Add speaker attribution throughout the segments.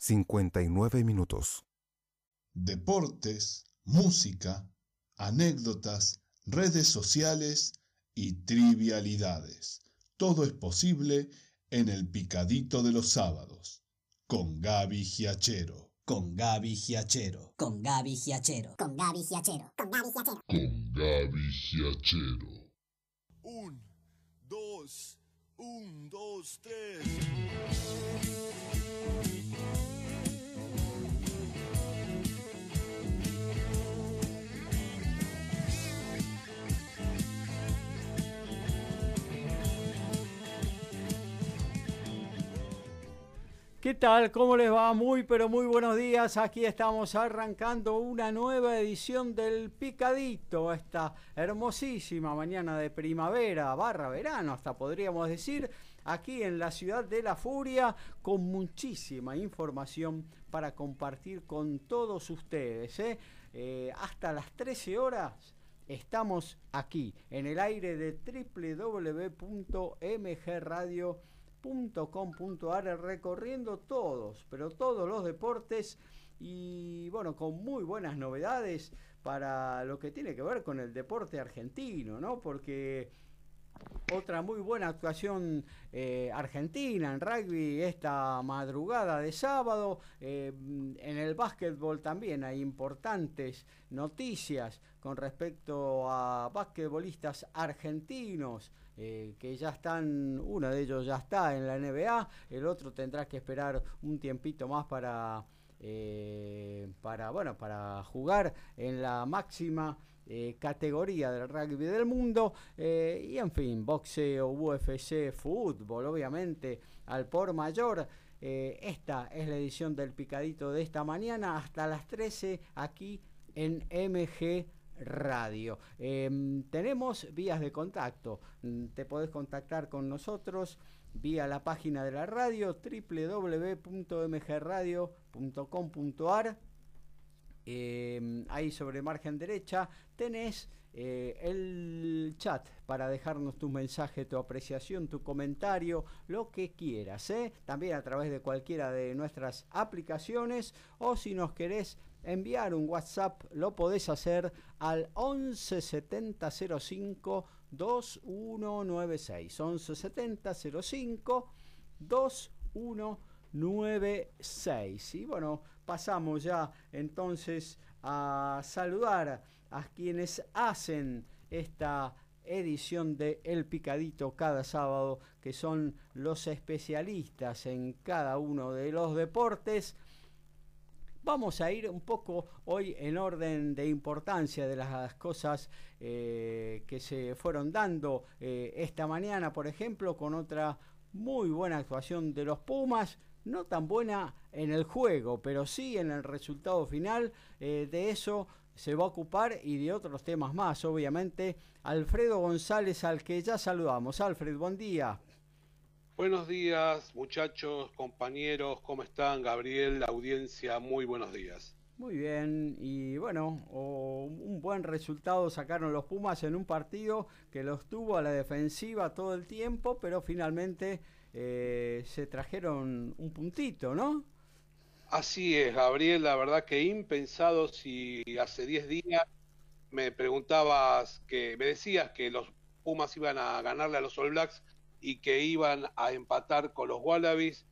Speaker 1: 59 minutos.
Speaker 2: Deportes, música, anécdotas, redes sociales y trivialidades. Todo es posible en el picadito de los sábados. Con Gaby Giachero.
Speaker 3: Con Gaby Giachero.
Speaker 4: Con Gaby Giachero.
Speaker 5: Con Gaby Giachero. Con Gaby Giachero.
Speaker 6: Con Gaby Giachero.
Speaker 7: Un, dos, un, dos, tres.
Speaker 8: ¿Qué tal? ¿Cómo les va? Muy, pero muy buenos días. Aquí estamos arrancando una nueva edición del Picadito, esta hermosísima mañana de primavera, barra verano, hasta podríamos decir, aquí en la ciudad de La Furia, con muchísima información para compartir con todos ustedes. ¿eh? Eh, hasta las 13 horas estamos aquí, en el aire de www.mgradio.com .com.ar recorriendo todos, pero todos los deportes y bueno, con muy buenas novedades para lo que tiene que ver con el deporte argentino, ¿no? Porque otra muy buena actuación eh, argentina en rugby esta madrugada de sábado. Eh, en el básquetbol también hay importantes noticias con respecto a basquetbolistas argentinos. Eh, que ya están, uno de ellos ya está en la NBA, el otro tendrá que esperar un tiempito más para, para, bueno, para jugar en la máxima eh, categoría del rugby del mundo eh, y en fin, boxeo, UFC, fútbol, obviamente, al por mayor. Eh, esta es la edición del picadito de esta mañana hasta las 13 aquí en MG Radio. Em, tenemos vías de contacto. Mm, te podés contactar con nosotros vía la página de la radio www.mgradio.com.ar eh, ahí sobre margen derecha tenés eh, el chat para dejarnos tu mensaje, tu apreciación, tu comentario, lo que quieras. ¿eh? También a través de cualquiera de nuestras aplicaciones o si nos querés enviar un WhatsApp, lo podés hacer al 11 70 05 2196. 11 70 05 2196. Y bueno, pasamos ya entonces a saludar a quienes hacen esta edición de El Picadito cada sábado, que son los especialistas en cada uno de los deportes. Vamos a ir un poco hoy en orden de importancia de las cosas eh, que se fueron dando eh, esta mañana, por ejemplo, con otra muy buena actuación de los Pumas, no tan buena en el juego, pero sí en el resultado final. Eh, de eso se va a ocupar y de otros temas más, obviamente. Alfredo González, al que ya saludamos. Alfred, buen día.
Speaker 9: Buenos días, muchachos, compañeros, ¿cómo están? Gabriel, la audiencia, muy buenos días.
Speaker 8: Muy bien, y bueno, un buen resultado sacaron los Pumas en un partido que los tuvo a la defensiva todo el tiempo, pero finalmente eh, se trajeron un puntito, ¿no?
Speaker 9: Así es, Gabriel, la verdad que impensado si hace 10 días me preguntabas, que me decías que los Pumas iban a ganarle a los All Blacks y que iban a empatar con los Wallabies,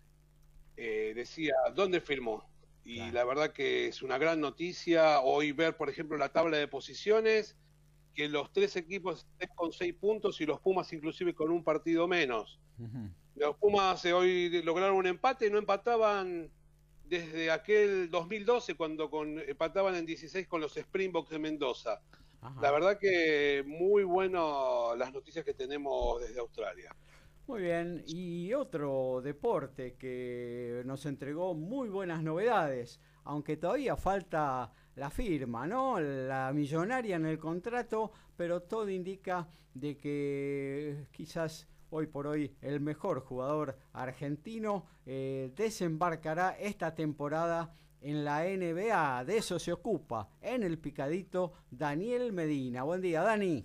Speaker 9: eh, decía, ¿dónde firmó? Y la verdad que es una gran noticia hoy ver, por ejemplo, la tabla de posiciones, que los tres equipos estén con seis puntos y los Pumas inclusive con un partido menos. Los Pumas eh, hoy lograron un empate, no empataban desde aquel 2012 cuando con, empataban en 16 con los Springboks de Mendoza. La verdad que muy bueno las noticias que tenemos desde Australia.
Speaker 8: Muy bien, y otro deporte que nos entregó muy buenas novedades, aunque todavía falta la firma, ¿no? La millonaria en el contrato, pero todo indica de que quizás hoy por hoy el mejor jugador argentino, eh, desembarcará esta temporada en la NBA. De eso se ocupa en el picadito Daniel Medina. Buen día, Dani.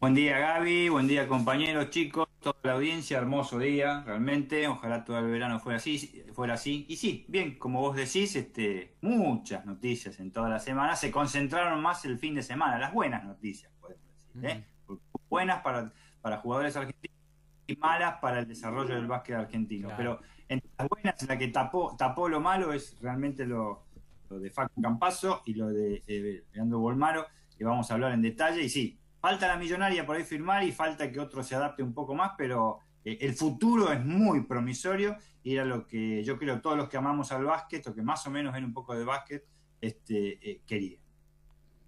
Speaker 10: Buen día, Gaby. Buen día, compañeros, chicos.
Speaker 1: Toda la audiencia, hermoso día, realmente. Ojalá todo el verano fuera así, fuera así. Y sí, bien, como vos decís, este, muchas noticias en toda la semana. Se concentraron más el fin de semana, las buenas noticias, podemos decir. ¿eh? Buenas para, para jugadores argentinos y malas para el desarrollo del básquet argentino. Pero entre las buenas, la que tapó, tapó lo malo es realmente lo, lo de Facu Campazo y lo de eh, Leandro Bolmaro, que vamos a hablar en detalle. Y sí, falta la millonaria por ahí firmar y falta que otro se adapte un poco más, pero eh, el futuro es muy promisorio y era lo que yo creo todos los que amamos al básquet o que más o menos ven un poco de básquet este, eh, querían.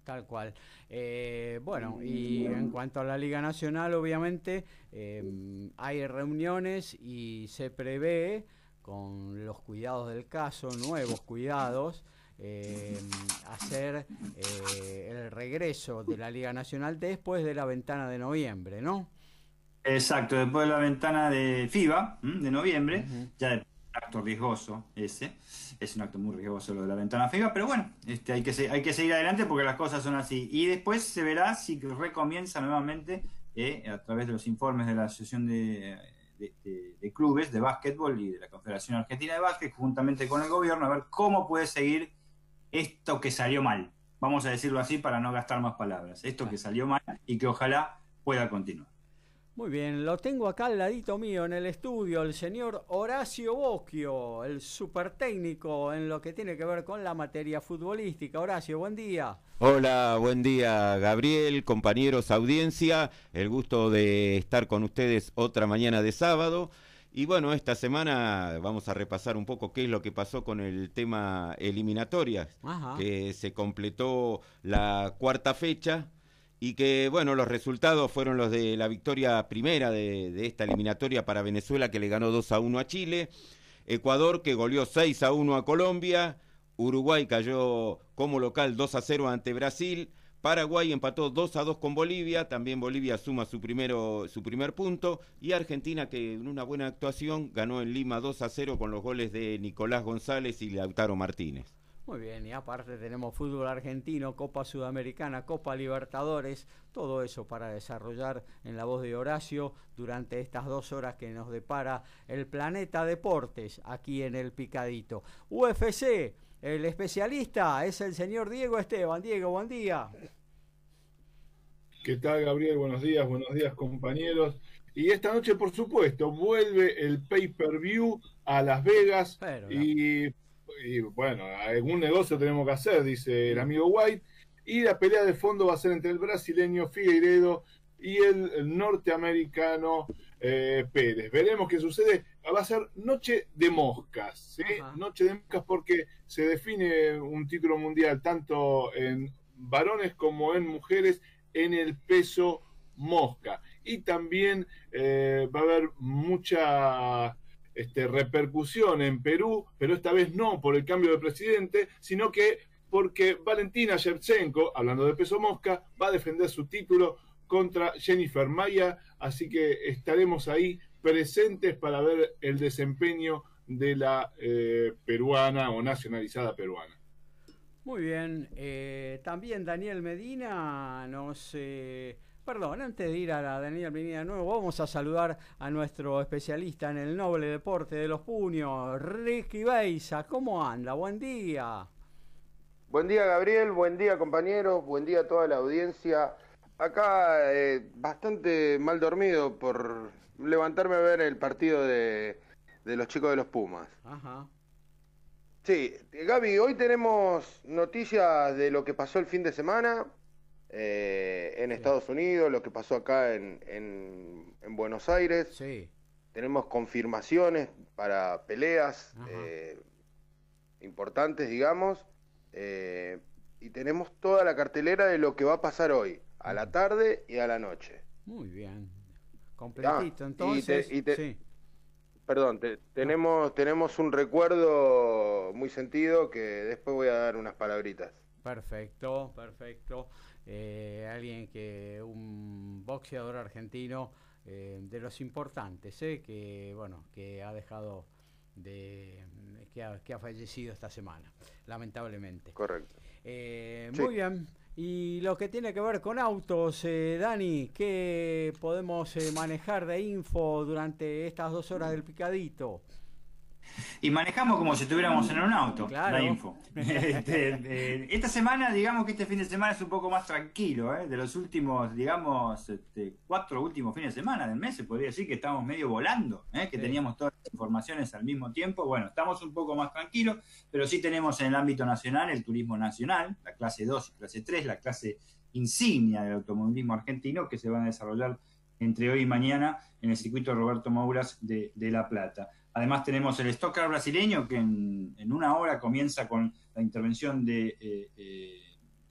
Speaker 8: Tal cual. Eh, bueno, y en cuanto a la Liga Nacional, obviamente eh, hay reuniones y se prevé, con los cuidados del caso, nuevos cuidados, eh, hacer eh, el regreso de la Liga Nacional después de la ventana de noviembre, ¿no?
Speaker 1: Exacto, después de la ventana de FIBA de noviembre, ya de acto riesgoso ese, es un acto muy riesgoso lo de la ventana FIBA, pero bueno, este, hay, que se- hay que seguir adelante porque las cosas son así. Y después se verá si recomienza nuevamente eh, a través de los informes de la Asociación de, de- de- de Clubes de Básquetbol y de la Confederación Argentina de Básquet, juntamente con el gobierno, a ver cómo puede seguir esto que salió mal. Vamos a decirlo así para no gastar más palabras. Esto que salió mal y que ojalá pueda continuar.
Speaker 8: Muy bien, lo tengo acá al ladito mío en el estudio, el señor Horacio Bocchio, el super técnico en lo que tiene que ver con la materia futbolística. Horacio, buen día.
Speaker 4: Hola, buen día Gabriel, compañeros, audiencia. El gusto de estar con ustedes otra mañana de sábado. Y bueno, esta semana vamos a repasar un poco qué es lo que pasó con el tema eliminatorias,
Speaker 8: Ajá.
Speaker 4: que se completó la cuarta fecha y que bueno, los resultados fueron los de la victoria primera de, de esta eliminatoria para Venezuela que le ganó 2 a 1 a Chile, Ecuador que goleó 6 a 1 a Colombia, Uruguay cayó como local 2 a 0 ante Brasil, Paraguay empató 2 a 2 con Bolivia, también Bolivia suma su, primero, su primer punto y Argentina que en una buena actuación ganó en Lima 2 a 0 con los goles de Nicolás González y Lautaro Martínez.
Speaker 8: Muy bien, y aparte tenemos fútbol argentino, Copa Sudamericana, Copa Libertadores, todo eso para desarrollar en la voz de Horacio durante estas dos horas que nos depara el Planeta Deportes aquí en el Picadito. UFC, el especialista es el señor Diego Esteban. Diego, buen día.
Speaker 10: ¿Qué tal, Gabriel? Buenos días, buenos días, compañeros. Y esta noche, por supuesto, vuelve el pay-per-view a Las Vegas.
Speaker 8: Pero,
Speaker 10: y, y, bueno, algún negocio tenemos que hacer, dice el amigo White. Y la pelea de fondo va a ser entre el brasileño Figueiredo y el norteamericano eh, Pérez. Veremos qué sucede. Va a ser noche de moscas, ¿sí? Noche de moscas porque se define un título mundial tanto en varones como en mujeres en el peso mosca. Y también eh, va a haber mucha este, repercusión en Perú, pero esta vez no por el cambio de presidente, sino que porque Valentina Shevchenko, hablando de peso mosca, va a defender su título contra Jennifer Maya, así que estaremos ahí presentes para ver el desempeño de la eh, peruana o nacionalizada peruana.
Speaker 8: Muy bien, eh, también Daniel Medina nos... Eh, perdón, antes de ir a la Daniel Medina de nuevo, vamos a saludar a nuestro especialista en el noble deporte de los puños, Ricky Beisa. ¿Cómo anda? Buen día.
Speaker 11: Buen día Gabriel, buen día compañeros, buen día a toda la audiencia. Acá eh, bastante mal dormido por levantarme a ver el partido de, de los chicos de los Pumas.
Speaker 8: Ajá.
Speaker 11: Sí, Gaby, hoy tenemos noticias de lo que pasó el fin de semana eh, en Estados Unidos, lo que pasó acá en, en, en Buenos Aires.
Speaker 8: Sí.
Speaker 11: Tenemos confirmaciones para peleas eh, importantes, digamos. eh, y tenemos toda la cartelera de lo que va a pasar hoy, a la tarde y a la noche.
Speaker 8: Muy bien. Completito,
Speaker 11: Ah, y
Speaker 8: entonces.
Speaker 11: te- y te-
Speaker 8: sí.
Speaker 11: Perdón, te- tenemos, tenemos un recuerdo muy sentido que después voy a dar unas palabritas.
Speaker 8: Perfecto, perfecto. Eh, alguien que, un boxeador argentino eh, de los importantes, eh, que bueno, que ha dejado de, que ha, que ha fallecido esta semana, lamentablemente.
Speaker 11: Correcto.
Speaker 8: Eh,
Speaker 11: Sí.
Speaker 8: Muy bien. Y lo que tiene que ver con autos, eh, Dani, ¿qué podemos eh, manejar de info durante estas dos horas del picadito?
Speaker 1: Y manejamos como si estuviéramos en un auto,
Speaker 8: Claro.
Speaker 1: la info. Este, eh, esta semana, digamos que este fin de semana es un poco más tranquilo, ¿eh? de los últimos, digamos, este, cuatro últimos fines de semana del mes, se podría decir que estamos medio volando, ¿eh? que
Speaker 8: Sí.
Speaker 1: teníamos todas las informaciones al mismo tiempo. Bueno, estamos un poco más tranquilos, pero sí tenemos en el ámbito nacional el turismo nacional, la clase 2 y clase 3, la clase insignia del automovilismo argentino que se van a desarrollar entre hoy y mañana en el circuito Roberto Mouras de, de La Plata. Además tenemos el Stock Car brasileño que en, en una hora comienza con la intervención de, eh, eh,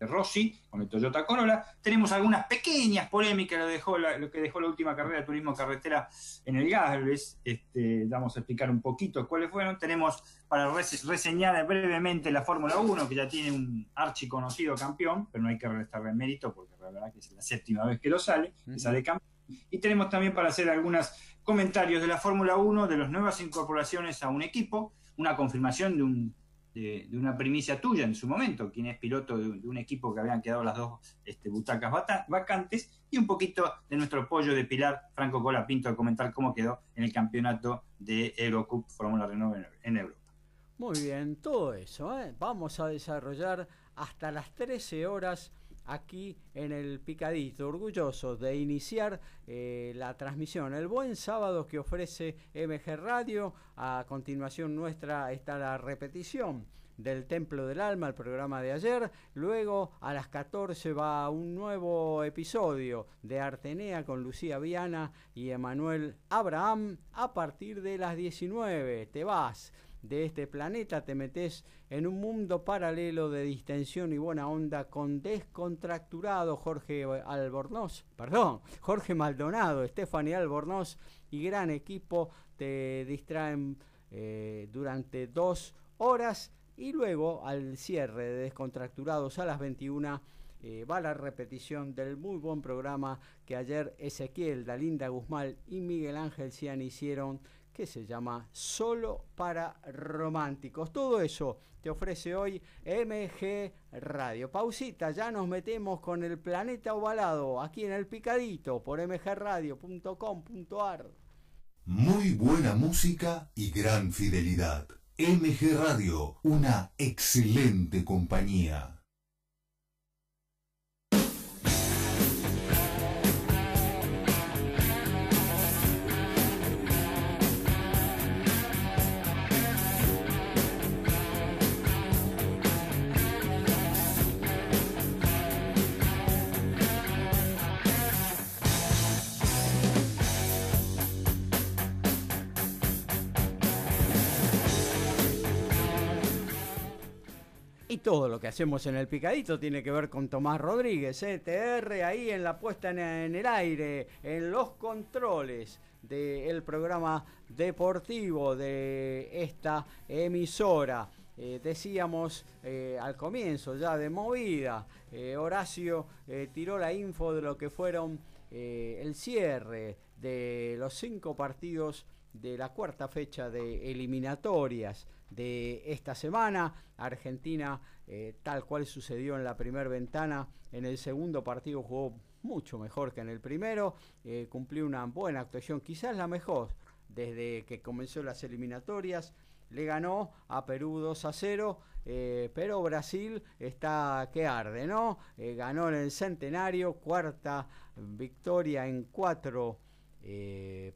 Speaker 1: de Rossi con el Toyota Corolla. Tenemos algunas pequeñas polémicas lo, dejó la- lo que dejó la última carrera de turismo carretera en el Galvez. Este, vamos a explicar un poquito cuáles fueron. Tenemos para rese- reseñar brevemente la Fórmula 1 que ya tiene un archiconocido campeón, pero no hay que restarle mérito porque la verdad que es la séptima vez que lo sale, que sale campeón. Y tenemos también para hacer algunos comentarios de la Fórmula 1, de las nuevas incorporaciones a un equipo, una confirmación de, un, de, una primicia tuya en su momento, quien es piloto de, un equipo que habían quedado las dos este, butacas vacantes, y un poquito de nuestro pollo de Pilar Franco Colapinto a comentar cómo quedó en el campeonato de Eurocup Fórmula Renault en, en Europa.
Speaker 8: Muy bien, todo eso. ¿eh? Vamos a desarrollar hasta las 13 horas aquí en el Picadito, orgullosos de iniciar eh, la transmisión, el buen sábado que ofrece MG Radio. A continuación nuestra está la repetición del Templo del Alma, el programa de ayer. Luego a las 14 va un nuevo episodio de Artenea con Lucía Viana y Emanuel Abraham. A partir de las 19 te vas de este planeta, te metes en un mundo paralelo de distensión y buena onda con descontracturado Jorge Albornoz, perdón, Jorge Maldonado, Stephanie Albornoz y gran equipo te distraen eh, durante dos horas y luego al cierre de Descontracturados a las 21 eh, va la repetición del muy buen programa que ayer Ezequiel, Dalinda Guzmán y Miguel Ángel Cian hicieron que se llama Solo para Románticos. Todo eso te ofrece hoy MG Radio. Pausita, ya nos metemos con el planeta ovalado aquí en el picadito por mgradio.com.ar.
Speaker 12: Muy buena música y gran fidelidad. MG Radio, una excelente compañía.
Speaker 8: Todo lo que hacemos en el picadito tiene que ver con Tomás Rodríguez, ¿eh? TR ahí en la puesta en, el aire, en los controles del programa deportivo de esta emisora. Eh, decíamos eh, al comienzo ya de movida, eh, Horacio tiró la info de lo que fueron el cierre de los cinco partidos de la cuarta fecha de eliminatorias de esta semana. Argentina, eh, tal cual sucedió en la primera ventana, en el segundo partido jugó mucho mejor que en el primero, eh, cumplió una buena actuación, quizás la mejor desde que comenzó las eliminatorias. Le ganó a Perú 2 a 0, eh, pero Brasil está que arde, ¿no? Ganó en el centenario, cuarta victoria en cuatro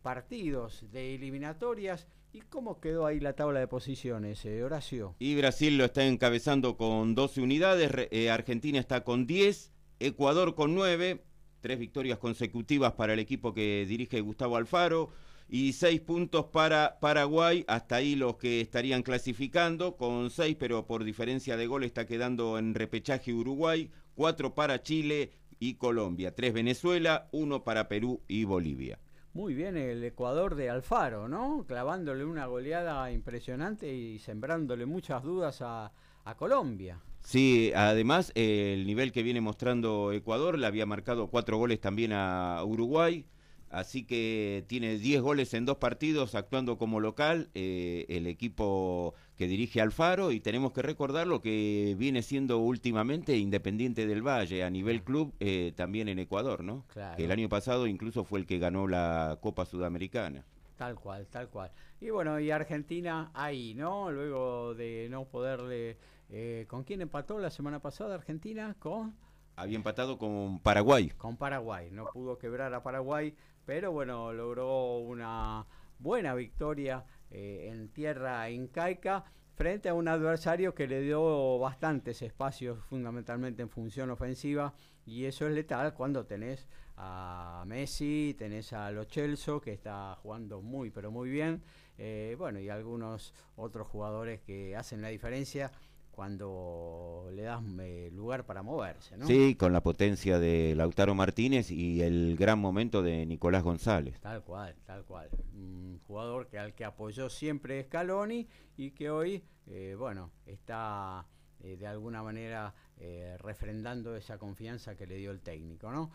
Speaker 8: partidos de eliminatorias. ¿Y cómo quedó ahí la tabla de posiciones, eh, Horacio?
Speaker 4: Y Brasil lo está encabezando con 12 unidades, eh, Argentina está con 10, Ecuador con 9, tres victorias consecutivas para el equipo que dirige Gustavo Alfaro y seis puntos para Paraguay, hasta ahí los que estarían clasificando con seis, pero por diferencia de gol está quedando en repechaje Uruguay, cuatro para Chile y Colombia, tres Venezuela, uno para Perú y Bolivia.
Speaker 8: Muy bien el Ecuador de Alfaro, ¿no? Clavándole una goleada impresionante y sembrándole muchas dudas a, a Colombia.
Speaker 4: Sí, además el nivel que viene mostrando Ecuador le había marcado cuatro goles también a Uruguay. Así que tiene 10 goles en dos partidos actuando como local eh, el equipo que dirige Alfaro y tenemos que recordar lo que viene siendo últimamente Independiente del Valle a nivel club eh, también en Ecuador, ¿no?
Speaker 8: Claro.
Speaker 4: Que el año pasado incluso fue el que ganó la Copa Sudamericana.
Speaker 8: Tal cual, tal cual. Y bueno, y Argentina ahí, ¿no? Luego de no poderle... Eh, ¿Con quién empató la semana pasada Argentina? Con...
Speaker 4: Había empatado con Paraguay.
Speaker 8: Con Paraguay. No pudo quebrar a Paraguay, pero bueno, logró una buena victoria eh, en tierra incaica frente a un adversario que le dio bastantes espacios fundamentalmente en función ofensiva y eso es letal cuando tenés a Messi, tenés a Lo Celso que está jugando muy pero muy bien, eh, bueno y algunos otros jugadores que hacen la diferencia cuando le das eh, lugar para moverse, ¿no?
Speaker 4: Sí, con la potencia de Lautaro Martínez y el gran momento de Nicolás González.
Speaker 8: Tal cual, tal cual. Un jugador que al que apoyó siempre Scaloni y que hoy, eh, bueno, está eh, de alguna manera eh, refrendando esa confianza que le dio el técnico, ¿no?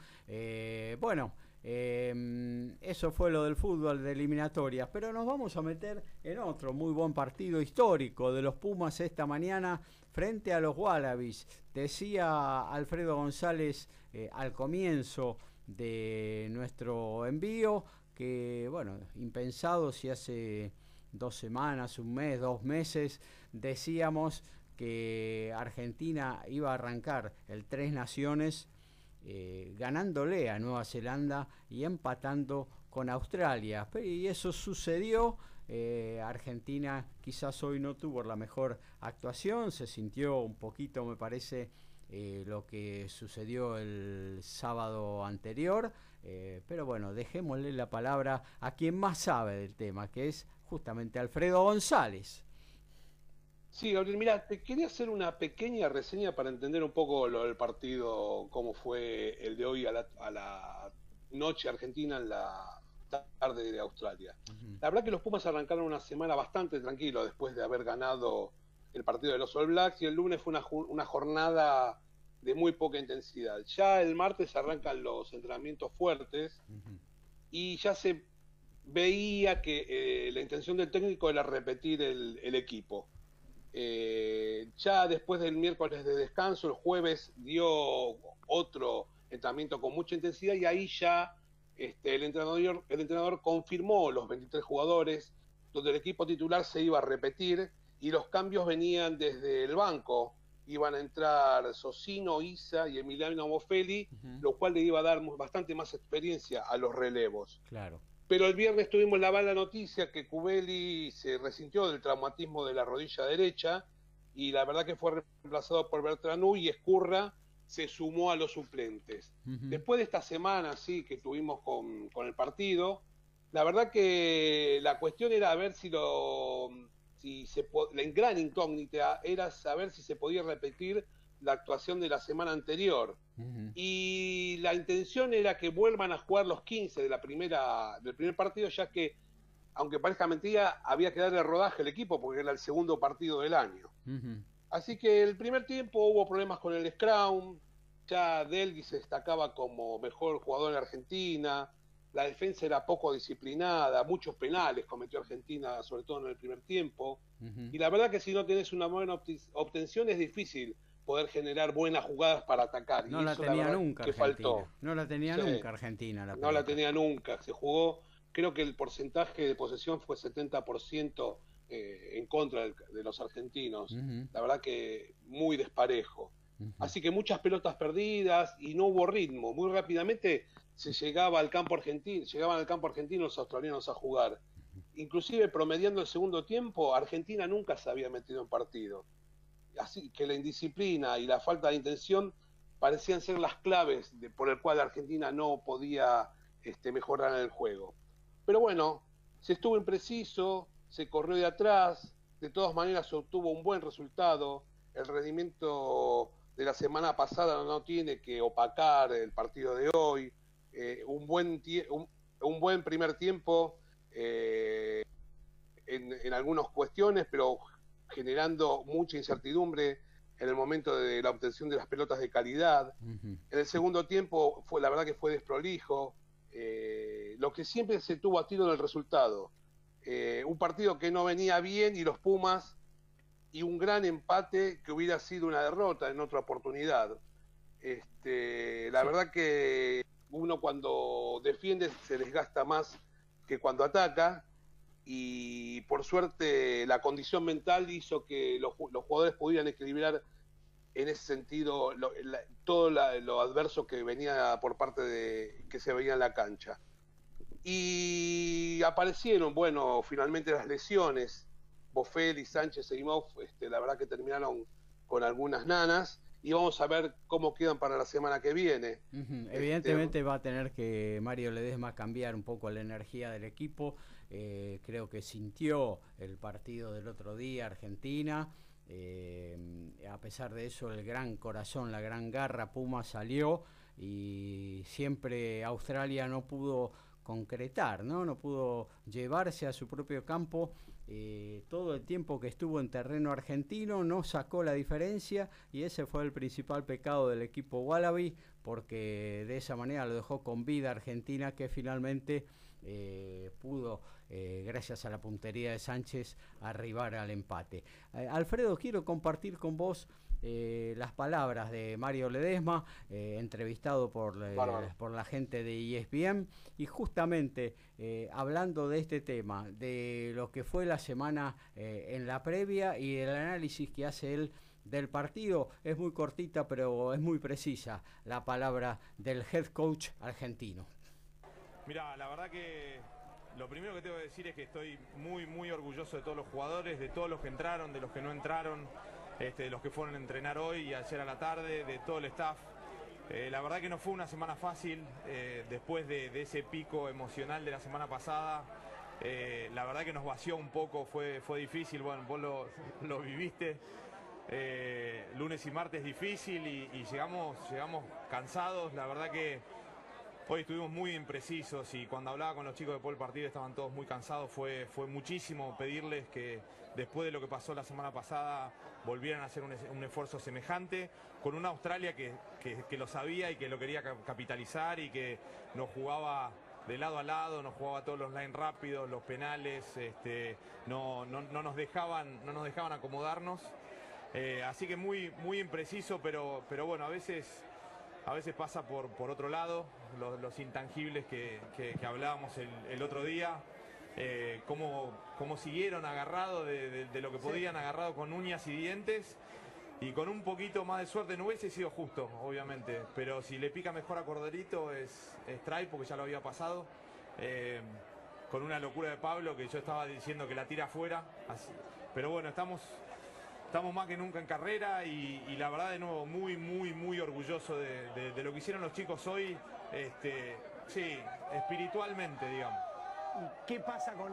Speaker 8: Bueno, eh, eso fue lo del fútbol de eliminatorias, pero nos vamos a meter en otro muy buen partido histórico de los Pumas esta mañana frente a los Wallabies. Decía Alfredo González eh, al comienzo de nuestro envío que, bueno, impensado si hace dos semanas, un mes, dos meses, decíamos que Argentina iba a arrancar el Tres Naciones eh, ganándole a Nueva Zelanda y empatando con Australia. Y eso sucedió. eh, Argentina quizás hoy no tuvo la mejor actuación, se sintió un poquito, me parece, eh, lo que sucedió el sábado anterior. eh, pero bueno, dejémosle la palabra a quien más sabe del tema, que es justamente Alfredo González.
Speaker 9: Sí, Gabriel, mira, te quería hacer una pequeña reseña para entender un poco lo del partido, cómo fue el de hoy a la, a la noche argentina en la tarde de Australia. La verdad que los Pumas arrancaron una semana bastante tranquilo después de haber ganado el partido de los All Blacks y el lunes fue una, una jornada de muy poca intensidad. Ya el martes arrancan los entrenamientos fuertes y ya se veía que eh, la intención del técnico era repetir el, el equipo. Eh, ya después del miércoles de descanso, el jueves dio otro entrenamiento con mucha intensidad y ahí ya este, el, entrenador, el entrenador confirmó los 23 jugadores, donde el equipo titular se iba a repetir y los cambios venían desde el banco. Iban a entrar Socino, Isa y Emiliano Bofelli, lo cual le iba a dar bastante más experiencia a los relevos.
Speaker 8: Claro.
Speaker 9: Pero el viernes tuvimos la mala noticia que Cubeli se resintió del traumatismo de la rodilla derecha y la verdad que fue reemplazado por Bertranú y Escurra se sumó a los suplentes. Después de esta semana sí que tuvimos con, con el partido, la verdad que la cuestión era ver si lo si se la gran incógnita era saber si se podía repetir la actuación de la semana anterior. Y la intención era que vuelvan a jugar los 15 de la primera del primer partido ya que aunque parezca mentira había que darle rodaje al equipo porque era el segundo partido del año. Así que el primer tiempo hubo problemas con el scrum ya Delgui se destacaba como mejor jugador en Argentina la defensa era poco disciplinada muchos penales cometió Argentina sobre todo en el primer tiempo. Y la verdad que si no tenés una buena obtención es difícil poder generar buenas jugadas para atacar.
Speaker 8: No
Speaker 9: y
Speaker 8: la
Speaker 9: eso,
Speaker 8: tenía
Speaker 9: verdad,
Speaker 8: nunca
Speaker 9: que
Speaker 8: Argentina.
Speaker 9: faltó.
Speaker 8: No la tenía
Speaker 9: Sí.
Speaker 8: nunca Argentina. La
Speaker 9: No la
Speaker 8: pelota.
Speaker 9: tenía nunca. Se jugó, creo que el porcentaje de posesión fue 70% eh, en contra del- de los argentinos. La verdad que muy desparejo. Así que muchas pelotas perdidas y no hubo ritmo. Muy rápidamente se llegaba al campo argentino, llegaban al campo argentino los australianos a jugar. Inclusive promediando el segundo tiempo, Argentina nunca se había metido en partido. Que la indisciplina y la falta de intención parecían ser las claves por el cual Argentina no podía este, mejorar en el juego. Pero bueno, se estuvo impreciso, se corrió de atrás, de todas maneras se obtuvo un buen resultado. El rendimiento de la semana pasada no tiene que opacar el partido de hoy. Eh, un buen primer tiempo eh, en, en algunas cuestiones, pero generando mucha incertidumbre en el momento de la obtención de las pelotas de calidad. En el segundo tiempo fue la verdad que fue desprolijo. Eh, lo que siempre se tuvo a tiro en el resultado. Eh, un partido que no venía bien y los Pumas y un gran empate que hubiera sido una derrota en otra oportunidad. Este, la verdad que uno cuando defiende se desgasta más que cuando ataca y por suerte la condición mental hizo que los, los jugadores pudieran equilibrar en ese sentido lo, la, todo la, lo adverso que venía por parte de que se veía en la cancha. Y aparecieron, bueno, finalmente las lesiones. Bofel Sánchez y este, la verdad que terminaron con algunas nanas y vamos a ver cómo quedan para la semana que viene.
Speaker 8: Uh -huh. Evidentemente este... va a tener que Mario Ledesma cambiar un poco la energía del equipo. Eh, creo que sintió el partido del otro día, Argentina. Eh, a pesar de eso, el gran corazón, la gran garra Puma salió y siempre Australia no pudo concretar, ¿no? No pudo llevarse a su propio campo eh, todo el tiempo que estuvo en terreno argentino, no sacó la diferencia y ese fue el principal pecado del equipo Wallaby porque de esa manera lo dejó con vida Argentina que finalmente pudo, eh, gracias a la puntería de Sánchez, arribar al empate. Eh, Alfredo, quiero compartir con vos eh, las palabras de Mario Ledesma, eh, entrevistado por, eh, por la gente de ESPN, y justamente hablando de este tema, de lo que fue la semana en la previa y del análisis que hace él del partido, es muy cortita pero es muy precisa la palabra del head coach argentino.
Speaker 13: Mira, la verdad que lo primero que tengo que decir es que estoy muy, muy orgulloso de todos los jugadores, de todos los que entraron, de los que no entraron este, de los que fueron a entrenar hoy y ayer a la tarde, de todo el staff. Eh, la verdad que no fue una semana fácil eh, después de, ese pico emocional de la semana pasada. Eh, la verdad que nos vació un poco, fue, fue difícil, bueno, vos lo, lo viviste. lunes y martes difícil y, y, llegamos, llegamos cansados. La verdad que hoy estuvimos muy imprecisos y cuando hablaba con los chicos de el partido estaban todos muy cansados. Fue, fue muchísimo pedirles que después de lo que pasó la semana pasada volvieran a hacer un, esfuerzo semejante con una Australia que, que, que, lo sabía y que lo quería capitalizar y que nos jugaba de lado a lado, nos jugaba todos los line rápidos, los penales, este, no, no, no, nos dejaban, no nos dejaban acomodarnos. Eh, así que muy, muy impreciso, pero, pero bueno, a veces, a veces pasa por, por otro lado, los, los intangibles que, que, que hablábamos el, el otro día eh, cómo, cómo, siguieron agarrados de, de, de, lo que podían, sí. agarrado con uñas y dientes. Y con un poquito más de suerte no hubiese sido justo, obviamente. Pero si le pica mejor a Corderito es, es try, porque ya lo había pasado. Eh, con una locura de Pablo que yo estaba diciendo que la tira afuera. Pero bueno, estamos, estamos más que nunca en carrera y, y la verdad de nuevo muy, muy, muy orgulloso de, de, de lo que hicieron los chicos hoy. Este, sí, espiritualmente, digamos.
Speaker 8: ¿Qué pasa con,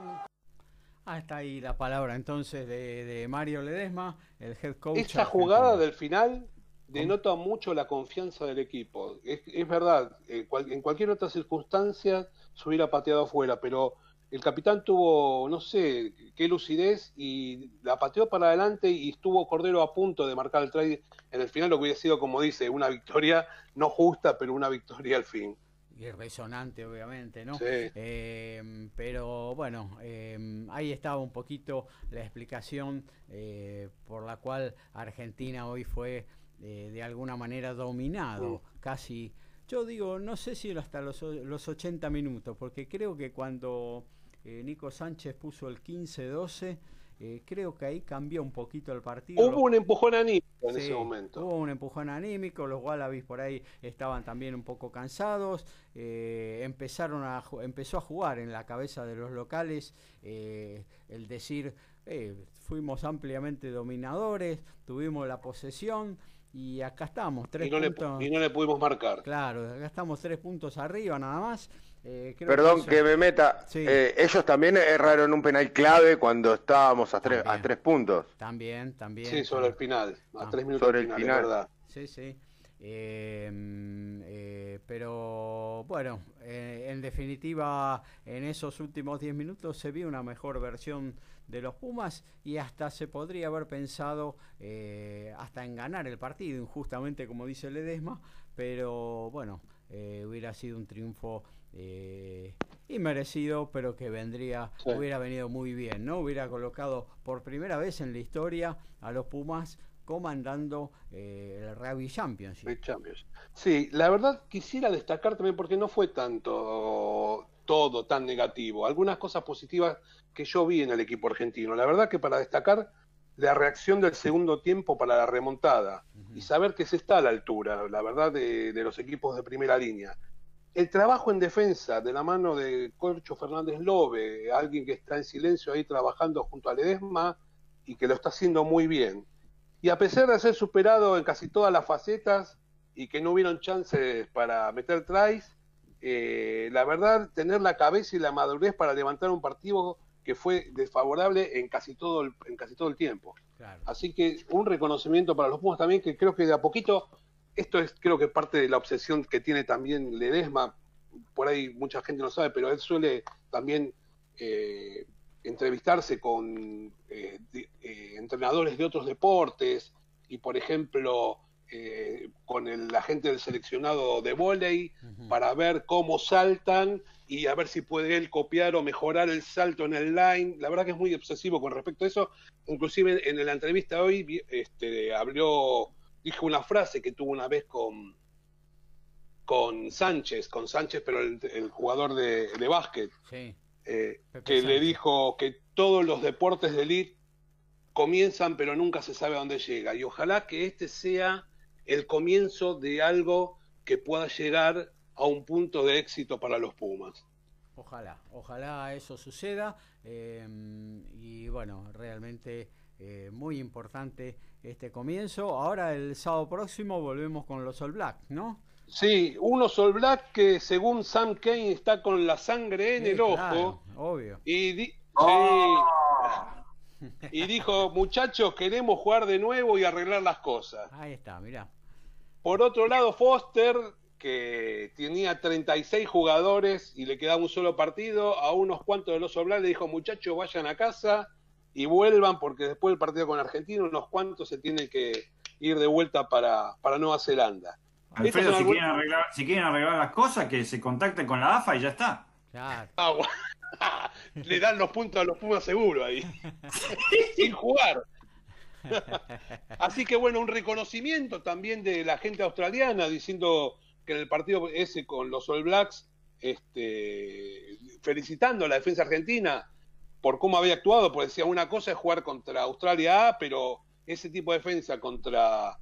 Speaker 8: Ah, está ahí la palabra entonces de, de, Mario Ledesma, el head coach.
Speaker 9: Esta jugada del final denota mucho la confianza del equipo. Es, es verdad, eh, cual, en cualquier otra circunstancia se hubiera pateado afuera, pero el capitán tuvo, no sé, qué lucidez y la pateó para adelante y estuvo Cordero a punto de marcar el trade en el final, lo que hubiera sido, como dice, una victoria no justa, pero una victoria al fin
Speaker 8: y resonante obviamente, ¿no?
Speaker 9: Sí.
Speaker 8: Eh, pero bueno, eh, ahí estaba un poquito la explicación eh, por la cual Argentina hoy fue eh, de alguna manera dominado, mm. casi, yo digo, no sé si hasta los, los 80 minutos, porque creo que cuando eh, Nico Sánchez puso el 15-12, eh, creo que ahí cambió un poquito el partido.
Speaker 9: Hubo un empujón anímico en sí, ese momento.
Speaker 8: Hubo un empujón anímico, los Wallabies por ahí estaban también un poco cansados, eh, empezaron a, empezó a jugar en la cabeza de los locales eh, el decir, eh, fuimos ampliamente dominadores, tuvimos la posesión y acá estamos, tres
Speaker 9: y no
Speaker 8: puntos.
Speaker 9: Le, y no le pudimos marcar.
Speaker 8: Claro, acá estamos tres puntos arriba nada más.
Speaker 11: Eh, Perdón que, eso... que, me meta. Sí. Eh, ellos también erraron un penal clave cuando estábamos a tres, a tres puntos.
Speaker 8: También, también.
Speaker 9: Sí, sobre el final. A ah. tres minutos
Speaker 11: sobre el final.
Speaker 9: Verdad.
Speaker 8: Sí, sí. Eh, pero bueno, en definitiva, en esos últimos diez minutos se vio una mejor versión de los Pumas y hasta se podría haber pensado eh, hasta en ganar el partido, injustamente como dice Ledesma, pero bueno, eh, hubiera sido un triunfo eh, inmerecido, pero que vendría,
Speaker 9: Sí.
Speaker 8: hubiera venido muy bien, ¿no? Hubiera colocado por primera vez en la historia a los Pumas comandando eh, el Rugby Championship.
Speaker 9: Champions. Sí, la verdad quisiera destacar también porque no fue tanto todo tan negativo. Algunas cosas positivas que yo vi en el equipo argentino. La verdad que para destacar la reacción del segundo tiempo para la remontada y saber que se está a la altura, la verdad, de, de los equipos de primera línea. El trabajo en defensa de la mano de Corcho Fernández Lobe, alguien que está en silencio ahí trabajando junto a Ledesma y que lo está haciendo muy bien. Y a pesar de ser superado en casi todas las facetas y que no hubieron chances para meter tries, eh, la verdad, tener la cabeza y la madurez para levantar un partido que fue desfavorable en casi todo el, en casi todo el tiempo. Así que un reconocimiento para los Pumas también, que creo que de a poquito, esto es creo que parte de la obsesión que tiene también Ledesma, por ahí mucha gente no sabe, pero él suele también eh, entrevistarse con eh, de- eh, entrenadores de otros deportes y, por ejemplo, eh, con el agente del seleccionado de vóley para ver cómo saltan y a ver si puede él copiar o mejorar el salto en el line. La verdad que es muy obsesivo con respecto a eso. Inclusive en la entrevista hoy este, abrió, dijo una frase que tuvo una vez con, con Sánchez, con Sánchez, pero el, el jugador de, de básquet,
Speaker 8: Sí.
Speaker 9: eh, que le dijo que todos los deportes de elite comienzan, pero nunca se sabe a dónde llega. Y ojalá que este sea el comienzo de algo que pueda llegar a un punto de éxito para los Pumas.
Speaker 8: Ojalá, ojalá eso suceda. eh, y bueno, realmente eh, muy importante este comienzo. Ahora el sábado próximo volvemos con los All Black, ¿no?
Speaker 9: Sí, unos All Black que según Sam Kane está con la sangre en
Speaker 8: Sí,
Speaker 9: el ojo.
Speaker 8: claro, obvio.
Speaker 9: Y, di-
Speaker 8: Oh.
Speaker 9: sí. y dijo, muchachos, queremos jugar de nuevo y arreglar las cosas.
Speaker 8: Ahí está, mirá.
Speaker 9: Por otro lado, Foster, que tenía 36 jugadores y le quedaba un solo partido, a unos cuantos de los All Black le dijo, muchachos, vayan a casa y vuelvan porque después del partido con Argentina, unos cuantos se tienen que ir de vuelta para, para Nueva Zelanda.
Speaker 1: Alfredo, si
Speaker 9: algunas-
Speaker 1: quieren, arreglar, si quieren arreglar las cosas, que se contacten con la AFA y ya está.
Speaker 8: Claro.
Speaker 9: Ah, bueno. Le dan los puntos a los Pumas seguro ahí. Sin jugar. Así que bueno, un reconocimiento también de la gente australiana diciendo que en el partido ese con los All Blacks, este, felicitando a la defensa argentina por cómo había actuado, porque decía una cosa es jugar contra Australia A, pero ese tipo de defensa contra,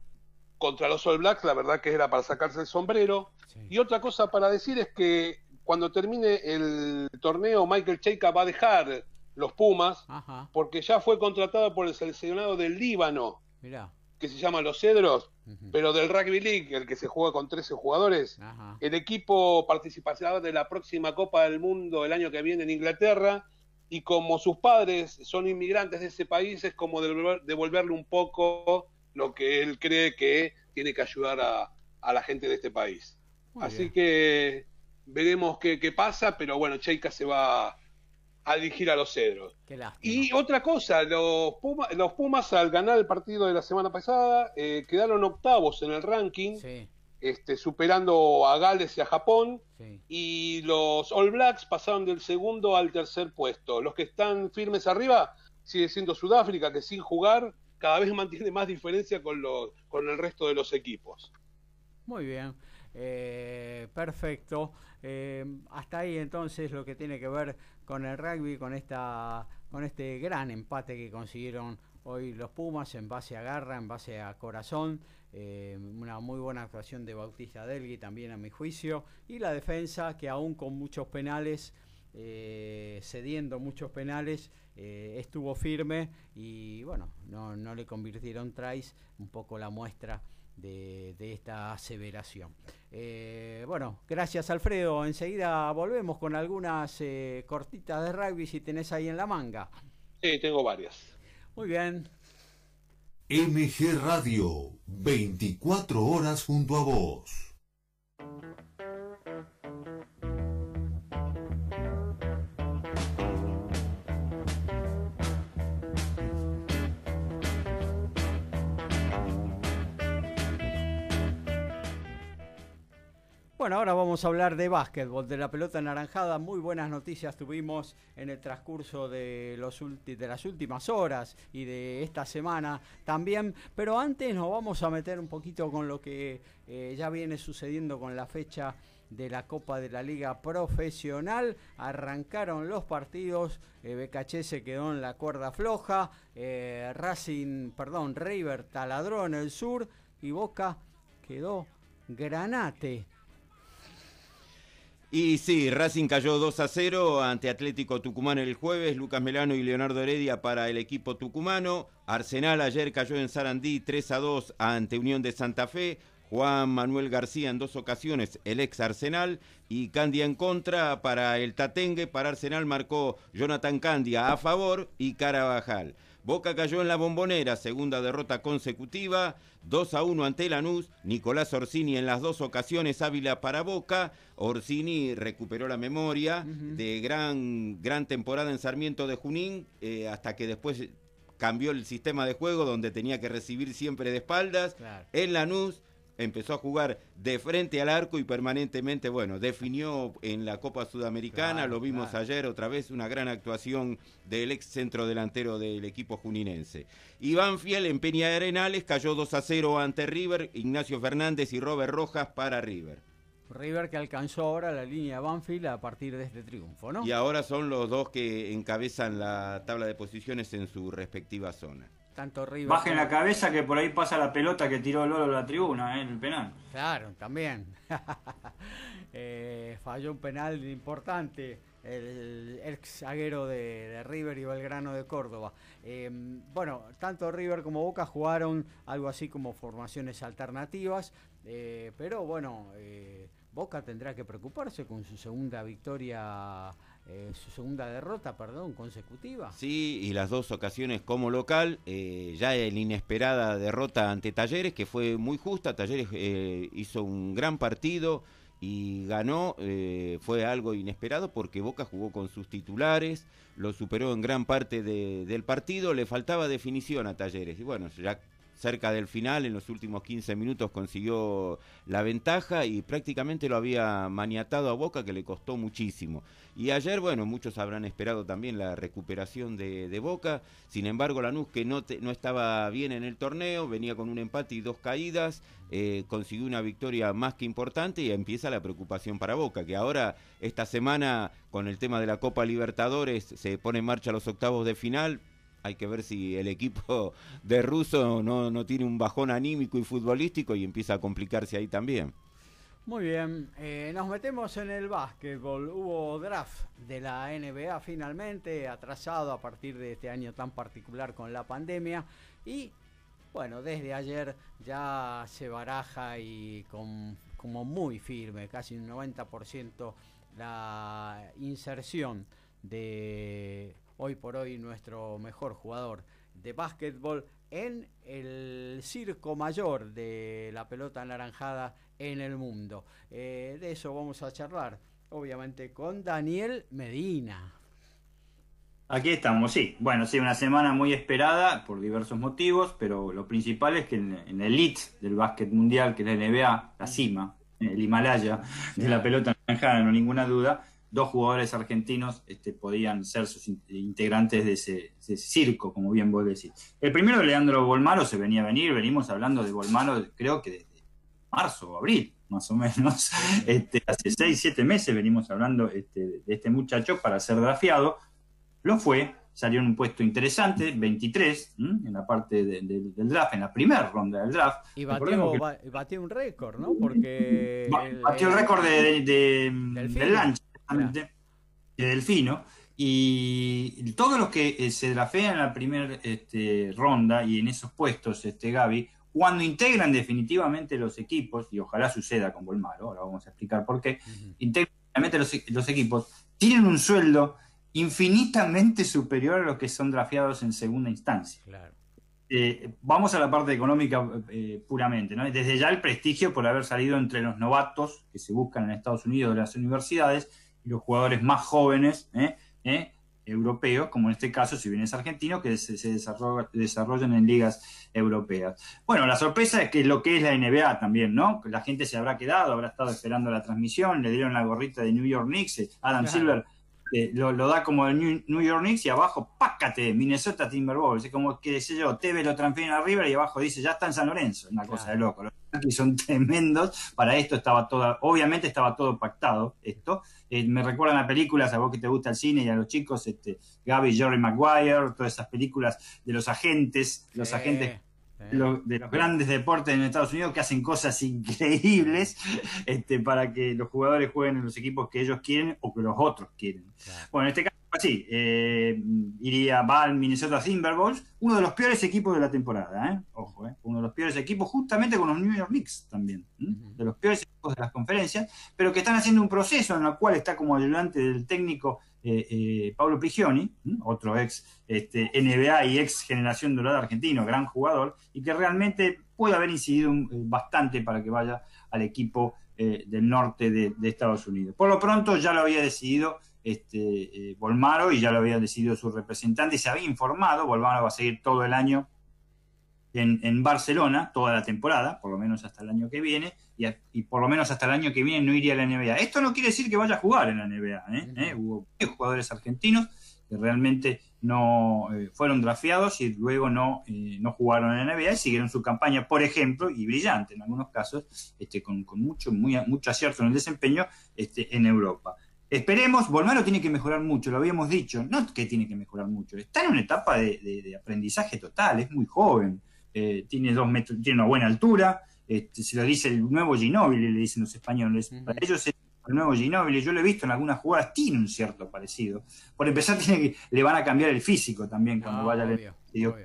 Speaker 9: contra los All Blacks, la verdad que era para sacarse el sombrero. Y otra cosa para decir es que cuando termine el torneo, Michael Cheika va a dejar los Pumas,
Speaker 8: Ajá,
Speaker 9: porque ya fue contratado por el seleccionado del Líbano,
Speaker 8: mirá.
Speaker 9: que se llama Los Cedros, pero del Rugby League, el que se juega con 13 jugadores.
Speaker 8: Ajá.
Speaker 9: El equipo participará de la próxima Copa del Mundo el año que viene en Inglaterra, y como sus padres son inmigrantes de ese país, es como devolver- devolverle un poco lo que él cree que tiene que ayudar a, a la gente de este país.
Speaker 8: Muy
Speaker 9: Así
Speaker 8: bien.
Speaker 9: que veremos qué, qué pasa, pero bueno, Cheika se va a dirigir a los Cedros. Y otra cosa, los, Puma- los Pumas al ganar el partido de la semana pasada eh, quedaron octavos en el ranking,
Speaker 8: Sí,
Speaker 9: este, superando a Gales y a Japón,
Speaker 8: sí.
Speaker 9: y los All Blacks pasaron del segundo al tercer puesto. Los que están firmes arriba sigue siendo Sudáfrica, que sin jugar cada vez mantiene más diferencia con, los, con el resto de los equipos.
Speaker 8: Muy bien, eh, perfecto. Eh, hasta ahí entonces lo que tiene que ver con el rugby, con esta, con este gran empate que consiguieron hoy los Pumas en base a garra, en base a corazón. Eh, una muy buena actuación de Bautista Delgui también a mi juicio. Y la defensa que aún con muchos penales, eh, cediendo muchos penales, eh, estuvo firme y bueno, no, no le convirtieron tries, un poco la muestra de, de esta aseveración. Eh, bueno, gracias Alfredo. Enseguida volvemos con algunas eh, cortitas de rugby si tenés ahí en la manga.
Speaker 9: Sí, tengo varias.
Speaker 8: Muy bien.
Speaker 12: MG Radio, 24 horas junto a vos.
Speaker 8: Bueno, ahora vamos a hablar de básquetbol, de la pelota naranjada. Muy buenas noticias tuvimos en el transcurso de, las últimas horas y de esta semana también. Pero antes nos vamos a meter un poquito con lo que eh, ya viene sucediendo con la fecha de la Copa de la Liga Profesional. Arrancaron los partidos, eh, se quedó en la cuerda floja, eh, Racing, perdón, River taladró en el sur y Boca quedó granate.
Speaker 4: Y sí, Racing cayó 2 a 0 ante Atlético Tucumán el jueves, Lucas Melano y Leonardo Heredia para el equipo tucumano. Arsenal ayer cayó en Sarandí 3 a 2 ante Unión de Santa Fe. Juan Manuel García en dos ocasiones, el ex Arsenal, y Candia en contra para el Tatengue. Para Arsenal marcó Jonathan Candia a favor y Carabajal. Boca cayó en la bombonera, segunda derrota consecutiva, 2 a 1 ante Lanús, Nicolás Orsini en las dos ocasiones Ávila para Boca, Orsini recuperó la memoria de gran, gran temporada en Sarmiento de Junín, eh, hasta que después cambió el sistema de juego donde tenía que recibir siempre de espaldas, en Lanús empezó a jugar de frente al arco y permanentemente, bueno, definió en la Copa Sudamericana, lo vimos ayer otra vez, una gran actuación del ex centro delantero del equipo juninense. Iván Fiel en Peña de Arenales cayó 2 a 0 ante River, Ignacio Fernández y Robert Rojas para River.
Speaker 8: River que alcanzó ahora la línea Banfield a partir de este triunfo, ¿no?
Speaker 4: Y ahora son los dos que encabezan la tabla de posiciones en su respectiva zona.
Speaker 1: Tanto Bajen la cabeza que por ahí pasa la pelota que tiró Lolo a la tribuna, ¿eh? en el penal.
Speaker 8: Claro, también. Eh, falló un penal importante el ex zaguero de, River y Belgrano de Córdoba. Eh, bueno, tanto River como Boca jugaron algo así como formaciones alternativas, pero bueno, Boca tendrá que preocuparse con su segunda victoria eh, su segunda derrota, perdón, consecutiva.
Speaker 4: Sí, y las dos ocasiones como local, eh, ya la inesperada derrota ante Talleres, que fue muy justa, Talleres eh, hizo un gran partido y ganó, fue algo inesperado porque Boca jugó con sus titulares, lo superó en gran parte del partido, le faltaba definición a Talleres, y bueno, ya cerca del final, en los últimos 15 minutos consiguió la ventaja y prácticamente lo había maniatado a Boca que le costó muchísimo. Y ayer, bueno, muchos habrán esperado también la recuperación de, Boca, sin embargo Lanús que no, no estaba bien en el torneo, venía con un empate y dos caídas, eh, consiguió una victoria más que importante y empieza la preocupación para Boca, que ahora esta semana con el tema de la Copa Libertadores se pone en marcha los octavos de final, hay que ver si el equipo de Russo no, no tiene un bajón anímico y futbolístico y empieza a complicarse ahí también.
Speaker 8: Muy bien, eh, nos metemos en el básquetbol. Hubo draft de la NBA finalmente, atrasado a partir de este año tan particular con la pandemia. Y bueno, desde ayer ya se baraja y con, como muy firme, casi un 90% la inserción de hoy por hoy nuestro mejor jugador de básquetbol en el circo mayor de la pelota anaranjada en el mundo. Eh, de eso vamos a charlar, obviamente, con Daniel Medina.
Speaker 1: Aquí estamos, sí. Bueno, sí, una semana muy esperada por diversos motivos, pero lo principal es que en, el elite del básquet mundial, que es la NBA, la cima, el Himalaya de la pelota anaranjada, no ninguna duda, dos jugadores argentinos este, podían ser sus integrantes de ese, circo, como bien vos decís. El primero, Leandro Bolmaro, se venía a venir, venimos hablando de Bolmaro creo que desde marzo o abril, más o menos, este, hace seis, siete meses venimos hablando este, de este muchacho para ser drafiado, lo fue, salió en un puesto interesante, 23, en la parte del draft, en la primera ronda del draft.
Speaker 8: Y batió, un récord, ¿no? Porque...
Speaker 1: Batió el, récord de, del lancha de Delfino. Y todos los que eh, se drafean en la primera este, ronda y en esos puestos, este, Gaby, cuando integran definitivamente los equipos, y ojalá suceda con Bolmaro, ahora vamos a explicar por qué, integran los, los, equipos, tienen un sueldo infinitamente superior a los que son drafeados en segunda instancia. Eh, vamos a la parte económica eh, puramente, Desde ya el prestigio por haber salido entre los novatos que se buscan en Estados Unidos de las universidades, y los jugadores más jóvenes, ¿eh? ¿Eh? europeos, como en este caso, si bien es argentino, que se, se desarrolla- desarrollan en ligas europeas. Bueno, la sorpresa es que lo que es la NBA también, ¿no? La gente se habrá quedado, habrá estado esperando la transmisión, le dieron la gorrita de New York Knicks, eh, Adam
Speaker 8: Claro.
Speaker 1: Silver eh, lo, lo da como el New, New York Knicks y abajo, pácate, Minnesota Timberwolves. Es como que, sé yo, TV lo transfieren a River y abajo dice, ya está en San Lorenzo. Una cosa de loco. Los Yankees son tremendos. Para esto estaba todo, obviamente estaba todo pactado esto. Eh, me recuerdan a películas, a vos que te gusta el cine y a los chicos, este, Gaby y Jerry Maguire, todas esas películas de los agentes, los agentes de los, de los grandes deportes en Estados Unidos que hacen cosas increíbles este, para que los jugadores jueguen en los equipos que ellos quieren o que los otros quieren. Bueno, en este caso, sí, eh, iría, va al Minnesota Timberwolves, uno de los peores equipos de la temporada, ¿eh? ojo, ¿eh? uno de los peores equipos, justamente con los New York Knicks también, ¿eh? de los peores equipos de las conferencias, pero que están haciendo un proceso en el cual está como ayudante del técnico eh, eh, Pablo Prigioni, otro ex este, NBA y ex generación dorada argentino, gran jugador, y que realmente puede haber incidido un- bastante para que vaya al equipo del norte de, de Estados Unidos. Por lo pronto ya lo había decidido este, eh, Volmaro y ya lo había decidido su representante y se había informado, Volmaro va a seguir todo el año en, en Barcelona, toda la temporada, por lo menos hasta el año que viene, y, a- y por lo menos hasta el año que viene no iría a la NBA. Esto no quiere decir que vaya a jugar en la NBA, ¿eh? ¿Eh? Hubo jugadores argentinos que realmente no eh, fueron drafeados y luego no, eh, no jugaron en la NBA y siguieron su campaña, por ejemplo, y brillante en algunos casos, este, con, con mucho, muy, mucho acierto en el desempeño este, en Europa. Esperemos, Volmaro tiene que mejorar mucho, lo habíamos dicho, no que tiene que mejorar mucho, está en una etapa de, de- de aprendizaje total, es muy joven, eh, tiene dos metros, tiene una buena altura, este, se lo dice el nuevo Ginóbili, le dicen los españoles, para ellos es el nuevo Ginóbili, yo lo he visto en algunas jugadas, tiene un cierto parecido. Por empezar, tiene que, le van a cambiar el físico también cuando
Speaker 8: No,
Speaker 1: vaya al
Speaker 8: obvio,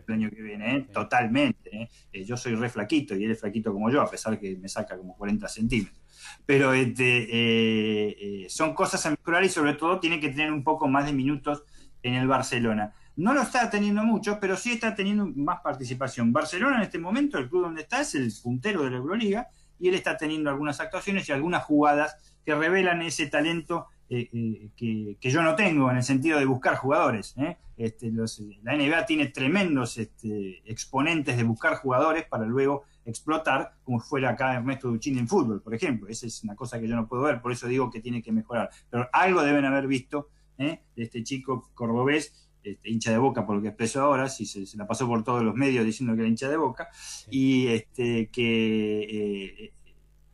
Speaker 1: el año que viene, ¿eh? totalmente. ¿eh? Eh, yo soy re flaquito y él es flaquito como yo, a pesar que me saca como 40 centímetros. Pero este, eh, eh, son cosas a mejorar y sobre todo tiene que tener un poco más de minutos en el Barcelona. No lo está teniendo mucho, pero sí está teniendo más participación. Barcelona en este momento, el club donde está, es el puntero de la Euroliga y él está teniendo algunas actuaciones y algunas jugadas que revelan ese talento eh, eh, que, que yo no tengo en el sentido de buscar jugadores. ¿eh? Este, los- la NBA tiene tremendos este, exponentes de buscar jugadores para luego explotar, como fuera acá Ernesto Duchini en fútbol, por ejemplo. Esa es una cosa que yo no puedo ver, por eso digo que tiene que mejorar. Pero algo deben haber visto de este chico cordobés, este, hincha de boca por lo que expresó ahora, si se, se la pasó por todos los medios diciendo que era hincha de boca, y este, que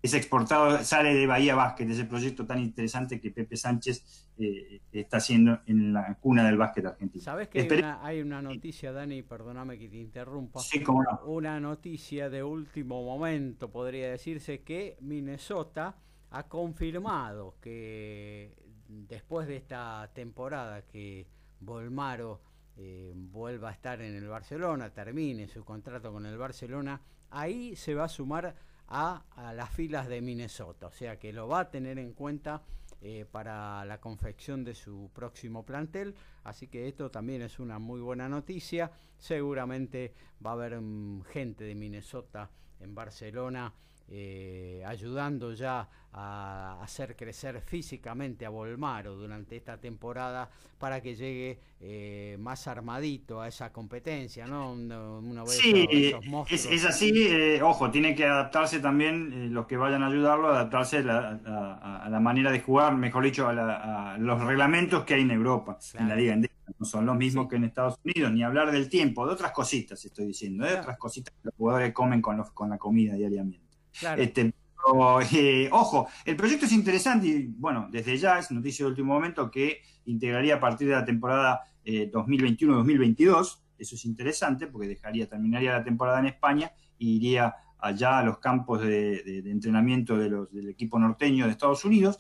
Speaker 1: es exportado, sale de Bahía Básquet, ese proyecto tan interesante que Pepe Sánchez eh, está haciendo en la cuna del básquet argentino.
Speaker 8: ¿Sabes que hay una, hay una noticia, Dani? Perdóname que te interrumpa.
Speaker 1: Sí, cómo no.
Speaker 8: Una noticia de último momento, podría decirse, que Minnesota ha confirmado que después de esta temporada que Volmaro eh, vuelva a estar en el Barcelona, termine su contrato con el Barcelona, ahí se va a sumar a, las filas de Minnesota, o sea que lo va a tener en cuenta eh, para la confección de su próximo plantel, así que esto también es una muy buena noticia, seguramente va a haber mm, gente de Minnesota en Barcelona eh, ayudando ya a hacer crecer físicamente a Volmaro durante esta temporada para que llegue eh, más armadito a esa competencia, ¿no? Uno, uno ve
Speaker 1: Sí,
Speaker 8: esos- esos
Speaker 1: es, así, eh, ojo, tiene que adaptarse también, eh, los que vayan a ayudarlo, adaptarse a la, a- a la manera de jugar, mejor dicho, a, la- a los reglamentos que hay en Europa, en la Liga Endesa. No son los mismos que en Estados Unidos, ni hablar del tiempo, de otras cositas estoy diciendo, de otras cositas que los jugadores comen con, los, con la comida diariamente. Este, pero, eh, ojo, el proyecto es interesante y bueno, desde ya es noticia de último momento que integraría a partir de la temporada eh, 2021-2022. Eso es interesante porque dejaría, terminaría la temporada en España e iría allá a los campos de, entrenamiento del equipo norteño de Estados Unidos.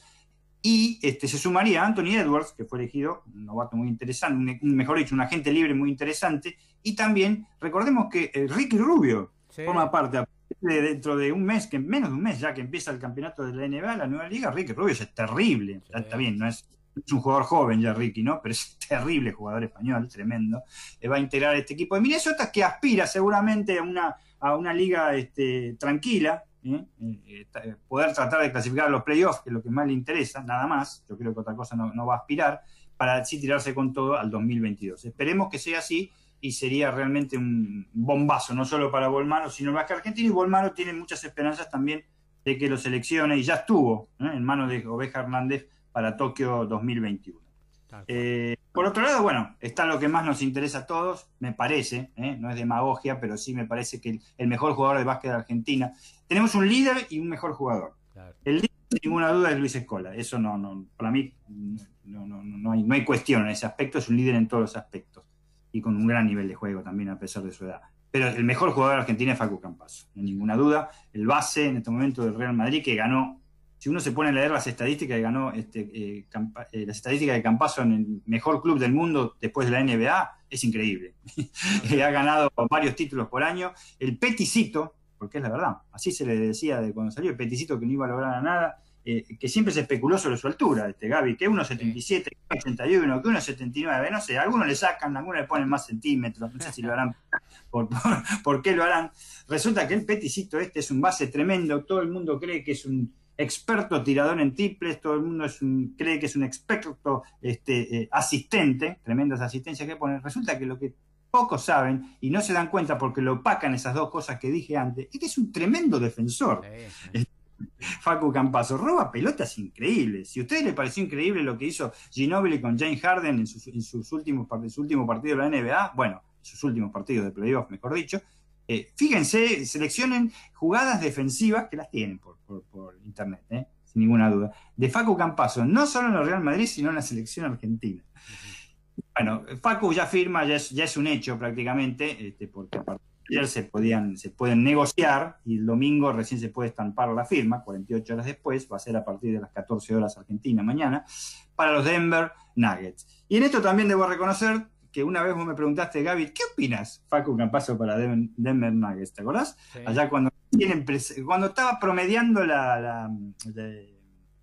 Speaker 1: Y este, se sumaría Anthony Edwards, que fue elegido un novato muy interesante, un, mejor dicho, un agente libre muy interesante. Y también, recordemos que eh, Ricky Rubio
Speaker 8: Sí.
Speaker 1: forma parte de- dentro de un mes, que menos de un mes ya que empieza el campeonato de la NBA, la nueva liga, Ricky Rubio es terrible. Está, está bien, no es, es un jugador joven ya Ricky, ¿no? Pero es terrible jugador español, tremendo. Eh, va a integrar este equipo de Minnesota que aspira seguramente a una, a una liga este, tranquila, ¿eh? Eh, eh, poder tratar de clasificar a los playoffs, que es lo que más le interesa, nada más. Yo creo que otra cosa no, no va a aspirar. para así tirarse con todo al 2022. Esperemos que sea así y sería realmente un bombazo, no solo para Bolmaro, sino más que Argentina. Y Bolmaro tiene muchas esperanzas también de que lo seleccione y ya estuvo en manos de Oveja Hernández para Tokio 2021. Eh, por otro lado, bueno, está lo que más nos interesa a todos, me parece, ¿eh? no es demagogia, pero sí me parece que el, el, mejor jugador de básquet de Argentina. Tenemos un líder y un mejor jugador. Claro. El líder, sin ninguna duda, es Luis Escola. Eso no, no para mí no, no, no, hay, no hay cuestión en ese aspecto, es un líder en todos los aspectos y con un gran nivel de juego también a pesar de su edad. Pero el mejor jugador de Argentina es Facu Campazo, no hay ninguna duda. El base en este momento del Real Madrid que ganó si uno se pone a leer las estadísticas que ganó este, eh, eh, las estadísticas de Campazo en el mejor club del mundo después de la NBA, es increíble. ha ganado varios títulos por año. El peticito, porque es la verdad, así se le decía de cuando salió el peticito que no iba a lograr nada, eh, que siempre se especuló sobre su altura, este Gaby, que 1,77, que 1,81, que 1,79, no sé, algunos le sacan, algunos le ponen más centímetros, no sé si lo harán, por, por, por qué lo harán. Resulta que el peticito este es un base tremendo, todo el mundo cree que es un experto tirador en triples, todo el mundo es un, cree que es un experto este, eh, asistente, tremendas asistencias que ponen. Resulta que lo que pocos saben y no se dan cuenta porque lo opacan esas dos cosas que dije antes, es que es un tremendo defensor. Sí, sí. Facu Campazo roba pelotas increíbles. Si a ustedes les pareció increíble lo que hizo Ginobili con James Harden en sus, en sus últimos su último partido de la NBA, bueno, sus últimos partidos de playoff, mejor dicho, eh, fíjense, seleccionen jugadas defensivas que las tienen por, por, por internet, eh, sin ninguna duda, de Facu Campazo, no solo en el Real Madrid, sino en la selección argentina. Bueno, Facu ya firma, ya es, ya es un hecho prácticamente, este, porque ayer se, podían, se pueden negociar y el domingo recién se puede estampar la firma, 48 horas después, va a ser a partir de las 14 horas Argentina mañana, para los Denver Nuggets. Y en esto también debo reconocer que una vez vos me preguntaste, Gaby, ¿qué opinas, Facu Campazo para Denver, Denver Nuggets? ¿Te acordás? Sí. Allá cuando, cuando estaba promediando la, la, la,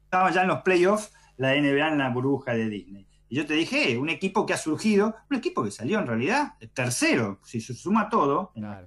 Speaker 1: estaba ya en los playoffs la NBA en la burbuja de Disney. Y yo te dije, eh, un equipo que ha surgido, un equipo que salió en realidad tercero, si se suma todo, en la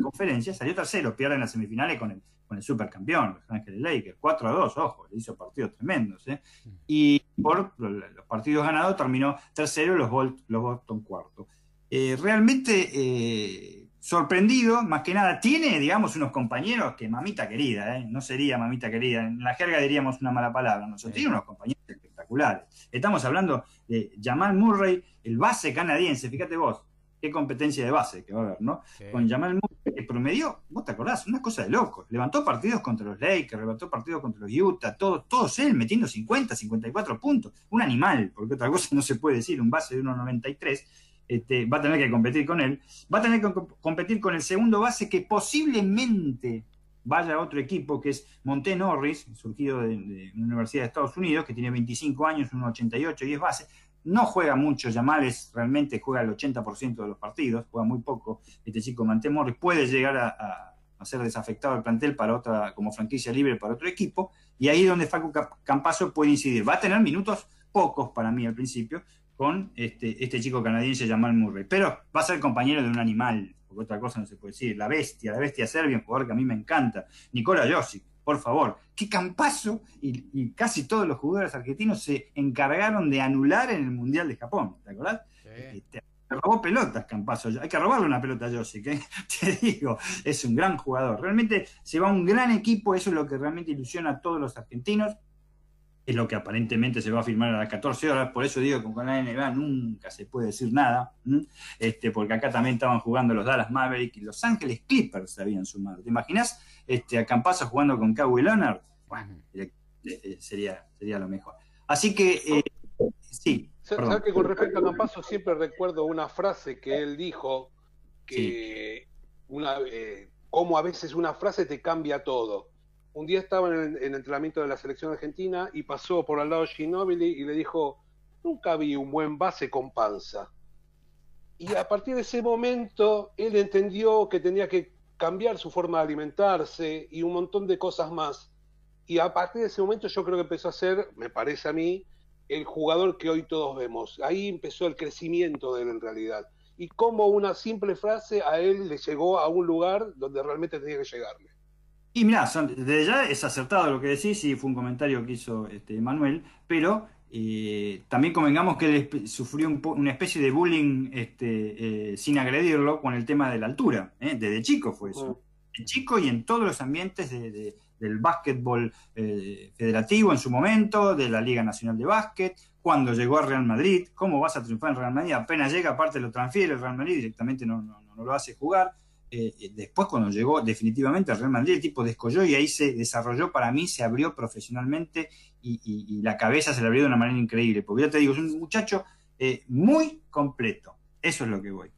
Speaker 1: conferencia, salió tercero, pierde en las semifinales con el, con el supercampeón, Los Ángeles Lakers, 4 a 2, ojo, le hizo partidos tremendos. ¿eh? Y por los partidos ganados terminó tercero y los, Bolt, los Boston cuarto. Eh, realmente eh, sorprendido, más que nada, tiene, digamos, unos compañeros que mamita querida, ¿eh? no sería mamita querida, en la jerga diríamos una mala palabra, nosotros sí. tiene unos compañeros espectaculares. Estamos hablando de Jamal Murray, el base canadiense, fíjate vos, qué competencia de base que va a haber, ¿no? Sí. Con Jamal Murray, que promedió, vos te acordás, una cosa de locos. Levantó partidos contra los Lakers, levantó partidos contra los Utah, todos, todos él metiendo 50, 54 puntos. Un animal, porque otra cosa no se puede decir, un base de 1,93. Este, va a tener que competir con él. Va a tener que competir con el segundo base que posiblemente vaya a otro equipo que es Monté Norris, surgido de, una universidad de Estados Unidos, que tiene 25 años, 1,88 y es base no juega mucho, Yamales realmente juega el 80% de los partidos, juega muy poco. Este chico Mantemorris puede llegar a, ser desafectado el plantel para otra, como franquicia libre para otro equipo, y ahí es donde Facu Campazo puede incidir. Va a tener minutos pocos para mí al principio con este, este chico canadiense Jamal Murray, pero va a ser compañero de un animal, porque otra cosa no se puede decir, la bestia, la bestia serbia, un jugador que a mí me encanta, Nikola Josic, por favor, qué campazo, y, y, casi todos los jugadores argentinos se encargaron de anular en el Mundial de Japón, ¿te acordás? Sí. Este, robó pelotas, Campazo. Hay que robarle una pelota a Josic, ¿eh? te digo, es un gran jugador. Realmente se va un gran equipo, eso es lo que realmente ilusiona a todos los argentinos. Es lo que aparentemente se va a firmar a las 14 horas, por eso digo que con la NBA nunca se puede decir nada, este, porque acá también estaban jugando los Dallas Mavericks y Los Ángeles Clippers se habían sumado. ¿Te imaginas este, a Campazo jugando con Kawhi Leonard? Bueno, sería, sería lo mejor. Así que, eh, sí.
Speaker 9: ¿Sabes que con respecto a Campazo siempre recuerdo una frase que él dijo, que sí. una, eh, como a veces una frase te cambia todo. Un día estaba en el, en el, entrenamiento de la selección argentina y pasó por al lado de Ginobili y le dijo, nunca vi un buen base con panza. Y a partir de ese momento él entendió que tenía que cambiar su forma de alimentarse y un montón de cosas más. Y a partir de ese momento yo creo que empezó a ser, me parece a mí, el jugador que hoy todos vemos. Ahí empezó el crecimiento de él en realidad. Y como una simple frase a él le llegó a un lugar donde realmente tenía que llegarle.
Speaker 1: Y mirá, son, desde ya es acertado lo que decís, y fue un comentario que hizo este, Manuel, pero eh, también convengamos que él sufrió un una especie de bullying este, eh, sin agredirlo con el tema de la altura. ¿eh? Desde chico fue eso. De chico y en todos los ambientes de- de- del básquetbol eh, federativo en su momento, de la Liga Nacional de Básquet, cuando llegó a Real Madrid. ¿Cómo vas a triunfar en Real Madrid? Apenas llega, aparte lo transfiere el Real Madrid, directamente no, no- no lo hace jugar. Eh, eh, después, cuando llegó definitivamente al Real Madrid, el tipo descolló y ahí se desarrolló para mí, se abrió profesionalmente y, la cabeza se le abrió de una manera increíble. Porque yo te digo, es un muchacho eh, muy completo. Eso es lo que voy.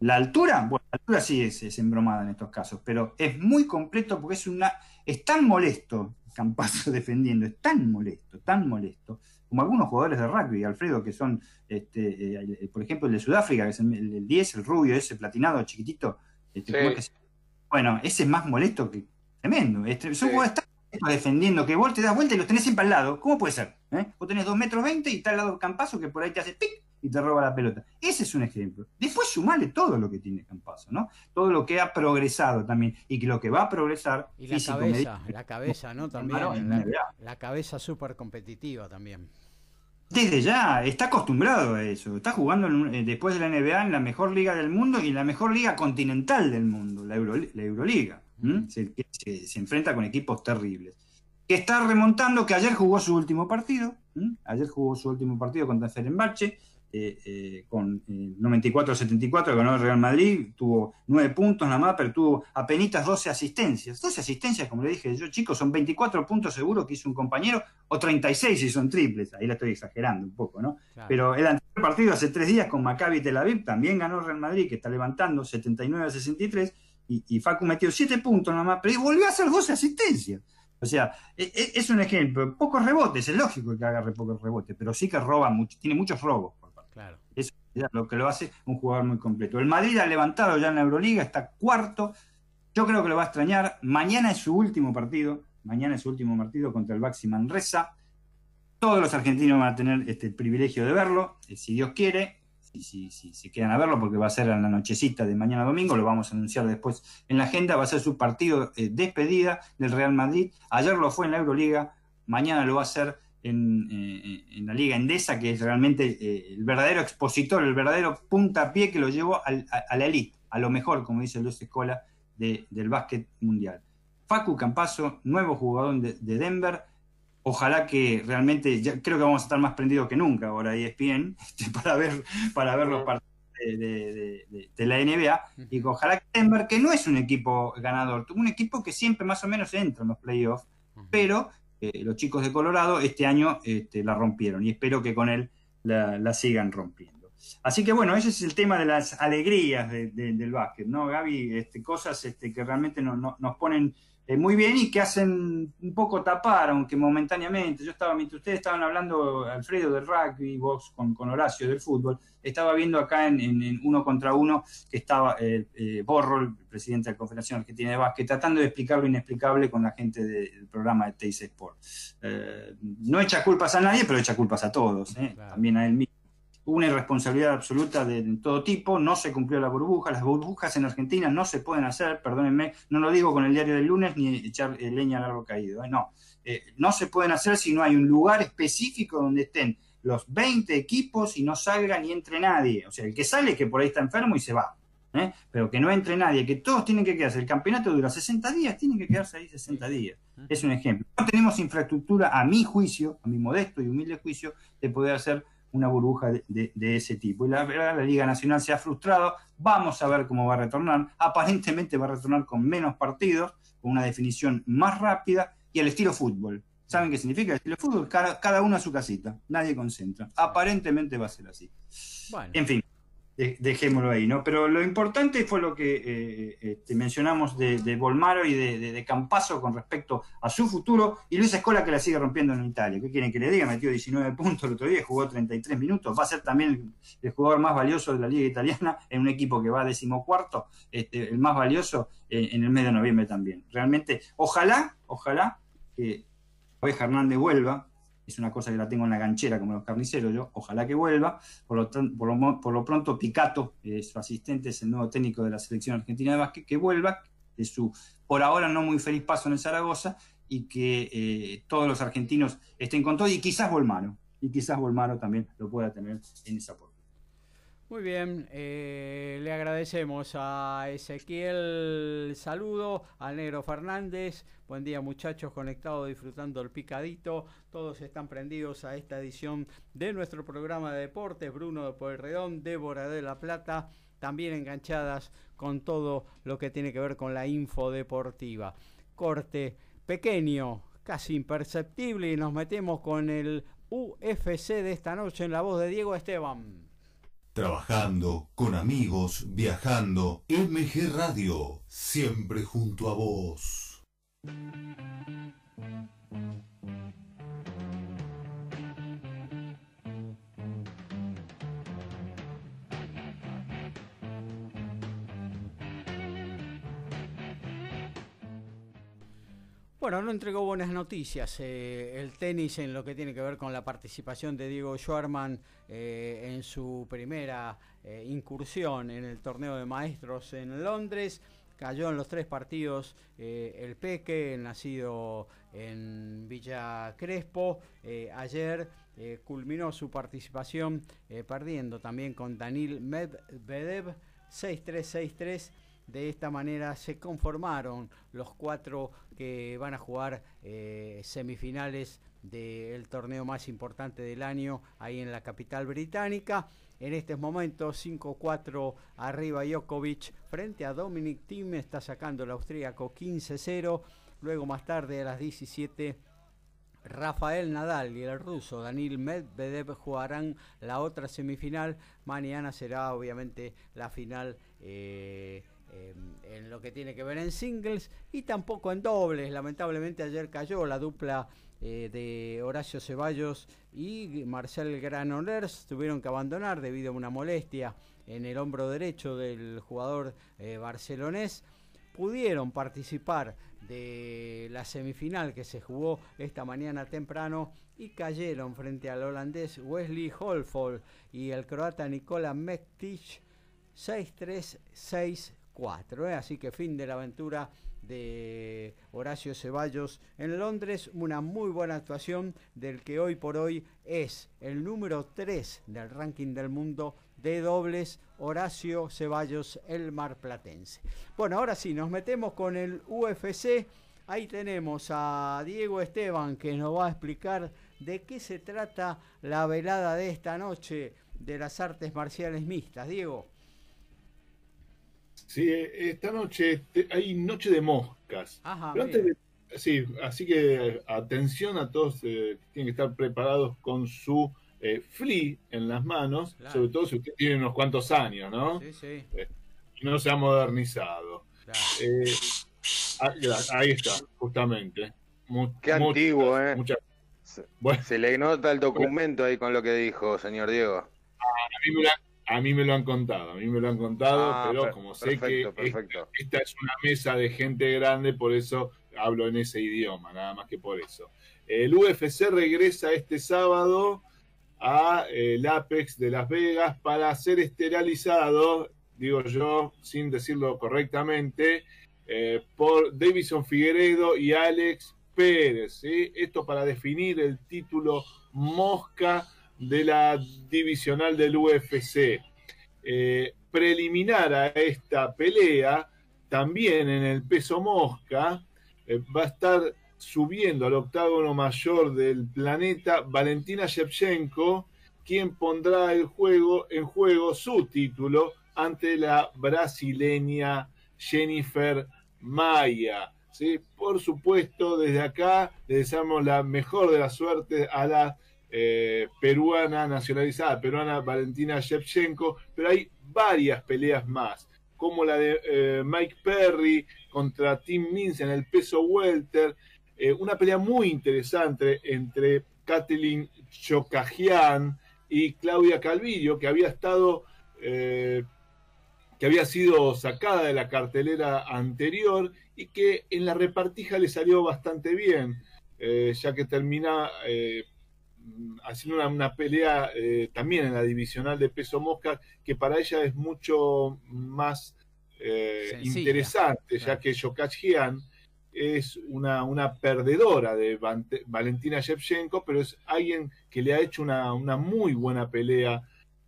Speaker 1: La altura, bueno, la altura sí es, embromada en estos casos, pero es muy completo porque es una. Es tan molesto Campazo defendiendo, es tan molesto, tan molesto, como algunos jugadores de rugby, Alfredo, que son, este, por ejemplo, el de Sudáfrica, que es el, el 10, el rubio, ese platinado, chiquitito. Este,
Speaker 9: Sí.
Speaker 1: ¿cómo es que se- Bueno, ese es más molesto que tremendo. Este, tan molestos defendiendo que vos te das vuelta y los tenés siempre al lado. ¿Cómo puede ser? ¿Eh? Vos tenés 2 metros 20 y está al lado Campazo que por ahí te hace pic y te roba la pelota. Ese es un ejemplo. Después sumale todo lo que tiene Campazo, ¿no? Todo lo que ha progresado también y que lo que va a progresar
Speaker 8: Y la
Speaker 1: físico,
Speaker 8: cabeza, la cabeza, ¿no? También. La, la cabeza súper competitiva también.
Speaker 1: Desde ya, está acostumbrado a eso. Está jugando en eh, después de la NBA en la mejor liga del mundo y en la mejor liga continental del mundo, la, Euro- la Euroliga. Se, que se- se enfrenta con equipos terribles. Que está remontando, que ayer jugó su último partido. Ayer jugó su último partido contra Fenerbahce. Eh, eh, con eh, 94-74, ganó el Real Madrid, tuvo 9 puntos nada más, pero tuvo apenas 12 asistencias. 12 asistencias, como le dije yo, chicos, son 24 puntos seguro que hizo un compañero, o 36 si son triples, ahí la estoy exagerando un poco, ¿no?
Speaker 8: Claro.
Speaker 1: Pero el anterior partido hace tres días con Maccabi Tel Aviv también ganó el Real Madrid, que está levantando 79 a 63, y, y Facu metió 7 puntos nada más, pero volvió a hacer 12 asistencias. O sea, e- e- es un ejemplo. Pocos rebotes, es lógico que agarre pocos rebotes, pero sí que roba mucho, tiene muchos robos.
Speaker 8: Claro.
Speaker 1: Eso es lo que lo hace un jugador muy completo. El Madrid ha levantado ya en la Euroliga, está cuarto. Yo creo que lo va a extrañar. Mañana es su último partido. Mañana es su último partido contra el Baxi Manresa. Todos los argentinos van a tener este, el privilegio de verlo, eh, si Dios quiere, si, si, si se quedan a verlo, porque va a ser en la nochecita de mañana domingo, lo vamos a anunciar después en la agenda, va a ser su partido eh, despedida del Real Madrid. Ayer lo fue en la Euroliga, mañana lo va a hacer en, eh, en la Liga Endesa, que es realmente eh, el verdadero expositor, el verdadero puntapié que lo llevó al- a, a la elite, a lo mejor, como dice Luis Escola, de- del básquet mundial. Facu Campazo, nuevo jugador de, de Denver. Ojalá que realmente, ya creo que vamos a estar más prendidos que nunca ahora ESPN este, para ver, para ver los partidos de, de- la NBA. Y ojalá que Denver, que no es un equipo ganador, un equipo que siempre más o menos entra en los playoffs, pero eh, los chicos de Colorado este año este, la rompieron y espero que con él la, sigan rompiendo. Así que bueno, ese es el tema de las alegrías de- de- del básquet, ¿no, Gaby? Este, cosas este, que realmente no- nos ponen eh, muy bien y que hacen un poco tapar, aunque momentáneamente. Yo estaba, mientras ustedes estaban hablando, Alfredo, del rugby, vos con, con Horacio del fútbol, estaba viendo acá en, en- en uno contra uno que estaba eh, eh, Borro, el presidente de la Confederación Argentina de Básquet, tratando de explicar lo inexplicable con la gente de- del programa de Teis Sport. Eh, no echa culpas a nadie, pero echa culpas a todos, también a él mismo. Una irresponsabilidad absoluta de, de todo tipo, no se cumplió la burbuja, las burbujas en Argentina no se pueden hacer, perdónenme, no lo digo con el diario del lunes ni echar eh, leña al árbol caído, ¿eh? no, Eh, no se pueden hacer si no hay un lugar específico donde estén los 20 equipos y no salga ni entre nadie, o sea, el que sale que por ahí está enfermo y se va, pero que no entre nadie, que todos tienen que quedarse, el campeonato dura 60 días, tienen que quedarse ahí 60 días, es un ejemplo. No tenemos infraestructura, a mi juicio, a mi modesto y humilde juicio, de poder hacer una burbuja de, de- de ese tipo. Y la verdad, la Liga Nacional se ha frustrado. Vamos a ver cómo va a retornar. Aparentemente va a retornar con menos partidos, con una definición más rápida y al estilo fútbol. ¿Saben qué significa el estilo fútbol? Cada, cada uno a su casita, nadie concentra. Aparentemente va a ser así.
Speaker 8: Bueno.
Speaker 1: En fin, de- dejémoslo ahí, ¿no? Pero lo importante fue lo que eh, este, mencionamos de, de Bolmaro y de, de, Campazo con respecto a su futuro y Luis Escola que la sigue rompiendo en Italia. ¿Qué quieren que le diga? Metió 19 puntos el otro día, jugó 33 minutos, va a ser también el, jugador más valioso de la liga italiana en un equipo que va a decimocuarto, este, el más valioso en el mes de noviembre también. Realmente, ojalá, ojalá que Oveja Hernández vuelva, es una cosa que la tengo en la ganchera como los carniceros yo, ojalá que vuelva, por lo, por lo, por lo pronto Picato, su asistente, es el nuevo técnico de la selección argentina de básquet, que vuelva de su por ahora no muy feliz paso en Zaragoza y que eh, todos los argentinos estén con todo y quizás Volmaro, y quizás Volmaro también lo pueda tener en esa puerta.
Speaker 8: Muy bien, eh, le agradecemos a Ezequiel saludo, al Negro Fernández, buen día muchachos conectados disfrutando el picadito, todos están prendidos a esta edición de nuestro programa de deportes, Bruno de Pueyrredón, Débora de la Plata, también enganchadas con todo lo que tiene que ver con la info deportiva. Corte pequeño, casi imperceptible y nos metemos con el UFC de esta noche en la voz de Diego Esteban.
Speaker 12: Trabajando, con amigos, viajando. MG Radio, siempre junto a vos.
Speaker 8: Bueno, no entregó buenas noticias eh, el tenis en lo que tiene que ver con la participación de Diego Schwarman eh, en su primera eh, incursión en el torneo de maestros en Londres. Cayó en los tres partidos el Peque, nacido en Villa Crespo. ayer culminó su participación perdiendo también con Danil Medvedev 6-3-6-3 de esta manera se conformaron los cuatro que van a jugar eh, semifinales del torneo más importante del año ahí en la capital británica. En estos momentos 5-4 arriba Djokovic frente a Dominic Thiem está sacando el austríaco 15-0. Luego más tarde a las 17 Rafael Nadal y el ruso Danil Medvedev jugarán la otra semifinal. Mañana será obviamente la final eh, en lo que tiene que ver en singles y tampoco en dobles. Lamentablemente ayer cayó la dupla eh, de Horacio Ceballos y Marcel Granolers. Tuvieron que abandonar debido a una molestia en el hombro derecho del jugador eh, barcelonés. Pudieron participar de la semifinal que se jugó esta mañana temprano y cayeron frente al holandés Wesley Holfold y el croata Nikola Mektic 6-3-6 4. ¿eh? Así que fin de la aventura de Horacio Ceballos en Londres. Una muy buena actuación del que hoy por hoy es el número 3 del ranking del mundo de dobles, Horacio Ceballos, el marplatense. Bueno, ahora sí, nos metemos con el UFC. Ahí tenemos a Diego Esteban que nos va a explicar de qué se trata la velada de esta noche de las artes marciales mixtas. Diego.
Speaker 10: Sí, esta noche hay noche de moscas. sí, así que atención a todos, eh, tienen que estar preparados con su eh, flea en las manos, sobre todo si usted tiene unos cuantos años, ¿no? Sí, sí. Eh, no se ha modernizado. Eh, ah, ahí está, justamente.
Speaker 11: Qué antiguo, ¿eh? Se le nota el documento ahí con lo que dijo, señor Diego.
Speaker 10: A mí me a mí me lo han contado, a mí me lo han contado, ah, pero como sé que esta, es una mesa de gente grande, por eso hablo en ese idioma, nada más que por eso. El UFC regresa este sábado a eh, el Apex de Las Vegas para ser esterilizado, digo yo, sin decirlo correctamente, eh, por Davison Figueredo y Alex Pérez. Esto para definir el título Mosca de la divisional del UFC. Eh, preliminar a esta pelea, también en el peso mosca, eh, va a estar subiendo al octágono mayor del planeta Valentina Shevchenko, quien pondrá el juego, en juego su título ante la brasileña Jennifer Maya. ¿sí? Por supuesto, desde acá le deseamos la mejor de las suertes a la eh, peruana nacionalizada, peruana Valentina Shevchenko, pero hay varias peleas más, como la de eh, Mike Perry contra Tim Mins en el peso welter, eh, una pelea muy interesante entre Kathleen Chocajian y Claudia Calvillo, que había estado que había sido sacada de la cartelera anterior y que en la repartija le salió bastante bien, ya que termina haciendo una, pelea eh, también en la divisional de peso mosca, que para ella es mucho más eh, interesante, ya que Yokachian es una, una perdedora de Vante- Valentina Shevchenko, pero es alguien que le ha hecho una, una muy buena pelea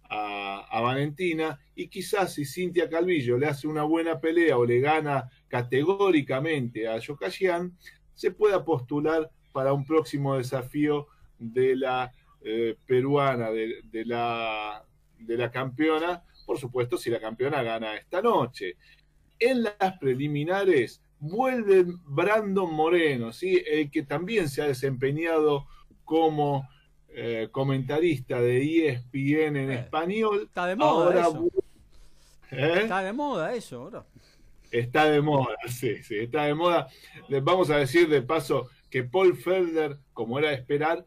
Speaker 10: a, a Valentina y quizás si Cintia Calvillo le hace una buena pelea o le gana categóricamente a Yokashian, se pueda postular para un próximo desafío de la eh, peruana, de, de la, de la campeona, por supuesto si la campeona gana esta noche. En las preliminares vuelve Brandon Moreno, ¿sí? el que también se ha desempeñado como eh, comentarista de ESPN en español.
Speaker 8: Está de moda
Speaker 10: Ahora
Speaker 8: eso.
Speaker 10: vu- ¿Eh?
Speaker 8: Está de moda eso, ahora.
Speaker 10: Está de moda, sí, sí, está de moda. Les vamos a decir de paso que Paul Felder, como era de esperar,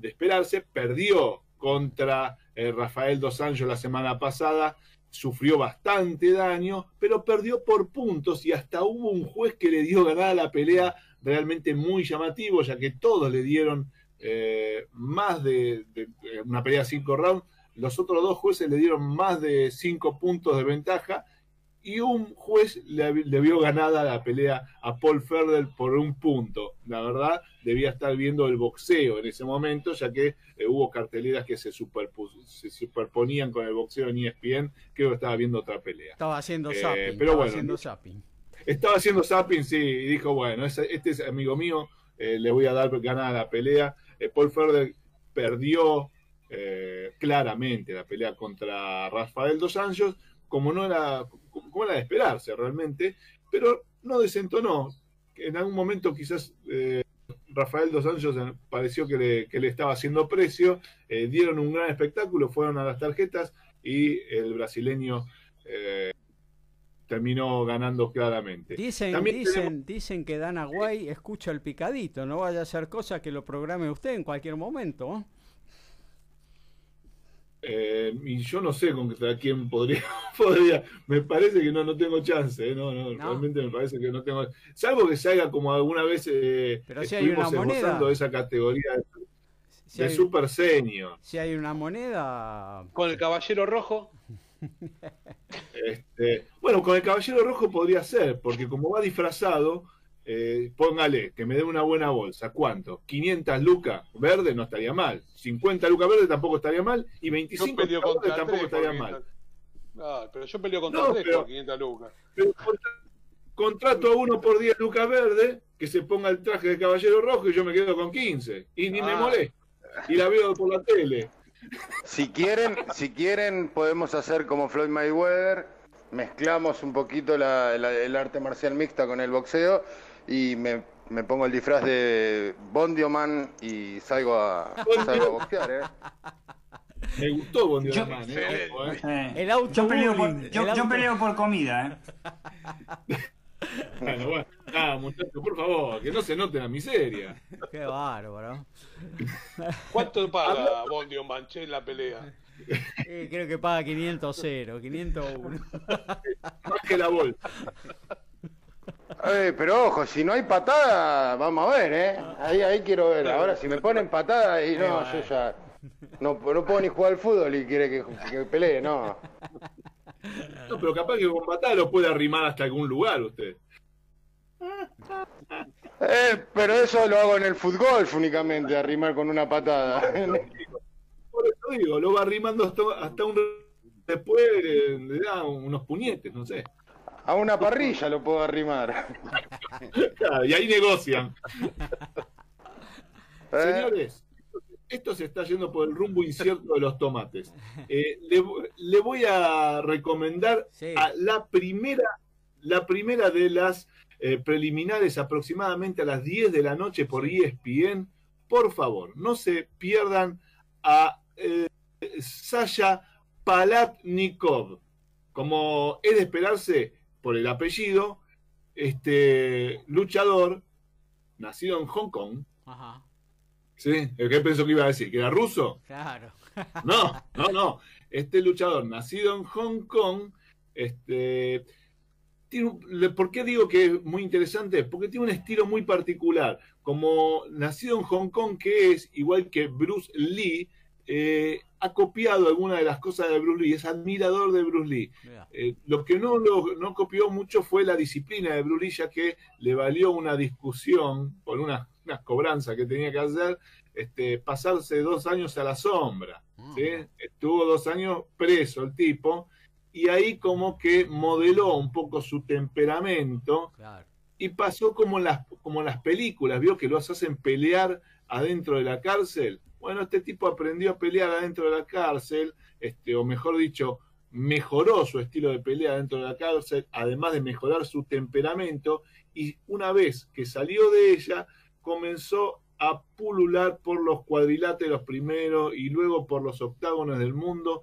Speaker 10: de esperarse, perdió contra eh, Rafael Dos Anjos la semana pasada, sufrió bastante daño, pero perdió por puntos y hasta hubo un juez que le dio ganada la pelea realmente muy llamativo, ya que todos le dieron eh, más de, de- una pelea cinco rounds, los otros dos jueces le dieron más de cinco puntos de ventaja y un juez le, le vio ganada la pelea a Paul Ferder por un punto. La verdad, debía estar viendo el boxeo en ese momento, ya que eh, hubo carteleras que se, superponían con el boxeo en ESPN. Creo que estaba viendo otra pelea.
Speaker 8: Estaba haciendo
Speaker 10: Eh,
Speaker 8: zapping.
Speaker 10: pero
Speaker 8: estaba
Speaker 10: bueno,
Speaker 8: haciendo zapping.
Speaker 10: Estaba haciendo zapping, sí, y dijo, bueno, este es amigo mío, eh, le voy a dar ganada la pelea. Eh, Paul Ferder perdió claramente la pelea contra Rafael Dos Anjos, como no era, como era de esperarse realmente, pero no desentonó. En algún momento quizás eh, Rafael Dos Anjos eh, pareció que le, que le estaba haciendo precio, eh, dieron un gran espectáculo, fueron a las tarjetas y el brasileño eh, terminó ganando claramente.
Speaker 8: Dicen,
Speaker 10: También
Speaker 8: dicen,
Speaker 10: tenemos-
Speaker 8: dicen que Dana White escucha el picadito, no vaya a ser cosa que lo programe usted en cualquier momento. ¿Eh?
Speaker 10: Y yo no sé contra quién podría, podría. Me parece que no, no tengo chance. eh, No, no, realmente me parece que no tengo. Salvo que se haga como alguna vez eh,
Speaker 8: Pero si hay una
Speaker 10: estuvimos
Speaker 8: moneda.
Speaker 10: esbozando esa categoría de,
Speaker 8: Si
Speaker 10: de
Speaker 8: hay-
Speaker 10: super senior.
Speaker 8: Si hay una moneda.
Speaker 9: Con el caballero rojo.
Speaker 10: Este, bueno, con el caballero rojo podría ser, porque como va disfrazado, eh, póngale que me dé una buena bolsa. ¿Cuánto? 500 lucas verde no estaría mal. 50 lucas verde tampoco estaría mal. Y 25
Speaker 9: Yo peleo
Speaker 10: lucas verde tampoco
Speaker 9: tres
Speaker 10: estaría mal.
Speaker 9: 500. Ah, pero yo peleo contra
Speaker 10: No,
Speaker 9: tres
Speaker 10: pero-
Speaker 9: por 500 lucas.
Speaker 10: Pero contra- contrato a uno por 10 lucas verde, que se ponga el traje de caballero rojo y yo me quedo con 15. Y ni me
Speaker 11: Ah.
Speaker 10: molesta. Y la veo por la tele.
Speaker 11: Si quieren, si quieren, podemos hacer como Floyd Mayweather, mezclamos un poquito la- la- el arte marcial mixta con el boxeo y me, me pongo el disfraz de Bondioman y salgo a, salgo a boxear, ¿eh?
Speaker 10: Me gustó Bondi
Speaker 1: Yo-
Speaker 10: Oman, ¿eh? ¿eh?
Speaker 1: Eh,
Speaker 8: El auto
Speaker 1: yo peleo, por, yo,
Speaker 8: el
Speaker 1: yo peleo por comida, ¿eh?
Speaker 10: Bueno, bueno. Ah, muchachos, por favor, que no se note la miseria.
Speaker 8: Qué bárbaro.
Speaker 9: ¿Cuánto paga Bondio Manché en la pelea?
Speaker 8: Eh, creo que paga 500 0, 501.
Speaker 10: Más que la bolsa.
Speaker 11: Eh, pero ojo, si no hay patada, vamos a ver, ¿eh? Ahí, ahí quiero ver. Ahora, si me ponen patada, y no, yo ya no, no puedo ni jugar al fútbol y quiere que, que pelee, no.
Speaker 10: No, pero capaz que con patada lo puede arrimar hasta algún lugar usted.
Speaker 11: Eh, pero eso lo hago en el fútbol únicamente, arrimar con una patada.
Speaker 10: Por eso digo, lo va arrimando hasta, hasta un. Después eh, le da unos puñetes, no sé.
Speaker 11: A una parrilla lo puedo arrimar.
Speaker 10: Claro, y ahí negocian.
Speaker 11: ¿Eh?
Speaker 10: Señores, esto se está yendo por el rumbo incierto de los tomates. Eh, le, le voy a recomendar
Speaker 8: Sí.
Speaker 10: a la primera, la primera de las eh, preliminares aproximadamente a las 10 de la noche por ESPN. Por favor, no se pierdan a eh, Sasha Palatnikov. Como es de esperarse por el apellido, este luchador nacido en Hong Kong,
Speaker 8: Ajá,
Speaker 10: ¿sí? ¿El que pensó que iba a decir? ¿Que era ruso?
Speaker 8: claro.
Speaker 10: No, no, no. Este luchador nacido en Hong Kong, este, tiene un- ¿por qué digo que es muy interesante? Porque tiene un estilo muy particular. Como nacido en Hong Kong, que es igual que Bruce Lee, eh, ha copiado algunas de las cosas de Bruce Lee, es admirador de Bruce Lee. Eh, lo que no, lo, no copió mucho fue la disciplina de Bruce Lee, ya que le valió una discusión por una, una cobranza que tenía que hacer, este, pasarse dos años a la sombra. ¿sí? Estuvo dos años preso el tipo, y ahí como que modeló un poco su temperamento. Y pasó como en, las, como en las películas, vio que los hacen pelear adentro de la cárcel. Bueno, este tipo aprendió a pelear adentro de la cárcel, este, o mejor dicho, mejoró su estilo de pelea dentro de la cárcel, además de mejorar su temperamento, y una vez que salió de ella, comenzó a pulular por los cuadriláteros primero y luego por los octágonos del mundo,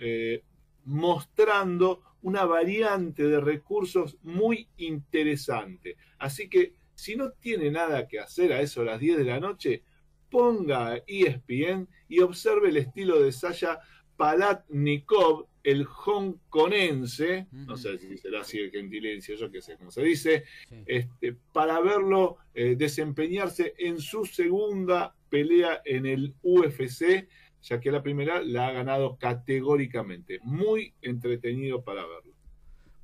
Speaker 10: eh, mostrando una variante de recursos muy interesante. Así que si no tiene nada que hacer a eso a las 10 de la noche, ponga ESPN y observe el estilo de Sasha Palatnikov, el hongkonense, no sé si será así el gentilicio, yo qué sé cómo se dice, este, para verlo eh, desempeñarse en su segunda pelea en el UFC, ya que la primera la ha ganado categóricamente. Muy entretenido para verlo.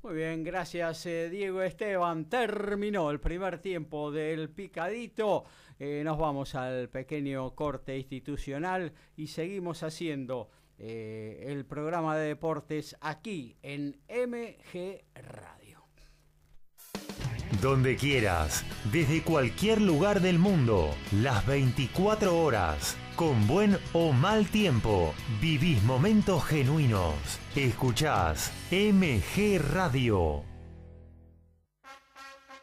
Speaker 8: Muy bien, gracias eh, Diego Esteban. Terminó el primer tiempo del picadito. Eh, nos vamos al pequeño corte institucional y seguimos haciendo eh, el programa de deportes aquí en MG Radio.
Speaker 14: Donde quieras, desde cualquier lugar del mundo, las 24 horas, con buen o mal tiempo, vivís momentos genuinos. Escuchás MG Radio.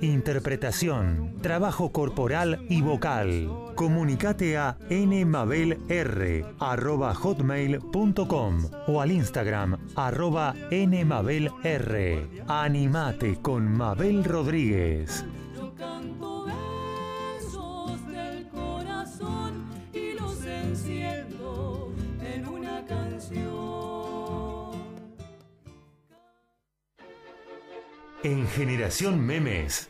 Speaker 14: interpretación, trabajo corporal y vocal. Comunicate a nmabelr@hotmail.com o al Instagram arroba nmabelr. Animate con Mabel Rodríguez.
Speaker 15: Yo canto versos del corazón y los enciendo en una canción.
Speaker 14: En Generación Memes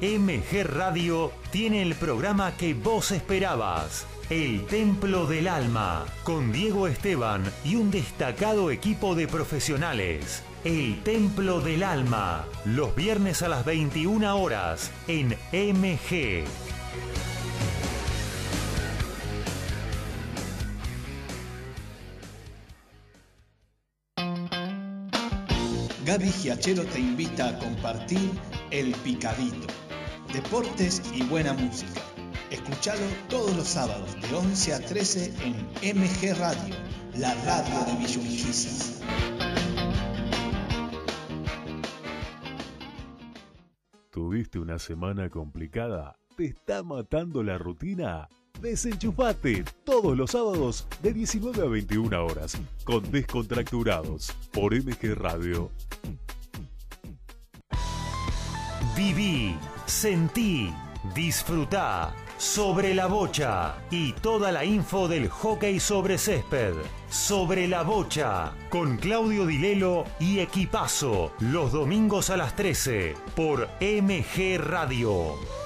Speaker 14: MG Radio tiene el programa que vos esperabas. El Templo del Alma, con Diego Esteban y un destacado equipo de profesionales. El Templo del Alma, los viernes a las 21 horas en MG.
Speaker 3: Gaby Giachero te invita a compartir El Picadito. Deportes y buena música. Escuchalo todos los sábados de 11 a 13 en MG Radio, la radio de Villurquiza.
Speaker 16: ¿Tuviste una semana complicada? ¿Te está matando la rutina? Desenchufate todos los sábados de 19 a 21 horas con Descontracturados por MG Radio.
Speaker 14: Viví, sentí, disfrutá sobre la bocha y toda la info del hockey sobre césped. Sobre la bocha con Claudio Dilelo y Equipazo los domingos a las 13 por MG Radio.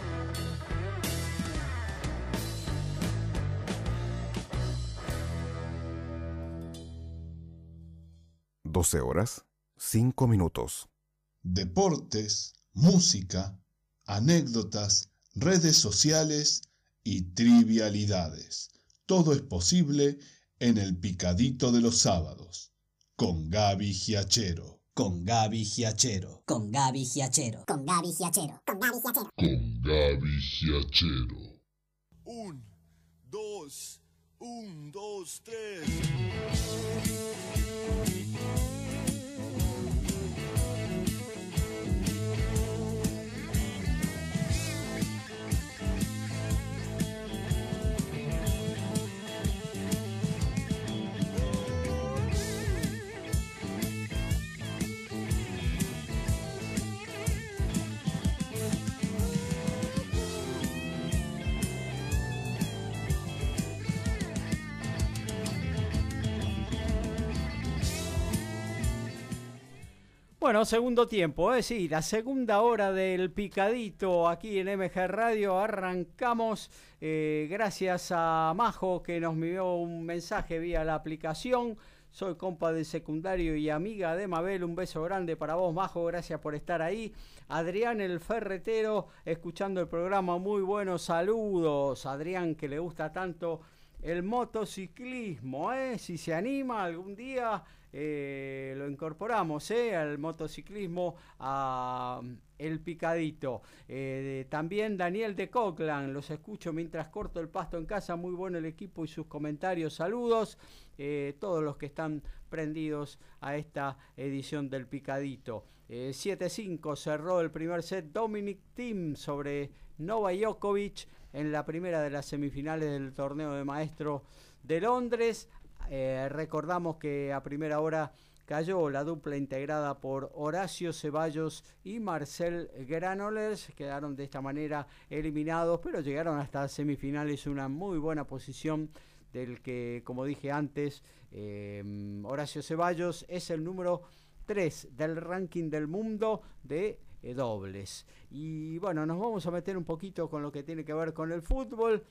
Speaker 17: Doce horas, cinco minutos.
Speaker 2: Deportes, música, anécdotas, redes sociales y trivialidades. Todo es posible en el picadito de los sábados. Con Gaby Giachero.
Speaker 3: Con Gaby Giachero.
Speaker 5: Con Gaby Giachero. Con Gaby Giachero. Con Gaby Giachero.
Speaker 6: Con Gaby Giachero.
Speaker 7: Un, dos, un, dos, tres.
Speaker 8: Bueno, segundo tiempo, es decir, la segunda hora del picadito aquí en MG Radio. Arrancamos eh, gracias a Majo que nos envió un mensaje vía la aplicación. Soy compa de secundario y amiga de Mabel. Un beso grande para vos, Majo. Gracias por estar ahí. Adrián el Ferretero, escuchando el programa. Muy buenos saludos. Adrián, que le gusta tanto el motociclismo. ¿eh? Si se anima algún día, eh, lo incorporamos ¿eh? al motociclismo, a el picadito. Eh, también Daniel de Cochlan, los escucho mientras corto el pasto en casa. Muy bueno el equipo y sus comentarios. Saludos. Todos los que están prendidos a esta edición del picadito. Eh, 7-5 cerró el primer set Dominic Thiem sobre Nova Djokovic en la primera de las semifinales del torneo de maestro de Londres. Eh, recordamos que a primera hora cayó la dupla integrada por Horacio Ceballos y Marcel Granollers. Quedaron de esta manera eliminados, pero llegaron hasta semifinales. Una muy buena posición del que, como dije antes, eh, Horacio Ceballos es el número 3 del ranking del mundo de eh, dobles. Y bueno, nos vamos a meter un poquito con lo que tiene que ver con el fútbol.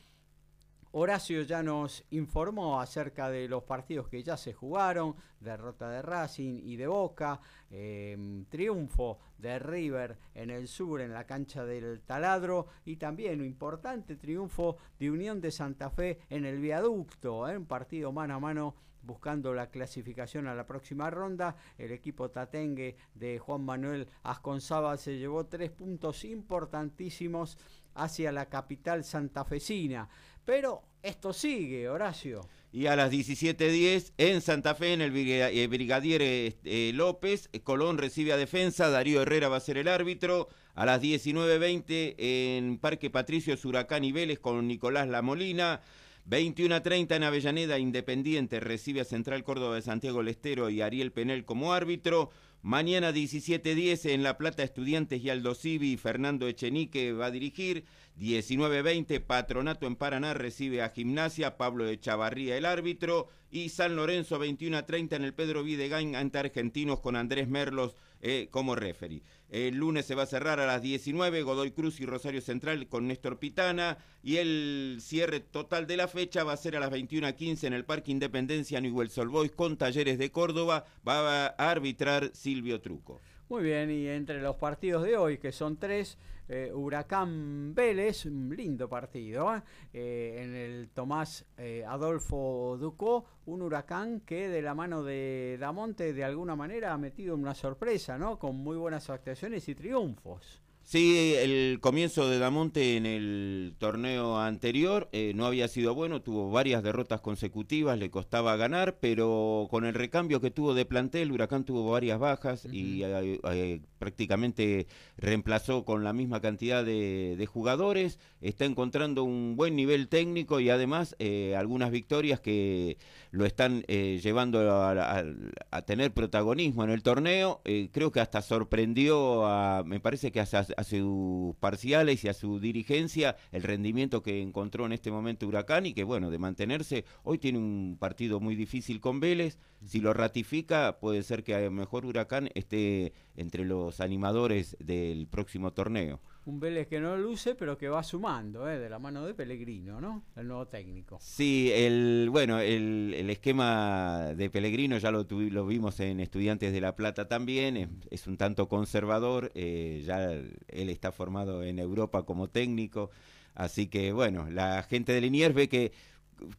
Speaker 8: Horacio ya nos informó acerca de los partidos que ya se jugaron, derrota de Racing y de Boca, eh, triunfo de River en el sur en la cancha del Taladro y también un importante triunfo de Unión de Santa Fe en el viaducto, eh, un partido mano a mano buscando la clasificación a la próxima ronda. El equipo tatengue de Juan Manuel Asconzábal se llevó tres puntos importantísimos hacia la capital santafesina. Pero esto sigue, Horacio.
Speaker 4: Y a las 17.10 en Santa Fe, en el eh, Brigadier eh, López, eh, Colón recibe a defensa, Darío Herrera va a ser el árbitro. A las 19.20 en Parque Patricio, Huracán y Vélez con Nicolás La Molina. 21.30 en Avellaneda, Independiente recibe a Central Córdoba de Santiago Lestero y Ariel Penel como árbitro. Mañana 17.10 en La Plata, Estudiantes y Aldo Civi, Fernando Echenique va a dirigir. 19.20 Patronato en Paraná recibe a Gimnasia, Pablo de Chavarría el árbitro. Y San Lorenzo 21.30 en el Pedro Videgain ante Argentinos con Andrés Merlos eh, como referee. El lunes se va a cerrar a las 19, Godoy Cruz y Rosario Central con Néstor Pitana. Y el cierre total de la fecha va a ser a las 21.15 en el Parque Independencia Newell's Old Boys con Talleres de Córdoba. Va a arbitrar Silvio Truco.
Speaker 8: Muy bien, y entre los partidos de hoy, que son tres, eh, Huracán Vélez, un lindo partido, ¿eh? Eh, en el Tomás eh, Adolfo Ducó, un huracán que de la mano de Damonte de alguna manera ha metido una sorpresa, ¿no? Con muy buenas actuaciones y triunfos.
Speaker 4: Sí, el comienzo de Damonte en el torneo anterior eh, no había sido bueno, tuvo varias derrotas consecutivas, le costaba ganar, pero con el recambio que tuvo de plantel, Huracán tuvo varias bajas y eh, eh, prácticamente reemplazó con la misma cantidad de, jugadores, está encontrando un buen nivel técnico y además eh, algunas victorias que lo están eh, llevando a, a- a tener protagonismo en el torneo. Eh, creo que hasta sorprendió, a, me parece que hasta a sus parciales y a su dirigencia el rendimiento que encontró en este momento Huracán y que bueno, de mantenerse, hoy tiene un partido muy difícil con Vélez. Si lo ratifica, puede ser que a lo mejor Huracán esté entre los animadores del próximo torneo.
Speaker 8: Un Vélez que no luce, pero que va sumando, ¿eh? de la mano de Pellegrino, ¿no? El nuevo técnico.
Speaker 4: Sí, el, bueno, el, el esquema de Pellegrino ya lo, tuvi- lo vimos en Estudiantes de La Plata también, es, es un tanto conservador, eh, ya él está formado en Europa como técnico, así que bueno, la gente de Liniers ve que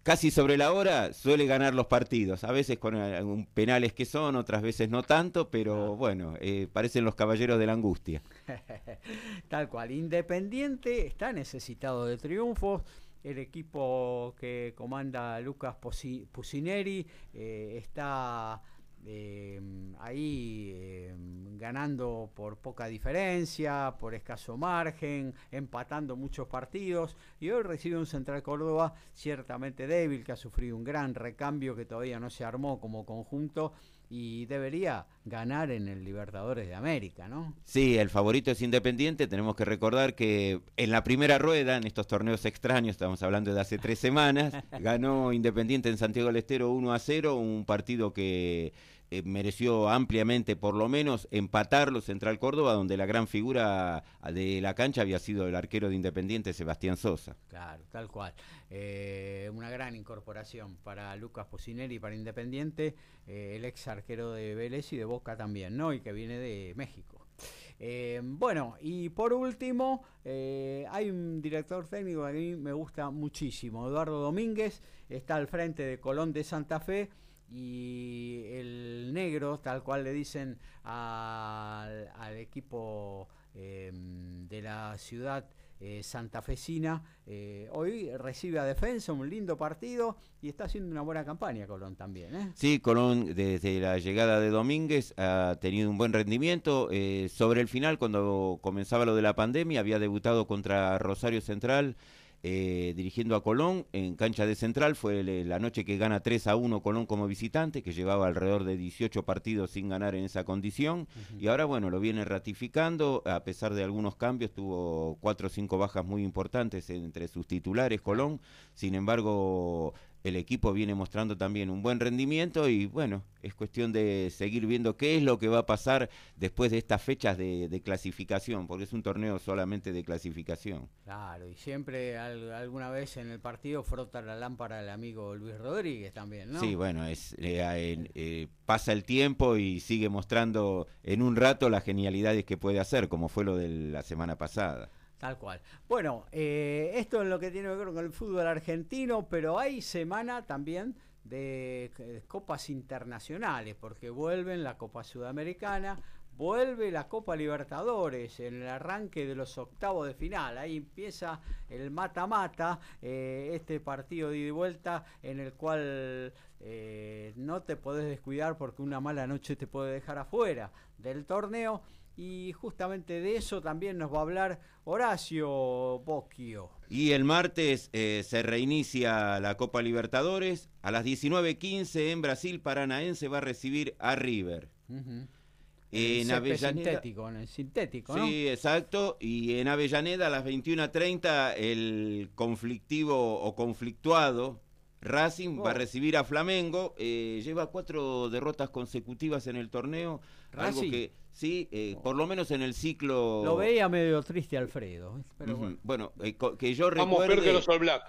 Speaker 4: casi sobre la hora suele ganar los partidos, a veces con algún penales que son, otras veces no tanto, pero bueno, eh, parecen los caballeros de la angustia.
Speaker 8: Tal cual. Independiente está necesitado de triunfos. El equipo que comanda Lucas Pusineri eh, está eh, ahí eh, ganando por poca diferencia, por escaso margen, empatando muchos partidos. Y hoy recibe un Central Córdoba ciertamente débil, que ha sufrido un gran recambio que todavía no se armó como conjunto y debería ganar en el Libertadores de América, ¿no?
Speaker 4: Sí, el favorito es Independiente. Tenemos que recordar que en la primera rueda, en estos torneos extraños, estamos hablando de hace tres semanas, ganó Independiente en Santiago del Estero 1 a 0, un partido que eh, mereció ampliamente, por lo menos, empatarlo Central Córdoba, donde la gran figura de la cancha había sido el arquero de Independiente, Sebastián Sosa.
Speaker 8: Claro, tal cual. Eh, una gran incorporación para Lucas Pocinelli, para Independiente, eh, el ex arquero de Vélez y de Boca también, ¿no? Y que viene de México. Bueno, y por último, hay un director técnico que a mí me gusta muchísimo, Eduardo Domínguez, está al frente de Colón de Santa Fe y el negro, tal cual le dicen al, al equipo eh, de la ciudad eh, santafesina, eh, hoy recibe a defensa un lindo partido y está haciendo una buena campaña Colón también. ¿eh?
Speaker 4: Sí, Colón desde la llegada de Domínguez ha tenido un buen rendimiento. Eh, sobre el final, cuando comenzaba lo de la pandemia, había debutado contra Rosario Central. Eh, dirigiendo a Colón en cancha de Central, fue la noche que gana 3 a 1 Colón como visitante, que llevaba alrededor de 18 partidos sin ganar en esa condición, y ahora bueno, lo viene ratificando, a pesar de algunos cambios, tuvo cuatro o cinco bajas muy importantes entre sus titulares Colón, sin embargo el equipo viene mostrando también un buen rendimiento y bueno, es cuestión de seguir viendo qué es lo que va a pasar después de estas fechas de, de clasificación, porque es un torneo solamente de clasificación.
Speaker 8: Claro, y siempre al- alguna vez en el partido frota la lámpara el amigo Luis Rodríguez también, ¿no?
Speaker 4: Sí, bueno, es eh, eh, eh, pasa el tiempo y sigue mostrando en un rato las genialidades que puede hacer, como fue lo de la semana pasada.
Speaker 8: Tal cual. Bueno, eh, esto es lo que tiene que ver con el fútbol argentino, pero hay semana también de, de copas internacionales, porque vuelven la Copa Sudamericana, vuelve la Copa Libertadores en el arranque de los octavos de final. Ahí empieza el mata-mata, eh, este partido de ida y vuelta en el cual eh, no te podés descuidar porque una mala noche te puede dejar afuera del torneo. Y justamente de eso también nos va a hablar Horacio Bocchio.
Speaker 4: Y el martes eh, se reinicia la Copa Libertadores. A las 19.15 en Brasil, Paranaense va a recibir a River. En
Speaker 8: césped
Speaker 4: Avellaneda.
Speaker 8: sintético, en el sintético, ¿no?
Speaker 4: Sí, exacto. Y en Avellaneda a las 21.30 el conflictivo o conflictuado Racing va a
Speaker 8: Oh.
Speaker 4: recibir a Flamengo, eh, lleva cuatro derrotas consecutivas en el torneo, algo
Speaker 8: Racing.
Speaker 4: que sí, eh, por lo menos en el ciclo...
Speaker 8: Lo veía medio triste Alfredo. ¿eh? Bueno.
Speaker 4: Bueno, eh, que yo
Speaker 9: Vamos peor
Speaker 4: recuerde...
Speaker 9: que los All Black.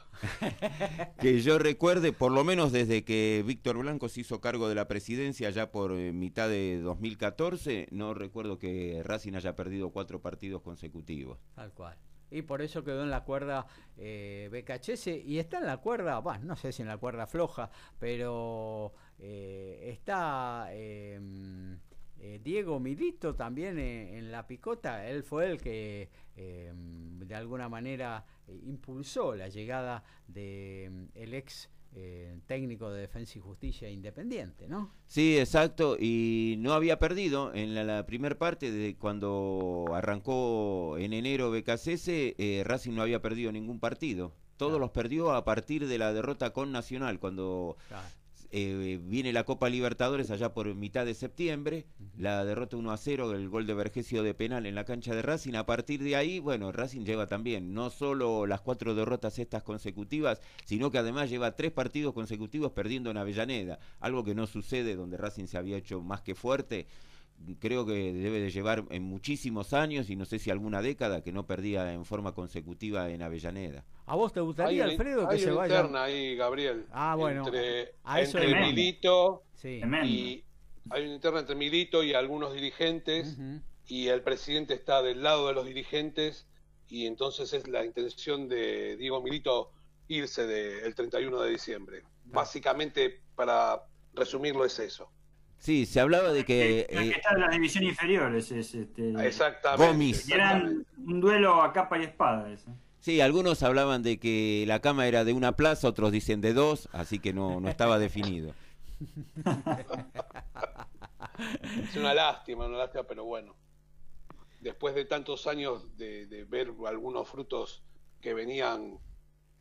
Speaker 4: que yo recuerde, por lo menos desde que Víctor Blanco se hizo cargo de la presidencia ya por eh, mitad de 2014, no recuerdo que Racing haya perdido cuatro partidos consecutivos.
Speaker 8: Tal cual. Y por eso quedó en la cuerda eh, BKHS y está en la cuerda, bueno, no sé si en la cuerda floja, pero eh, está eh, eh, Diego Milito también eh, en la picota. Él fue el que eh, de alguna manera eh, impulsó la llegada de mm, el ex técnico de Defensa y Justicia Independiente, ¿no?
Speaker 4: Sí, exacto, y no había perdido en la, la primera parte de cuando arrancó en enero BKCS, eh, Racing no había perdido ningún partido. Todos los perdió a partir de la derrota con Nacional, cuando eh, viene la Copa Libertadores allá por mitad de septiembre, la derrota 1 a 0, el gol de Vergesio de penal en la cancha de Racing. A partir de ahí, bueno, Racing lleva también no solo las cuatro derrotas estas consecutivas, sino que además lleva tres partidos consecutivos perdiendo en Avellaneda, algo que no sucede donde Racing se había hecho más que fuerte. Creo que debe de llevar en muchísimos años y no sé si alguna década que no perdía en forma consecutiva en Avellaneda.
Speaker 8: ¿A vos te gustaría,
Speaker 9: Hay
Speaker 8: Alfredo, que
Speaker 9: hay
Speaker 8: se
Speaker 9: una
Speaker 8: vaya?
Speaker 9: interna ahí, Gabriel.
Speaker 8: Ah, bueno,
Speaker 9: Entre,
Speaker 8: a eso
Speaker 9: entre
Speaker 8: iba.
Speaker 9: Milito
Speaker 8: Sí.
Speaker 9: y hay una interna entre Milito y algunos dirigentes y el presidente está del lado de los dirigentes y entonces es la intención de Diego Milito irse de- el 31 de diciembre. Básicamente, para resumirlo, es eso.
Speaker 4: Sí, se hablaba de que...
Speaker 1: El que
Speaker 4: eh,
Speaker 1: está en las divisiones inferiores es este.
Speaker 9: Exactamente.
Speaker 4: Gomis.
Speaker 1: Y eran un duelo a capa y espada ese.
Speaker 4: Sí, algunos hablaban de que la cama era de una plaza, otros dicen de dos, así que no, no estaba definido.
Speaker 9: Es una lástima, una lástima, pero bueno. Después de tantos años de, de ver algunos frutos que venían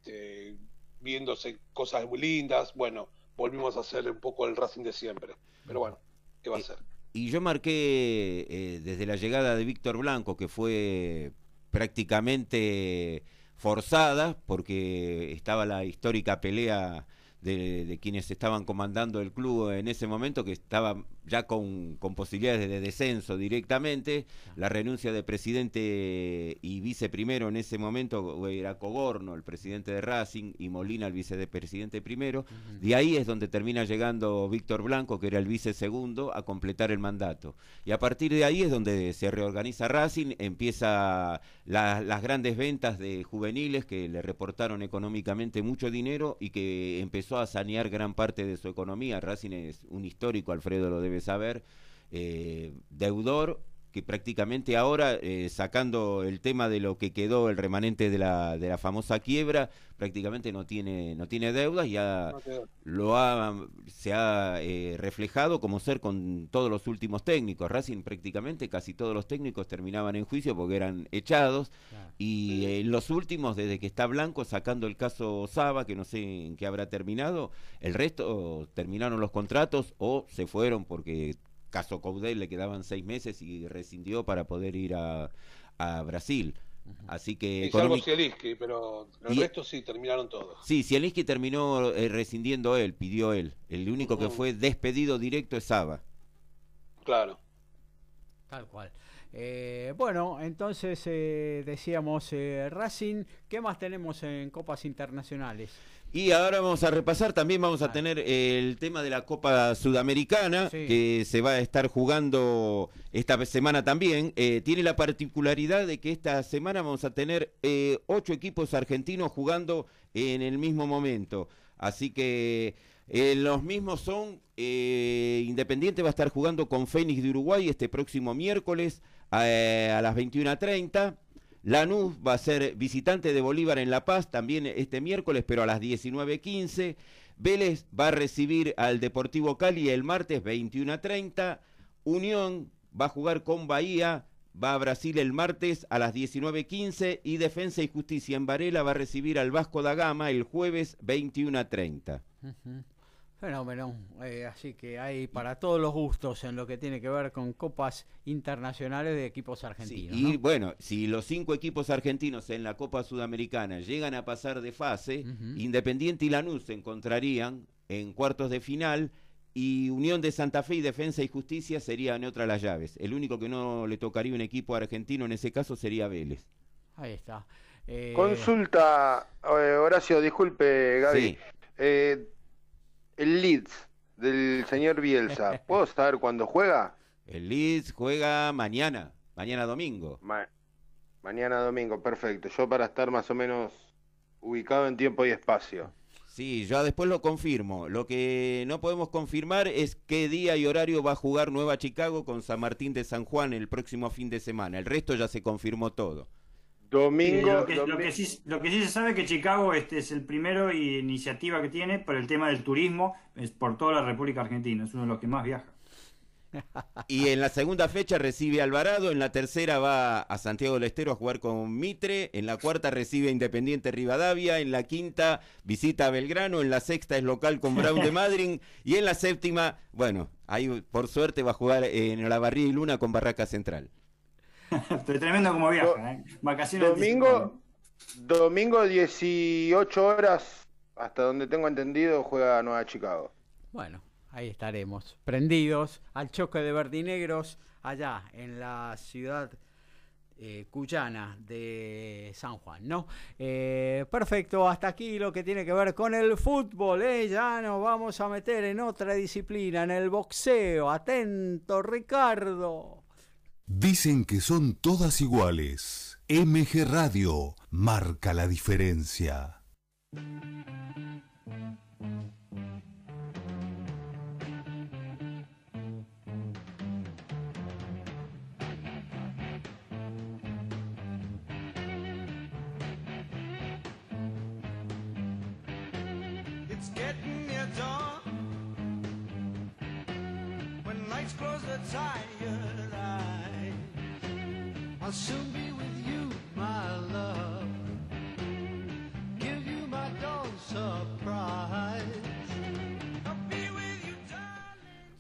Speaker 9: eh, viéndose cosas muy lindas, bueno, volvimos a hacer un poco el Racing de siempre. Pero bueno, ¿qué va a ser?
Speaker 4: Y yo marqué eh, desde la llegada de Víctor Blanco, que fue prácticamente forzada, porque estaba la histórica pelea de, de quienes estaban comandando el club en ese momento, que estaba ya con, con posibilidades de descenso directamente, la renuncia de presidente y viceprimero en ese momento era Coborno, el presidente de Racing, y Molina, el vicepresidente primero. De ahí es donde termina llegando Víctor Blanco, que era el vice segundo, a completar el mandato. Y a partir de ahí es donde se reorganiza Racing, empieza la- las grandes ventas de juveniles que le reportaron económicamente mucho dinero y que empezó a sanear gran parte de su economía. Racing es un histórico, Alfredo lo debe saber, eh, deudor que prácticamente ahora, eh, sacando el tema de lo que quedó el remanente de la, de la famosa quiebra, prácticamente no tiene, no tiene deudas y ha- lo ha, se ha eh, reflejado como ser con todos los últimos técnicos. Racing prácticamente casi todos los técnicos terminaban en juicio porque eran echados. Y eh, los últimos, desde que está Blanco, sacando el caso Saba, que no sé en qué habrá terminado, el resto terminaron los contratos o se fueron porque caso Caudel le quedaban seis meses y rescindió para poder ir a, a Brasil. Así que...
Speaker 9: Y salvo Zielinski, pero el
Speaker 4: Y-
Speaker 9: resto sí terminaron todos.
Speaker 4: Sí, Zielinski terminó eh, rescindiendo él, pidió él. El único que fue despedido directo es Saba.
Speaker 9: Claro.
Speaker 8: Tal cual. Eh, bueno, entonces eh, decíamos eh, Racing, ¿qué más tenemos en copas internacionales?
Speaker 4: Y ahora vamos a repasar, también vamos a tener el tema de la Copa Sudamericana,
Speaker 8: Sí.
Speaker 4: que se va a estar jugando esta semana también. Tiene la particularidad de que esta semana vamos a tener ocho equipos argentinos jugando en el mismo momento. Así que eh, los mismos son, eh, Independiente va a estar jugando con Fénix de Uruguay este próximo miércoles eh, a las 21.30. Lanús va a ser visitante de Bolívar en La Paz también este miércoles, pero a las 19.15. Vélez va a recibir al Deportivo Cali el martes 21.30. Unión va a jugar con Bahía, va a Brasil el martes a las 19.15. Y Defensa y Justicia en Varela va a recibir al Vasco da Gama el jueves 21.30.
Speaker 8: Ujú. Fenómeno. Eh, así que hay para todos los gustos en lo que tiene que ver con copas internacionales de equipos argentinos.
Speaker 4: Y
Speaker 8: ¿no?
Speaker 4: bueno, si los cinco equipos argentinos en la Copa Sudamericana llegan a pasar de fase, Independiente y Lanús se encontrarían en cuartos de final y Unión de Santa Fe y Defensa y Justicia serían otra las llaves. El único que no le tocaría un equipo argentino en ese caso sería Vélez.
Speaker 8: Ahí está. Eh,
Speaker 11: Consulta, eh, Horacio, disculpe, Gaby.
Speaker 4: Sí.
Speaker 11: El Leeds del señor Bielsa, ¿puedo saber cuándo juega?
Speaker 4: El Leeds juega mañana, mañana domingo.
Speaker 11: Ma- mañana domingo, perfecto. Yo para estar más o menos ubicado en tiempo y espacio.
Speaker 4: Sí, ya después lo confirmo. Lo que no podemos confirmar es qué día y horario va a jugar Nueva Chicago con San Martín de San Juan el próximo fin de semana. El resto ya se confirmó todo.
Speaker 11: Domingo.
Speaker 1: Eh, lo, que, lo que sí, lo que sí se sabe es que Chicago este es el primero y iniciativa que tiene por el tema del turismo es por toda la República Argentina. Es uno de los que más viaja.
Speaker 4: Y en la segunda fecha recibe a Alvarado, en la tercera va a Santiago del Estero a jugar con Mitre, en la cuarta recibe a Independiente Rivadavia, en la quinta visita a Belgrano, en la sexta es local con Brown de Madrid y en la séptima, bueno, ahí por suerte va a jugar en la Barría y Luna con Barraca Central.
Speaker 1: Tremendo como viaja. ¿eh? Vacaciones
Speaker 11: Domingo, domingo 18 horas, hasta donde tengo entendido, juega Nueva Chicago.
Speaker 8: Bueno, ahí estaremos, prendidos al choque de verdinegros allá en la ciudad eh, cuyana de San Juan, ¿no? Eh, perfecto, hasta aquí lo que tiene que ver con el fútbol, ¿eh? Ya nos vamos a meter en otra disciplina, en el boxeo. Atento, Ricardo.
Speaker 12: Dicen que son todas iguales. MG Radio marca la diferencia.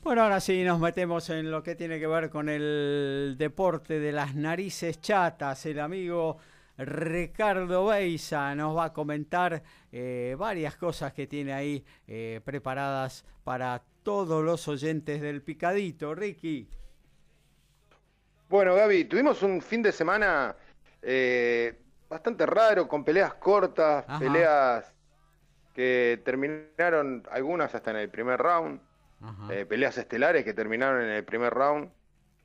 Speaker 8: Bueno, ahora sí nos metemos en lo que tiene que ver con el deporte de las narices chatas. El amigo Ricardo Beisa nos va a comentar eh, varias cosas que tiene ahí eh, preparadas para todos los oyentes del picadito. Ricky.
Speaker 11: Bueno, Gaby, tuvimos un fin de semana eh, bastante raro, con peleas cortas,
Speaker 8: Ajá.
Speaker 11: peleas que terminaron algunas hasta en el primer round, eh, peleas estelares que terminaron en el primer round.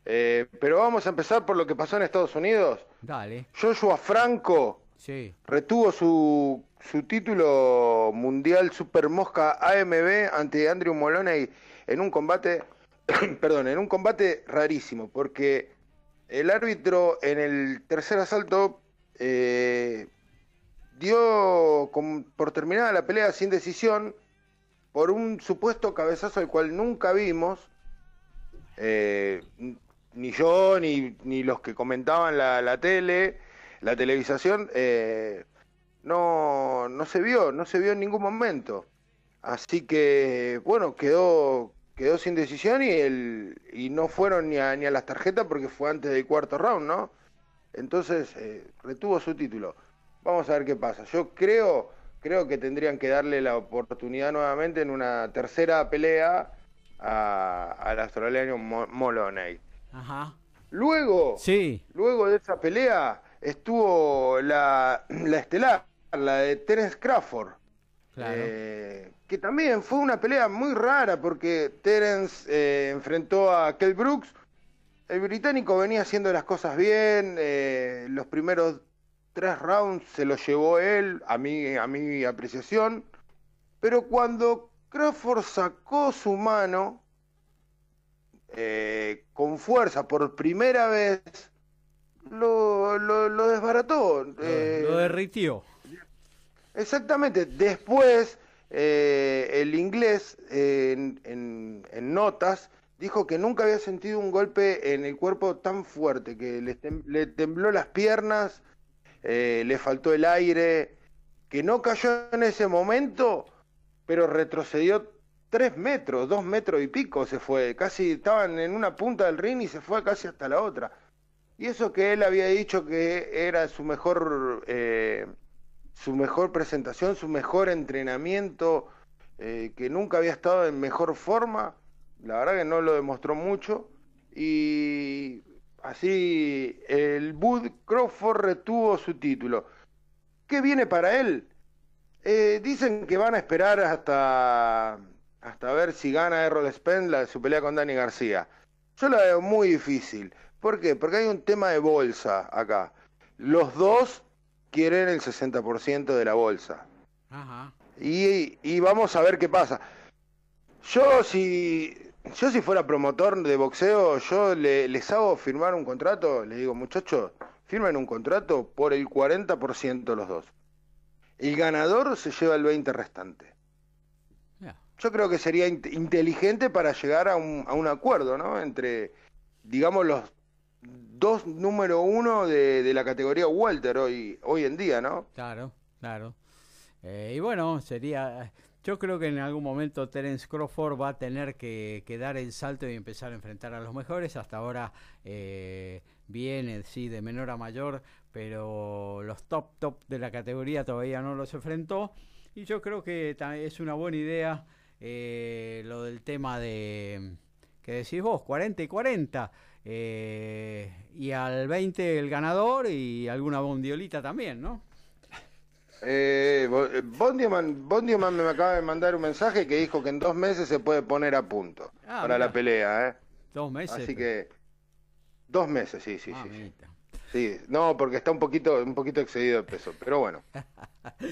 Speaker 11: Eh, pero vamos a empezar por lo que pasó en Estados Unidos.
Speaker 8: Dale.
Speaker 11: Joshua Franco
Speaker 8: Sí.
Speaker 11: retuvo su, su título mundial Super Mosca AMB ante Andrew Moloney en un combate, perdón, en un combate rarísimo, porque el árbitro en el tercer asalto eh, dio por terminada la pelea sin decisión por un supuesto cabezazo al cual nunca vimos, eh, ni yo ni, ni los que comentaban la, la tele, la televisación, eh, no, no se vio, no se vio en ningún momento. Así que, bueno, quedó, quedó sin decisión y, el, y no fueron ni a, ni a las tarjetas porque fue antes del cuarto round, ¿no? Entonces, eh, retuvo su título. Vamos a ver qué pasa. Yo creo, creo que tendrían que darle la oportunidad nuevamente en una tercera pelea a- al australiano Mo- Moloney.
Speaker 8: Ajá.
Speaker 11: Luego,
Speaker 8: Sí.
Speaker 11: luego de esa pelea estuvo la, la estelar, la de Terence Crawford.
Speaker 8: Claro.
Speaker 11: Eh, que también fue una pelea muy rara porque Terence eh, enfrentó a Kell Brooks. El británico venía haciendo las cosas bien. eh, los primeros tres rounds se los llevó él, a mi, a mi apreciación. Pero cuando Crawford sacó su mano con fuerza por primera vez, lo, lo, lo desbarató. eh,
Speaker 8: Lo derritió.
Speaker 11: Exactamente. Después, eh, el inglés, eh, en, en- en notas, dijo que nunca había sentido un golpe en el cuerpo tan fuerte, que le, le tembló las piernas, eh, le faltó el aire, que no cayó en ese momento, pero retrocedió tres metros, dos metros y pico se fue. Casi estaban en una punta del ring y se fue casi hasta la otra. Y eso que él había dicho que era su mejor, eh, su mejor presentación, su mejor entrenamiento, eh, que nunca había estado en mejor forma. La verdad que no lo demostró mucho. Y así el Bud Crawford retuvo su título. ¿Qué viene para él? Eh, dicen que van a esperar hasta, hasta ver si gana Errol Spence la, su pelea con Dani García. Yo la veo muy difícil. ¿Por qué? Porque hay un tema de bolsa acá. Los dos quieren el 60% de la bolsa.
Speaker 8: Ajá.
Speaker 11: Y, y vamos a ver qué pasa. Yo si, yo si fuera promotor de boxeo, yo le- les hago firmar un contrato, les digo, muchachos, firmen un contrato por el 40% los dos. El ganador se lleva el 20 restante. Yo creo que sería int- inteligente para llegar a un, a un acuerdo, ¿no? Entre, digamos, los dos número uno de, de la categoría Walter hoy, hoy en día, ¿no?
Speaker 8: Claro, claro. Eh, y bueno, sería. Yo creo que en algún momento Terence Crawford va a tener que, dar el salto y empezar a enfrentar a los mejores. Hasta ahora eh, viene, sí, de menor a mayor, pero los top, top de la categoría todavía no los enfrentó. Y yo creo que es una buena idea eh, lo del tema de. Que decís vos, 40 y 40. eh, y al 20 el ganador y alguna bondiolita también, ¿no?
Speaker 11: Eh, eh, Bondioman, Bondioman me acaba de mandar un mensaje que dijo que en dos meses se puede poner a punto
Speaker 8: Ah,
Speaker 11: para
Speaker 8: mira.
Speaker 11: la pelea, ¿eh?
Speaker 8: Dos meses.
Speaker 11: Así que dos meses, sí, sí, sí, sí. Sí, no, porque está un poquito, un poquito excedido de peso, pero bueno.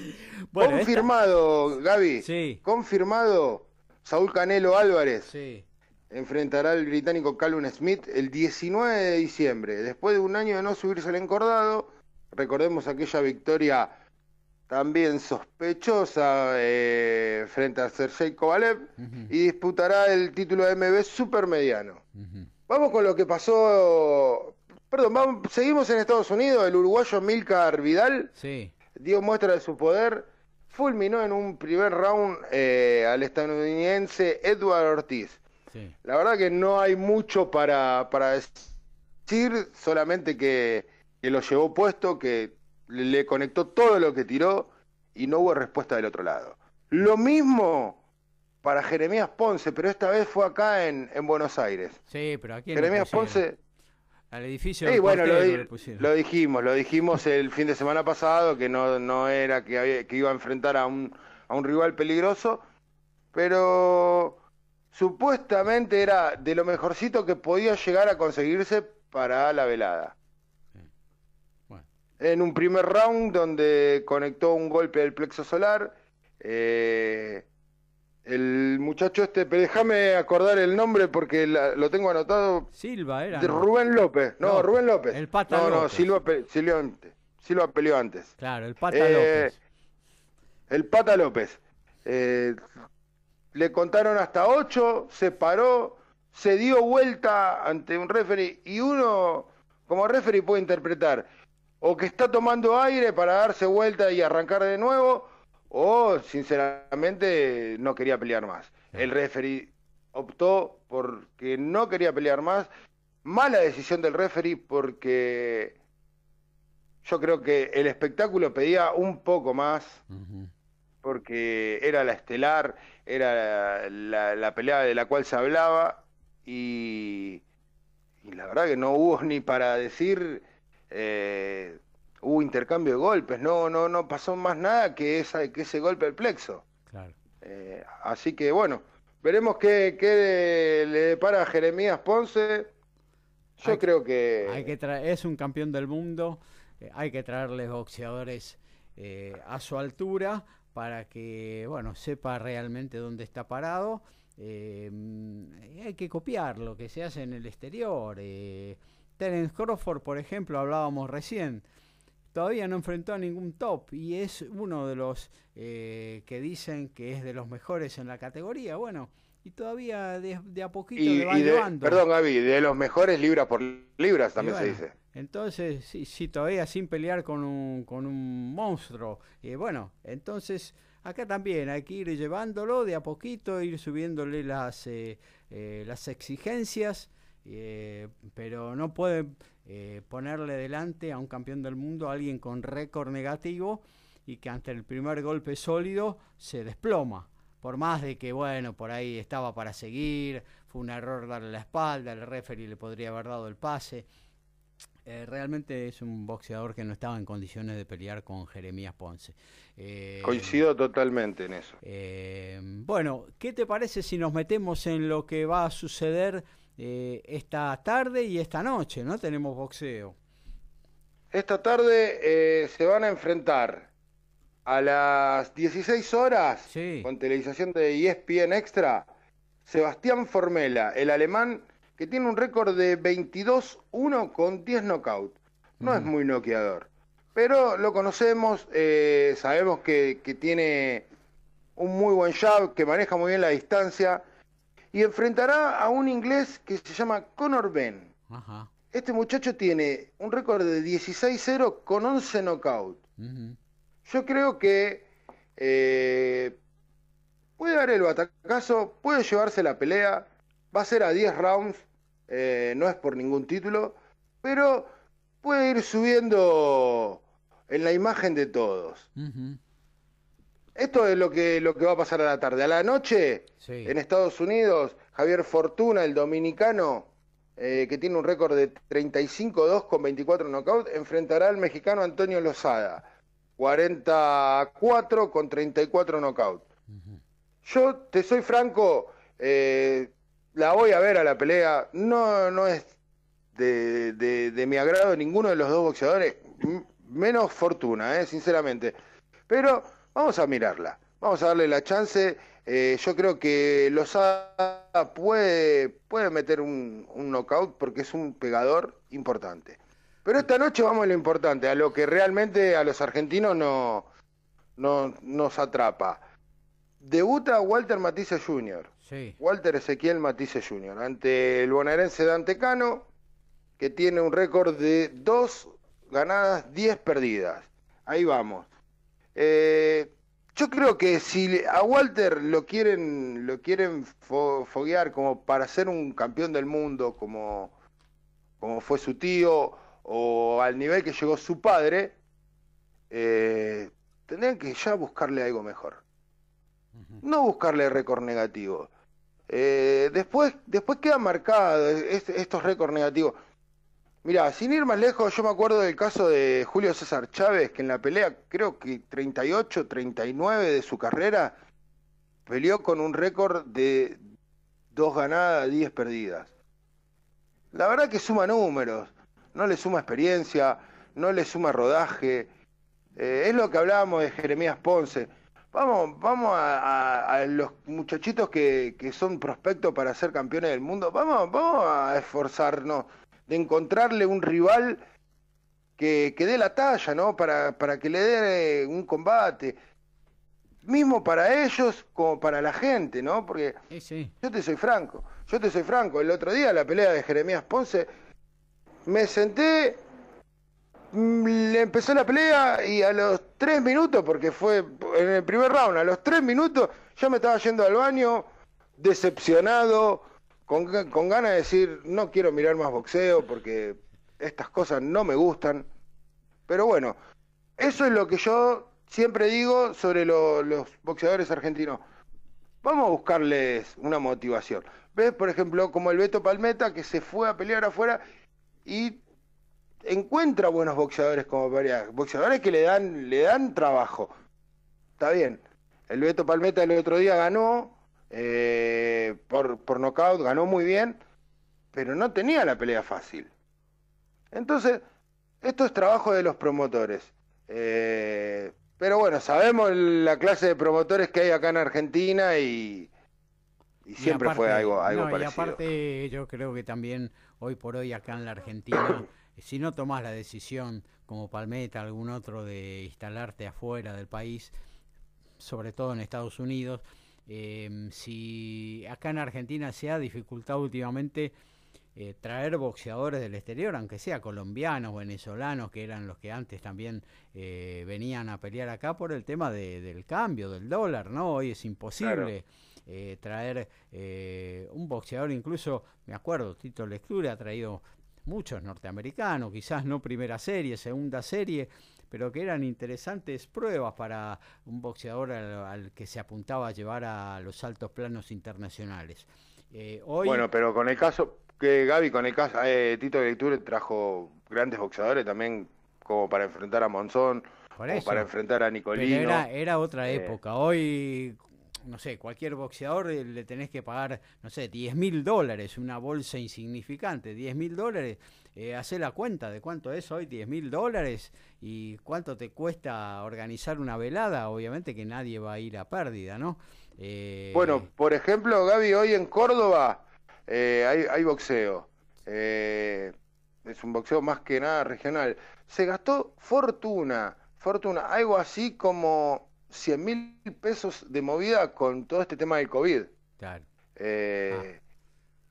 Speaker 8: Bueno, esta-
Speaker 11: confirmado, Gaby.
Speaker 8: Sí.
Speaker 11: Confirmado, Saúl Canelo Álvarez
Speaker 8: Sí.
Speaker 11: Enfrentará al británico Callum Smith el 19 de diciembre, después de un año de no subirse al encordado. Recordemos aquella victoria también sospechosa eh, frente a Sergey Kovalev y disputará el título de MB supermediano. Vamos con lo que pasó. Perdón, vamos, seguimos en Estados Unidos. El uruguayo Milcar Vidal
Speaker 8: Sí.
Speaker 11: dio muestra de su poder. Fulminó en un primer round eh, al estadounidense Edward Ortiz.
Speaker 8: Sí.
Speaker 11: La verdad que no hay mucho para, para decir, solamente que, que lo llevó puesto, que le, conectó todo lo que tiró y no hubo respuesta del otro lado. Lo mismo para Jeremías Ponce, pero esta vez fue acá en, en Buenos Aires.
Speaker 8: Sí, pero aquí
Speaker 11: Jeremías Ponce,
Speaker 8: Al edificio
Speaker 11: Sí, bueno, lo, di- lo dijimos, lo dijimos el fin de semana pasado, que no, no era que, había- que iba a enfrentar a un, a un rival peligroso, pero supuestamente era de lo mejorcito que podía llegar a conseguirse para la velada. En un primer round donde conectó un golpe del plexo solar, eh, el muchacho este, pero déjame acordar el nombre porque la- lo tengo anotado.
Speaker 8: Silva era.
Speaker 11: Rubén López, no,
Speaker 8: No,
Speaker 11: Rubén López.
Speaker 8: el Pata
Speaker 11: no, no,
Speaker 8: López.
Speaker 11: Silva, Silva, Silva peleó antes.
Speaker 8: Claro, el Pata
Speaker 11: Eh,
Speaker 8: López.
Speaker 11: El Pata López. Eh, le contaron hasta ocho, se paró, se dio vuelta ante un referee y uno, como referee, puede interpretar o que está tomando aire para darse vuelta y arrancar de nuevo, o sinceramente no quería pelear más. El referee optó porque no quería pelear más. Mala decisión del referee porque yo creo que el espectáculo pedía un poco más porque era la estelar, era la, la pelea de la cual se hablaba y, y la verdad que no hubo ni para decir eh, hubo intercambio de golpes, no no no pasó más nada que esa que ese golpe al plexo.
Speaker 8: Claro.
Speaker 11: Eh, así que bueno, veremos qué, qué le depara a Jeremías Ponce. Yo
Speaker 8: Hay-
Speaker 11: creo que
Speaker 8: Hay que tra- es un campeón del mundo, eh, hay que traerles boxeadores a su altura para que, bueno, sepa realmente dónde está parado. Eh, hay que copiar lo que se hace en el exterior. Eh, Terence Crawford, por ejemplo, hablábamos recién, todavía no enfrentó a ningún top y es uno de los eh, que dicen que es de los mejores en la categoría. Bueno, y todavía de, de a poquito
Speaker 11: y,
Speaker 8: le van
Speaker 11: y de, perdón Gaby, de los mejores libras por libras también se dice.
Speaker 8: Entonces, sí, sí, todavía sin pelear con un, con un monstruo. Y bueno, entonces acá también hay que ir llevándolo de a poquito, ir subiéndole las, eh, eh, las exigencias, eh, pero no puede eh, ponerle delante a un campeón del mundo a alguien con récord negativo y que ante el primer golpe sólido se desploma. Por más de que, bueno, por ahí estaba para seguir, fue un error darle la espalda, el referee le podría haber dado el pase. Eh, realmente es un boxeador que no estaba en condiciones de pelear con Jeremías Ponce. Eh,
Speaker 11: Coincido totalmente en eso.
Speaker 8: eh, bueno, ¿qué te parece si nos metemos en lo que va a suceder esta tarde y esta noche? ¿No? Tenemos boxeo.
Speaker 11: Esta tarde se van a enfrentar a las 16 horas con televisación de ESPN Extra. Sebastián Formela, el alemán que tiene un récord de 22-1 con 10 knockout. No es muy noqueador, pero lo conocemos, eh, sabemos que, que tiene un muy buen jab, que maneja muy bien la distancia y enfrentará a un inglés que se llama Conor Ben.
Speaker 8: Ajá.
Speaker 11: Este muchacho tiene un récord de 16-0 con 11 knockout. Yo creo que eh, puede dar el batacazo, puede llevarse la pelea, va a ser a 10 rounds, eh, no es por ningún título, pero puede ir subiendo en la imagen de todos. Esto es lo que, lo que va a pasar a la tarde. A la noche, en Estados Unidos, Javier Fortuna, el dominicano, eh, que tiene un récord de 35-2 con 24 knockout, enfrentará al mexicano Antonio Lozada, 44 con 34 knockout. Yo te soy franco, eh, la voy a ver a la pelea, no, no es de, de- mi agrado ninguno de los dos boxeadores, menos Fortuna, eh, sinceramente. Pero vamos a mirarla, vamos a darle la chance. eh, yo creo que Lozada puede, puede meter un, un knockout porque es un pegador importante. Pero esta noche vamos a lo importante, a lo que realmente a los argentinos no, no nos atrapa. Debuta Walter Matisse Jr.
Speaker 8: Sí.
Speaker 11: Walter Ezequiel Matisse Jr. ante el bonaerense Dante Cano, que tiene un récord de 2 ganadas, 10 perdidas. Ahí vamos. Eh, yo creo que si a Walter lo quieren, lo quieren fo- foguear como para ser un campeón del mundo, como, como fue su tío, o al nivel que llegó su padre, eh, tendrían que ya buscarle algo mejor. No buscarle récord negativo. Eh, después, después queda marcado es- estos récords negativos. Mira, sin ir más lejos, yo me acuerdo del caso de Julio César Chávez, que en la pelea, creo que 38, 39 de su carrera, peleó con un récord de dos ganadas, 10 perdidas. La verdad que suma números, no le suma experiencia, no le suma rodaje. Eh, es lo que hablábamos de Jeremías Ponce. Vamos, vamos a, a- a los muchachitos que, que son prospectos para ser campeones del mundo. Vamos, vamos a esforzarnos de encontrarle un rival que, que dé la talla, ¿no? Para, para que le dé eh, un combate. Mismo para ellos como para la gente, ¿no? Porque yo te soy franco, yo te soy franco. El otro día, la pelea de Jeremías Ponce, me senté, le empezó la pelea y a los tres minutos, porque fue en el primer round, a los tres minutos ya me estaba yendo al baño, decepcionado, con, con ganas de decir, no quiero mirar más boxeo porque estas cosas no me gustan. Pero bueno, eso es lo que yo siempre digo sobre lo- los boxeadores argentinos. Vamos a buscarles una motivación. ¿Ves, por ejemplo, como el Beto Palmeta que se fue a pelear afuera y encuentra buenos boxeadores como para boxeadores que le dan le dan trabajo. Está bien. El Beto Palmeta el otro día ganó eh, por por nocaut, ganó muy bien, pero no tenía la pelea fácil. Entonces, esto es trabajo de los promotores. Eh, pero bueno, sabemos la clase de promotores que hay acá en Argentina y, y
Speaker 8: Y
Speaker 11: siempre fue algo, algo
Speaker 8: no, Y
Speaker 11: parecido.
Speaker 8: aparte, yo creo que también hoy por hoy acá en la Argentina, si no tomás la decisión como Palmeta, algún otro, de instalarte afuera del país, sobre todo en Estados Unidos, eh, si acá en Argentina se ha dificultado últimamente eh, traer boxeadores del exterior, aunque sea colombianos, venezolanos, que eran los que antes también eh, venían a pelear acá por el tema de- del cambio, del dólar, ¿no? Hoy es imposible eh, traer eh, un boxeador, incluso, me acuerdo, Tito Lectura ha traído muchos norteamericanos, quizás no primera serie, segunda serie, pero que eran interesantes pruebas para un boxeador al, al que se apuntaba a llevar a los altos planos internacionales. Eh, hoy,
Speaker 11: Bueno, pero con el caso, que Gaby, con el caso, eh, Tito Lecture trajo grandes boxeadores también, como para enfrentar a Monzón,
Speaker 8: Por eso.
Speaker 11: para enfrentar a Nicolino.
Speaker 8: era, era otra
Speaker 11: Eh,
Speaker 8: época. Hoy, no sé, cualquier boxeador eh, le tenés que pagar, no sé, 10 mil dólares, una bolsa insignificante. 10 mil dólares, eh, hacé la cuenta de cuánto es hoy 10 mil dólares y cuánto te cuesta organizar una velada. Obviamente que nadie va a ir a pérdida, ¿no? Eh,
Speaker 11: Bueno, por ejemplo, Gaby, hoy en Córdoba eh, hay, hay boxeo. Eh, es un boxeo más que nada regional. Se gastó fortuna, fortuna, algo así como 100 mil pesos de movida con todo este tema del COVID.
Speaker 8: Claro.
Speaker 11: Eh,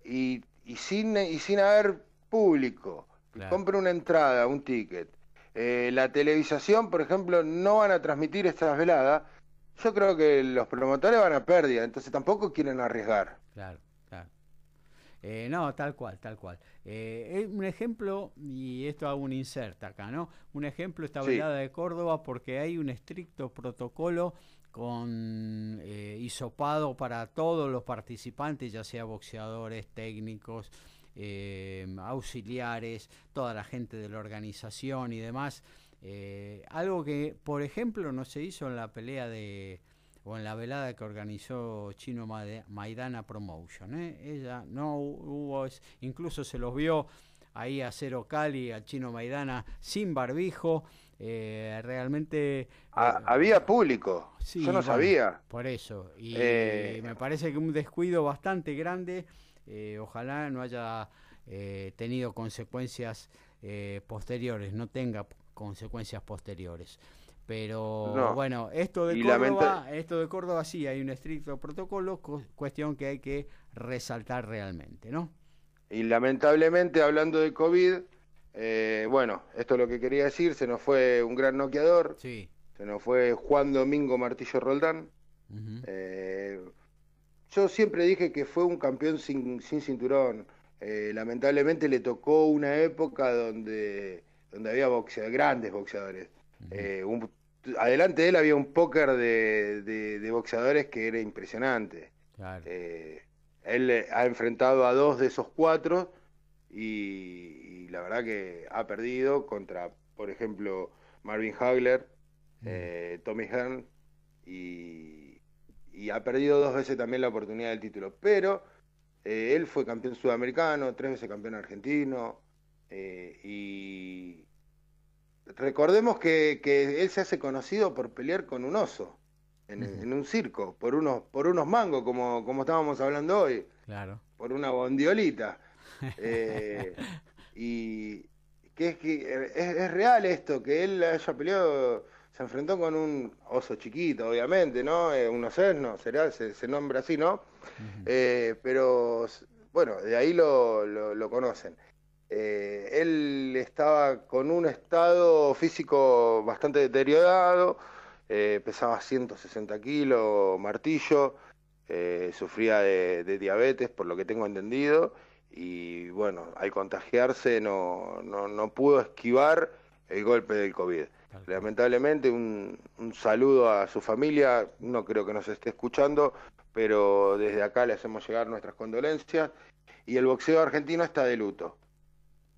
Speaker 11: y, y, sin, y sin haber público.
Speaker 8: Claro.
Speaker 11: Compre una entrada, un ticket. Eh, la televisación, por ejemplo, no van a transmitir estas veladas. Yo creo que los promotores van a pérdida, entonces tampoco quieren arriesgar.
Speaker 8: Claro. Eh, no, tal cual, tal cual. Eh, un ejemplo, y esto hago un insert acá, ¿no? Un ejemplo esta
Speaker 11: Sí.
Speaker 8: velada de Córdoba porque hay un estricto protocolo con eh, hisopado para todos los participantes, ya sea boxeadores, técnicos, eh, auxiliares, toda la gente de la organización y demás. Eh, algo que, por ejemplo, no se hizo en la pelea de o en la velada que organizó Chino Maidana Promotion. ¿eh? Ella no hu- hubo, incluso se los vio ahí a Cero Cali, al Chino Maidana sin barbijo. eh, realmente
Speaker 11: Ha- había público,
Speaker 8: Sí,
Speaker 11: yo no
Speaker 8: bueno,
Speaker 11: sabía.
Speaker 8: Por eso. Y
Speaker 11: Eh,
Speaker 8: me parece que un descuido bastante grande. eh, ojalá no haya eh, tenido consecuencias eh, posteriores, no tenga consecuencias posteriores. Pero
Speaker 11: No.
Speaker 8: bueno, esto de
Speaker 11: Y
Speaker 8: Córdoba, esto de Córdoba sí hay un estricto protocolo, cu- cuestión que hay que resaltar realmente, ¿no?
Speaker 11: Y lamentablemente, hablando de COVID, eh, bueno, esto es lo que quería decir, se nos fue un gran noqueador,
Speaker 8: Sí.
Speaker 11: se nos fue Juan Domingo Martillo Roldán. Eh, yo siempre dije que fue un campeón sin, sin cinturón. Eh, lamentablemente le tocó una época donde, donde había boxea- grandes boxeadores. Eh, un- adelante de él había un póker de, de- de boxeadores que era impresionante.
Speaker 8: Claro.
Speaker 11: Eh, él eh, ha enfrentado a dos de esos cuatro y, y la verdad que ha perdido contra, por ejemplo, Marvin Hagler, eh, Tommy Hearn y, y ha perdido dos veces también la oportunidad del título. Pero él fue campeón sudamericano, tres veces campeón argentino y recordemos que, que él se hace conocido por pelear con un oso en, en un circo, por unos, por unos mangos, como, como estábamos hablando hoy,
Speaker 8: Claro.
Speaker 11: por una bondiolita. Eh, y que es, que es, es real esto, que él haya peleado, se enfrentó con un oso chiquito, obviamente, ¿no? Eh, un osesno, será, se, se nombra así, ¿no? Eh, pero bueno, de ahí lo, lo- lo conocen. Eh, él estaba con un estado físico bastante deteriorado, eh, pesaba 160 kilos, martillo, eh, sufría de, de diabetes, por lo que tengo entendido, y bueno, al contagiarse no, no, no pudo esquivar el golpe del COVID. Lamentablemente, un, un saludo a su familia, no creo que nos esté escuchando, pero desde acá le hacemos llegar nuestras condolencias, y el boxeo argentino está de luto.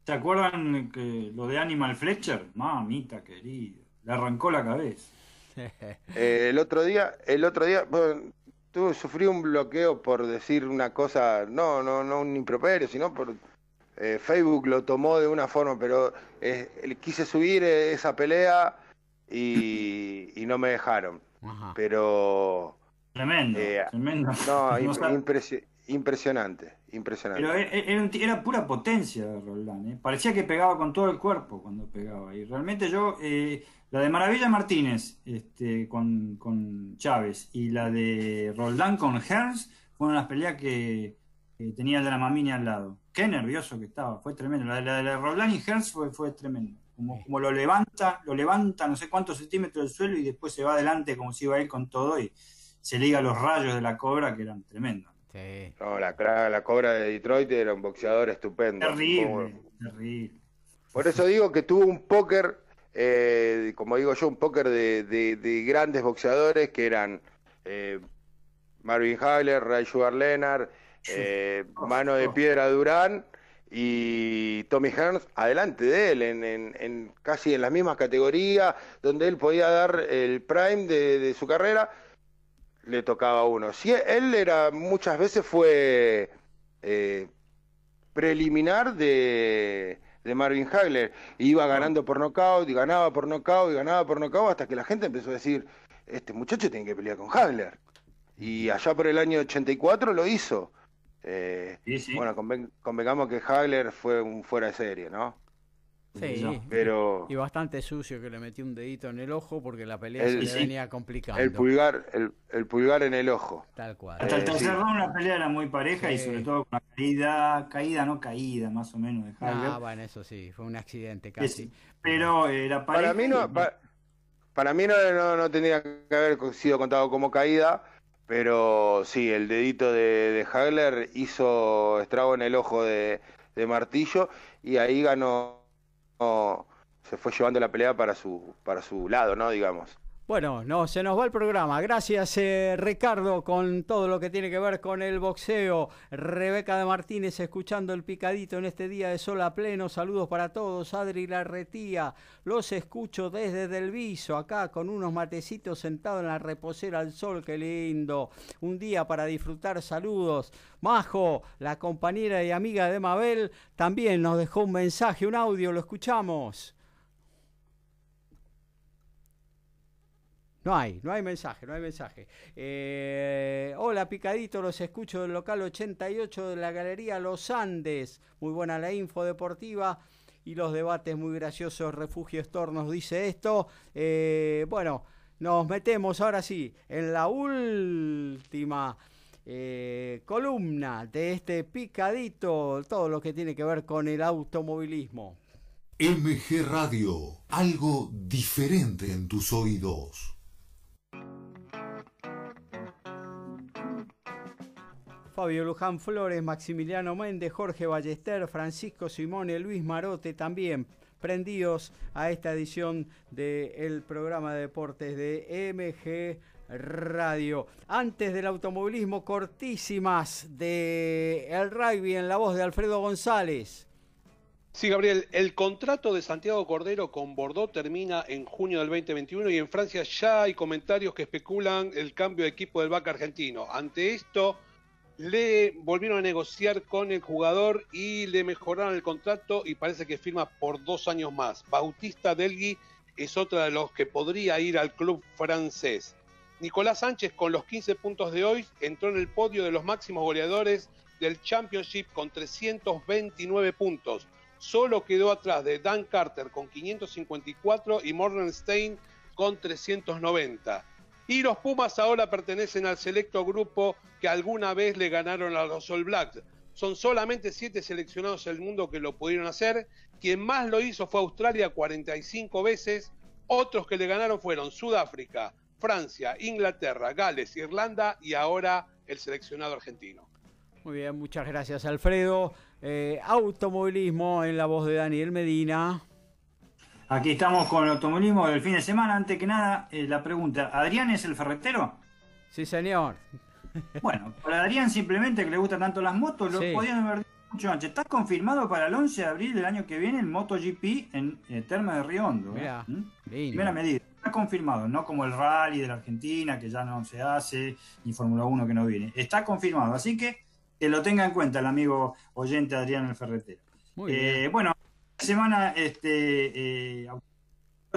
Speaker 1: ¿Se acuerdan que lo de Animal Fletcher? Mamita querido, le arrancó la cabeza.
Speaker 11: Eh, el otro día, el otro día, bueno, tuve, sufrí un bloqueo por decir una cosa, no, no, no un improperio, sino por eh, Facebook lo tomó de una forma, pero eh, quise subir eh, esa pelea y, y no me dejaron. Pero
Speaker 1: Tremendo,
Speaker 11: eh,
Speaker 1: tremendo.
Speaker 11: no, imp- impresi- impresionante, impresionante.
Speaker 1: Pero era, pura potencia Roldán, ¿eh? Parecía que pegaba con todo el cuerpo cuando pegaba. Y realmente yo, eh, la de Maravilla Martínez este, con, con Chávez y la de Roldán con Hearns fueron las peleas que, que tenía el de la Mamini al lado. qué nervioso que estaba, fue tremendo. La, la, la de Roland y Hearns fue, fue tremendo. Como, como lo levanta, lo levanta no sé cuántos centímetros del suelo y después se va adelante como si iba a ir con todo y se liga los rayos de la cobra que eran tremendos.
Speaker 11: No, la, cobra de Detroit era un boxeador estupendo.
Speaker 1: Terrible,
Speaker 11: Como-
Speaker 1: terrible.
Speaker 11: Por eso digo que tuvo un póker, eh, como digo yo, un póker de, de- de grandes boxeadores que eran eh, Marvin Hagler, Ray Sugar Leonard, eh, Mano de Piedra Durán y Tommy Hearns adelante de él, en, en- en casi en las mismas categorías, donde él podía dar el prime de, de su carrera, le tocaba a uno. Si él era, muchas veces fue eh, preliminar de, de Marvin Hagler. Iba ganando por nocaut, y ganaba por nocaut, y ganaba por nocaut, hasta que la gente empezó a decir, este muchacho tiene que pelear con Hagler. Y allá por el año 84 lo hizo. Eh, Bueno, conven- convengamos que Hagler fue un fuera de serie, ¿no?
Speaker 8: Sí.
Speaker 11: Pero
Speaker 8: Y bastante sucio que le metió un dedito en el ojo porque la pelea
Speaker 11: El-
Speaker 8: se le
Speaker 11: sí.
Speaker 8: venía complicando.
Speaker 11: el pulgar, el, el pulgar en el ojo.
Speaker 8: Tal cual.
Speaker 1: Hasta el
Speaker 11: Eh,
Speaker 1: tercer
Speaker 11: sí.
Speaker 1: round la pelea era muy pareja y sobre todo con la caída, caída no caída más o menos de Hagler.
Speaker 8: Ah, bueno, eso sí, fue un accidente casi.
Speaker 1: Pero era pareja.
Speaker 11: Para mí no,
Speaker 1: y-
Speaker 11: pa- para mí no, no, no tendría que haber sido contado como caída, pero sí, el dedito de, de Hagler hizo estrago en el ojo de, de Martillo y ahí ganó, se fue llevando la pelea para su, para su lado, ¿no? Digamos.
Speaker 8: Bueno, no, se nos va el programa. Gracias, eh, Ricardo, con todo lo que tiene que ver con el boxeo. Rebeca de Martínez escuchando el picadito en este día de sol a pleno. Saludos para todos. Adri Larretía, los escucho desde Del Viso, acá con unos matecitos sentados en la reposera al sol. Qué lindo. Un día para disfrutar. Saludos. Majo, la compañera y amiga de Mabel, también nos dejó un mensaje, un audio. Lo escuchamos. No hay, no hay mensaje, no hay mensaje. Eh, hola Picadito, los escucho del local 88 de la Galería Los Andes. Muy buena la info deportiva y los debates muy graciosos. Refugio Store nos dice esto. Eh, bueno, nos metemos ahora sí en la última eh, columna de este Picadito, todo lo que tiene que ver con el automovilismo.
Speaker 12: MG Radio, algo diferente en tus oídos.
Speaker 8: Fabio Luján Flores, Maximiliano Méndez, Jorge Ballester, Francisco Simone, Luis Marote también prendidos a esta edición del programa de deportes de MG Radio. Antes del automovilismo, cortísimas de el rugby en la voz de Alfredo González.
Speaker 9: Sí, Gabriel, el contrato de Santiago Cordero con Bordeaux termina en junio del 2021 y en Francia ya hay comentarios que especulan el cambio de equipo del BAC argentino. Ante esto, le volvieron a negociar con el jugador y le mejoraron el contrato y parece que firma por dos años más. Bautista Delgui es otro de los que podría ir al club francés. Nicolás Sánchez con los 15 puntos de hoy entró en el podio de los máximos goleadores del Championship con 329 puntos. Solo quedó atrás de Dan Carter con 554 y Morgan Stein con 390. Y los Pumas ahora pertenecen al selecto grupo que alguna vez le ganaron a los All Blacks. Son solamente siete seleccionados del mundo que lo pudieron hacer. Quien más lo hizo fue Australia 45 veces. Otros que le ganaron fueron Sudáfrica, Francia, Inglaterra, Gales, Irlanda y ahora el seleccionado argentino.
Speaker 8: Muy bien, muchas gracias Alfredo. Eh, automovilismo en la voz de Daniel Medina.
Speaker 1: Aquí estamos con el automovilismo del fin de semana. Antes que nada, eh, la pregunta: ¿Adrián es el ferretero?
Speaker 8: Sí, señor.
Speaker 1: Bueno, para Adrián simplemente que le gustan tanto las motos, lo
Speaker 8: Sí.
Speaker 1: podían haber dicho mucho antes. Está confirmado para el 11 de abril del año que viene el MotoGP en eh, Termas de Río Hondo. ¿eh?
Speaker 8: Mirá,
Speaker 1: ¿Mm? Primera medida. Está confirmado, no como el rally de la Argentina, que ya no se hace, ni Fórmula 1 que no viene. Está confirmado, así que que lo tenga en cuenta el amigo oyente Adrián el Ferretero.
Speaker 8: Muy
Speaker 1: Eh,
Speaker 8: bien.
Speaker 1: bueno, esta semana este, eh,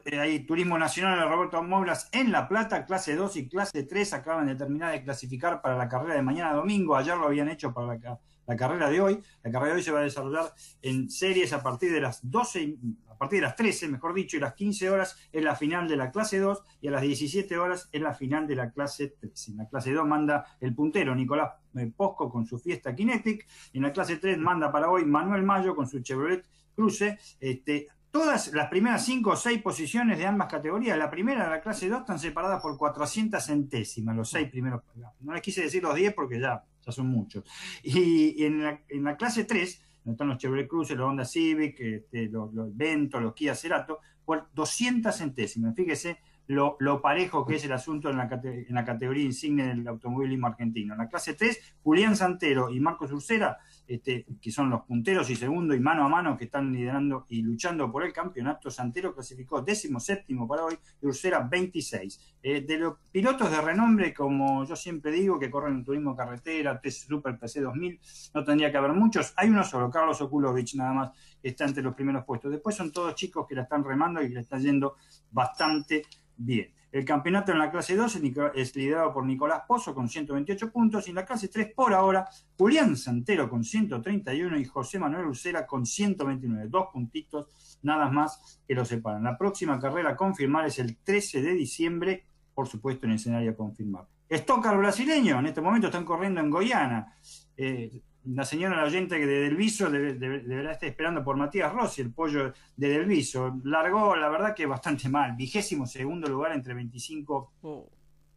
Speaker 1: eh, hay Turismo Nacional de Roberto Moblas en La Plata, clase 2 y clase 3 acaban de terminar de clasificar para la carrera de mañana domingo. Ayer lo habían hecho para la, ca- la carrera de hoy. La carrera de hoy se va a desarrollar en series a partir de las 12, y- a partir de las 13, mejor dicho, y las 15 horas es la final de la clase 2 y a las 17 horas es la final de la clase 3. En la clase 2 manda el puntero Nicolás eh, Posco con su Fiesta Kinetic. En la clase 3 manda para hoy Manuel Mayo con su Chevrolet Cruze. Este, todas las primeras 5 o 6 posiciones de ambas categorías, la primera de la clase 2 están separadas por 400 centésimas, los 6 primeros. No les quise decir los 10 porque ya, ya son muchos. Y en la, en la clase 3, donde están los Chevrolet Cruze, los Honda Civic, este, los, los Vento, los Kia Cerato, por 200 centésimas. Fíjese lo, lo parejo que es el asunto en la, cate- en la categoría insignia del automovilismo argentino. En la clase 3, Julián Santero y Marcos Ursera, este, que son los punteros y segundo y mano a mano que están liderando y luchando por el campeonato. Santero clasificó décimo séptimo para hoy y Ursera 26. Eh, de los pilotos de renombre, como yo siempre digo, que corren en turismo carretera, TC Super PC 2000, no tendría que haber muchos. Hay uno solo, Carlos Okulovich, nada más, que está entre los primeros puestos. Después son todos chicos que la están remando y le está yendo bastante bien. El campeonato en la clase 2 es liderado por Nicolás Pozo con 128 puntos y en la clase 3 por ahora Julián Santero con 131 y José Manuel Ucera con 129. Dos puntitos nada más que los separan. La próxima carrera a confirmar es el 13 de diciembre, por supuesto en escenario a confirmar. Stocker brasileño, en este momento están corriendo en Goiânia. Eh, la señora la oyente que de Delviso debe- deberá estar esperando por Matías Rossi, el pollo de Delviso. Largó, la verdad que bastante mal. Vigésimo segundo lugar entre 25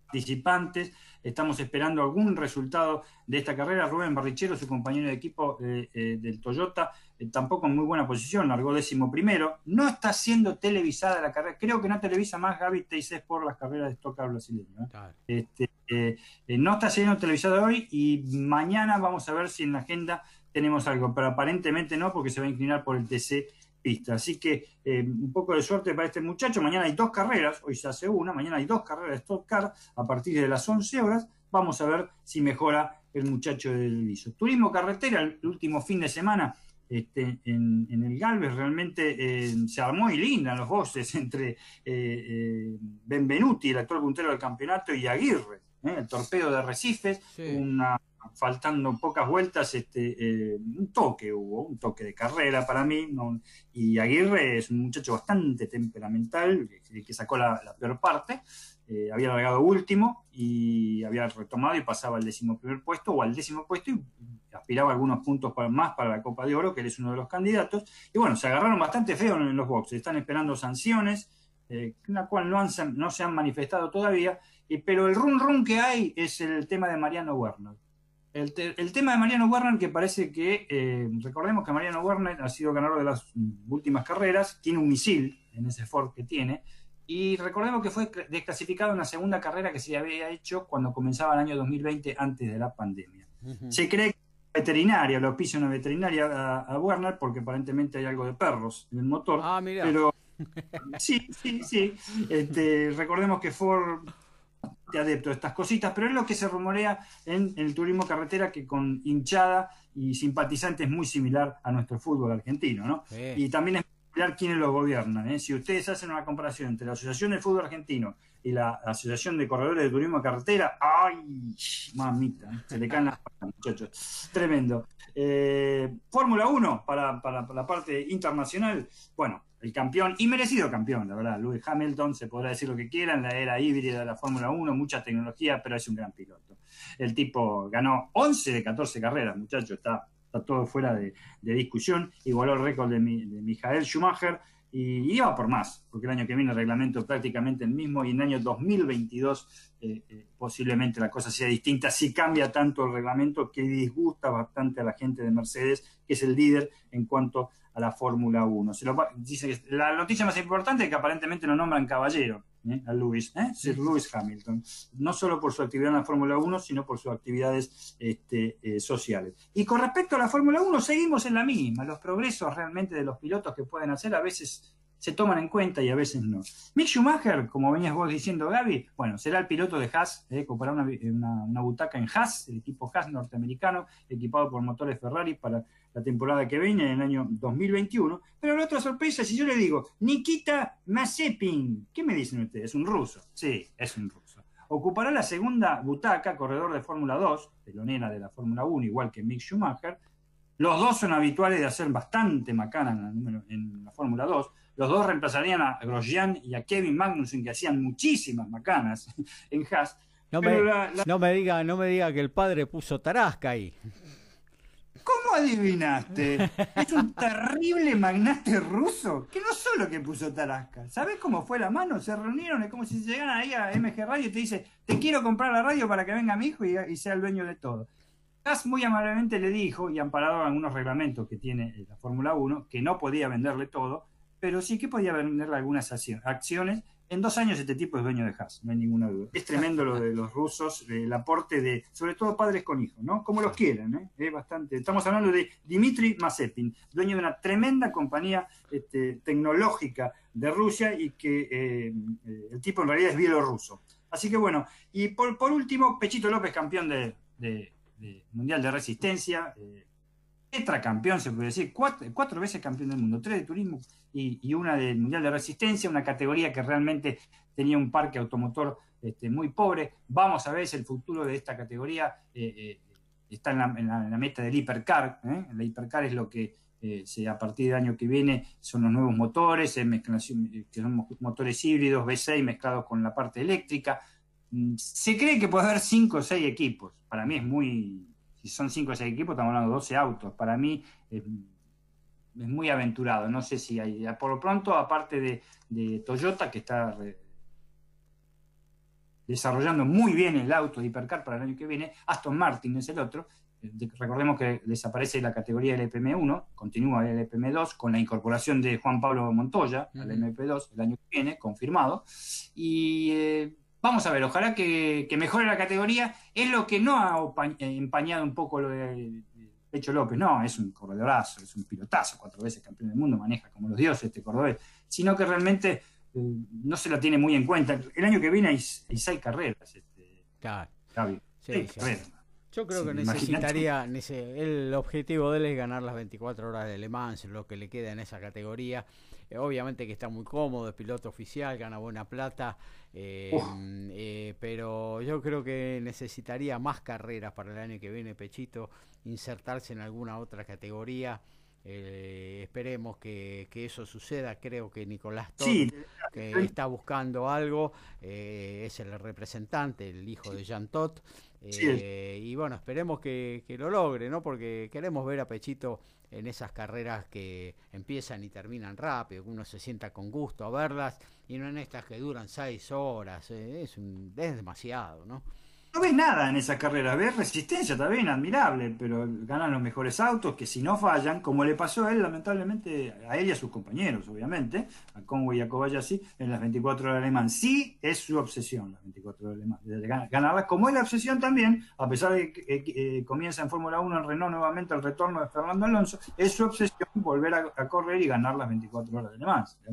Speaker 1: participantes. Estamos esperando algún resultado de esta carrera. Rubén Barrichero, su compañero de equipo eh, eh, del Toyota, eh, tampoco en muy buena posición, largó décimo primero. No está siendo televisada la carrera. Creo que no televisa más Gaby Teisés por las carreras de Stocker brasileño. Este, no está siendo televisada hoy y mañana vamos a ver si en la agenda tenemos algo, pero aparentemente no, porque se va a inclinar por el TC pista. Así que eh, un poco de suerte para este muchacho. Mañana hay dos carreras, hoy se hace una, mañana hay dos carreras de Stock Car a partir de las 11 horas. Vamos a ver si mejora el muchacho del viso. Turismo carretera, el último fin de semana este, en, en el Galvez realmente eh, se armó y linda los voces entre eh, Benvenuti, el actual puntero del campeonato, y Aguirre, el torpedo de Recifes, una faltando pocas vueltas, este, eh, un toque hubo, un toque de carrera para mí, y Aguirre es un muchacho bastante temperamental, que, que sacó la, peor parte, eh, había largado último y había retomado y pasaba al décimo primer puesto o al décimo puesto y aspiraba algunos puntos más para la Copa de Oro, que él es uno de los candidatos, y bueno, se agarraron bastante feo en los boxes, están esperando sanciones, eh, la cual no, han, no se han manifestado todavía, y- pero el run run que hay es el tema de Mariano Werner. El, te- el tema de Mariano Werner que parece que, eh, recordemos que Mariano Werner ha sido ganador de las últimas carreras, tiene un misil en ese Ford que tiene, y recordemos que fue cl- desclasificado en la segunda carrera que se había hecho cuando comenzaba el año 2020 antes de la pandemia. Se cree que veterinaria, lo pisa una veterinaria a, a Werner porque aparentemente hay algo de perros en el motor.
Speaker 8: Ah, mira.
Speaker 1: Pero sí, sí, sí. Este, recordemos que Ford de adepto a estas cositas, pero es lo que se rumorea en, en el turismo carretera que con hinchada y simpatizantes muy similar a nuestro fútbol argentino, ¿no?
Speaker 8: Sí.
Speaker 1: Y también es mirar quiénes lo gobiernan. ¿eh? Si ustedes hacen una comparación entre la Asociación de Fútbol Argentino y la Asociación de Corredores de Turismo Carretera, ¡ay! Mamita, se le caen las patas, muchachos. Tremendo. Eh, Fórmula 1, para, para- para la parte internacional, bueno, el campeón, y merecido campeón, la verdad. Lewis Hamilton, se podrá decir lo que quieran, la era híbrida de la Fórmula 1, mucha tecnología, pero es un gran piloto. El tipo ganó 11 de 14 carreras, muchachos, está, está todo fuera de, discusión. Igualó el récord de, de Michael Schumacher y iba por más, porque el año que viene el reglamento es prácticamente el mismo y en el año 2022 eh, eh, posiblemente la cosa sea distinta si cambia tanto el reglamento que disgusta bastante a la gente de Mercedes, que es el líder en cuanto a la Fórmula 1. Se lo dice que la noticia más importante es que aparentemente lo nombran caballero ¿eh? a Lewis, ¿eh? Sir Lewis Hamilton, no solo por su actividad en la Fórmula 1, sino por sus actividades este, eh, sociales. Y con respecto a la Fórmula 1, seguimos en la misma. Los progresos realmente de los pilotos que pueden hacer a veces se toman en cuenta y a veces no. Mick Schumacher, como venías vos diciendo, Gaby, bueno, será el piloto de Haas, eh, comprará una, una- una butaca en Haas, el equipo Haas norteamericano, equipado por motores Ferrari para la temporada que viene, en el año 2021. Pero la otra sorpresa, si yo le digo, Nikita Mazepin, ¿qué me dicen ustedes? ¿Es un ruso? Sí, es un ruso. ocupará la segunda butaca, corredor de Fórmula 2, telonera de la Fórmula 1, igual que Mick Schumacher. Los dos son habituales de hacer bastante macana en la, número- en la Fórmula 2. Los dos reemplazarían a Grosjean y a Kevin Magnussen, que hacían muchísimas macanas en Haas.
Speaker 8: No me,
Speaker 1: la- la-
Speaker 8: no me diga, no me diga que el padre puso tarasca ahí.
Speaker 1: ¿Cómo adivinaste? Es un terrible magnate ruso que no solo que puso Tarasca. ¿Sabes cómo fue la mano? Se reunieron, es como si llegaran ahí a MG Radio y te dice, te quiero comprar la radio para que venga mi hijo y, sea el dueño de todo. Gas muy amablemente le dijo, y amparado algunos reglamentos que tiene eh, la Fórmula 1, que no podía venderle todo, pero sí que podía venderle algunas accio- acciones. En dos años este tipo es dueño de Haas, no hay ninguna duda. Es tremendo lo de los rusos, el aporte de, sobre todo padres con hijos, ¿no? Como los quieren, ¿eh? Es bastante. Estamos hablando de Dmitry Mazepin, dueño de una tremenda compañía este, tecnológica de Rusia y que eh, eh, el tipo en realidad es bielorruso. Así que bueno, y por, por último, Pechito López, campeón de, de- de Mundial de Resistencia, eh, tetracampeón, se puede decir, cuatro, cuatro veces campeón del mundo, tres de turismo y, y una del Mundial de Resistencia, una categoría que realmente tenía un parque automotor este, muy pobre. Vamos a ver si el futuro de esta categoría eh, eh, está en la, la- la meta del hipercar. ¿eh? El hipercar es lo que eh, se- a partir del año que viene son los nuevos motores, que son mo- motores híbridos V6 mezclados con la parte eléctrica. Mm, Se cree que puede haber cinco o seis equipos. Para mí es muy. Si son cinco o seis equipos, estamos hablando de 12 autos. Para mí eh, es muy aventurado. No sé si hay. Por lo pronto, aparte de, de Toyota, que está re- desarrollando muy bien el auto de Hipercar para el año que viene, Aston Martin es el otro. Eh, de- Recordemos que desaparece la categoría LPM1, continúa el LPM2 con la incorporación de Juan Pablo Montoya al
Speaker 8: Ujú.
Speaker 1: MP2 el año que viene, confirmado. Y eh, vamos a ver, ojalá que, que mejore la categoría. Es lo que no ha empañado un poco lo de Pecho López. No, es un corredorazo, es un pilotazo, cuatro veces campeón del mundo, maneja como los dioses este cordobés. Sino que realmente eh, no se la tiene muy en cuenta. El año que viene hay, hay seis carreras, este,
Speaker 8: Claro.
Speaker 1: Gaby.
Speaker 8: Sí,
Speaker 1: Seis
Speaker 8: sí.
Speaker 1: carreras.
Speaker 8: Yo creo
Speaker 1: Sí,
Speaker 8: que necesitaría, nece- el objetivo de él es ganar las 24 horas de Le Mans, lo que le queda en esa categoría. Eh, obviamente que está muy cómodo, es piloto oficial, gana buena plata, eh, eh, pero yo creo que necesitaría más carreras para el año que viene, Pechito, insertarse en alguna otra categoría. Eh, esperemos que, que eso suceda. Creo que Nicolás Todd,
Speaker 1: Sí,
Speaker 8: que está buscando algo, eh, es el representante, el hijo de Jean Todt.
Speaker 1: Sí,
Speaker 8: y bueno, esperemos que, que lo logre, ¿no? Porque queremos ver a Pechito en esas carreras que empiezan y terminan rápido, que uno se sienta con gusto a verlas, y no en estas que duran seis horas, eh, es, un- es demasiado, ¿no?
Speaker 1: No ves nada en esa carrera, ves resistencia, bien, admirable, pero ganan los mejores autos que si no fallan, como le pasó a él, lamentablemente, a él y a sus compañeros, obviamente, a Conway y a Kobayashi, en las 24 horas de Le Mans. Sí es su obsesión, las 24 horas de gan- ganarlas, como es la obsesión también, a pesar de que eh, eh, comienza en Fórmula 1 en Renault nuevamente el retorno de Fernando Alonso, es su obsesión volver a, a correr y ganar las 24 horas de.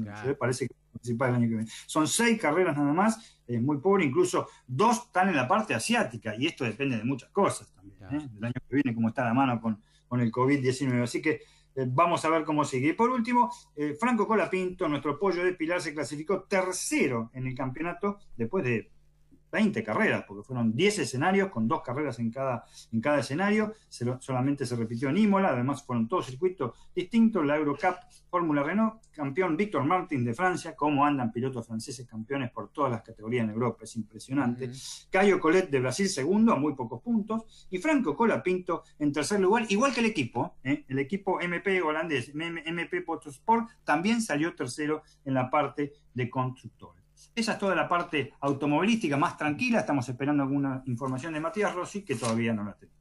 Speaker 8: Claro.
Speaker 1: Parece que participar el año que viene. Son seis carreras nada más, es muy pobre, incluso dos están en la parte asiática, y esto depende de muchas cosas también, ¿eh? del año que viene, cómo está la mano con, con el COVID-19. Así que eh, vamos a ver cómo sigue. Y por último, eh, Franco Colapinto, nuestro pollo de Pilar, se clasificó tercero en el campeonato después de 20 carreras, porque fueron 10 escenarios con dos carreras en cada, en cada escenario. Se lo- solamente se repitió en Imola, además fueron todos circuitos distintos. La Eurocup Fórmula Renault, campeón Víctor Martin de Francia, cómo andan pilotos franceses campeones por todas las categorías en Europa, es impresionante. Caio Collet de Brasil segundo, a muy pocos puntos, y Franco Colapinto en tercer lugar, igual que el equipo, ¿eh? el equipo MP holandés, MP Motorsport, también salió tercero en la parte de constructores. Esa es toda la parte automovilística más tranquila, estamos esperando alguna información de Matías Rossi, que todavía no la tenemos.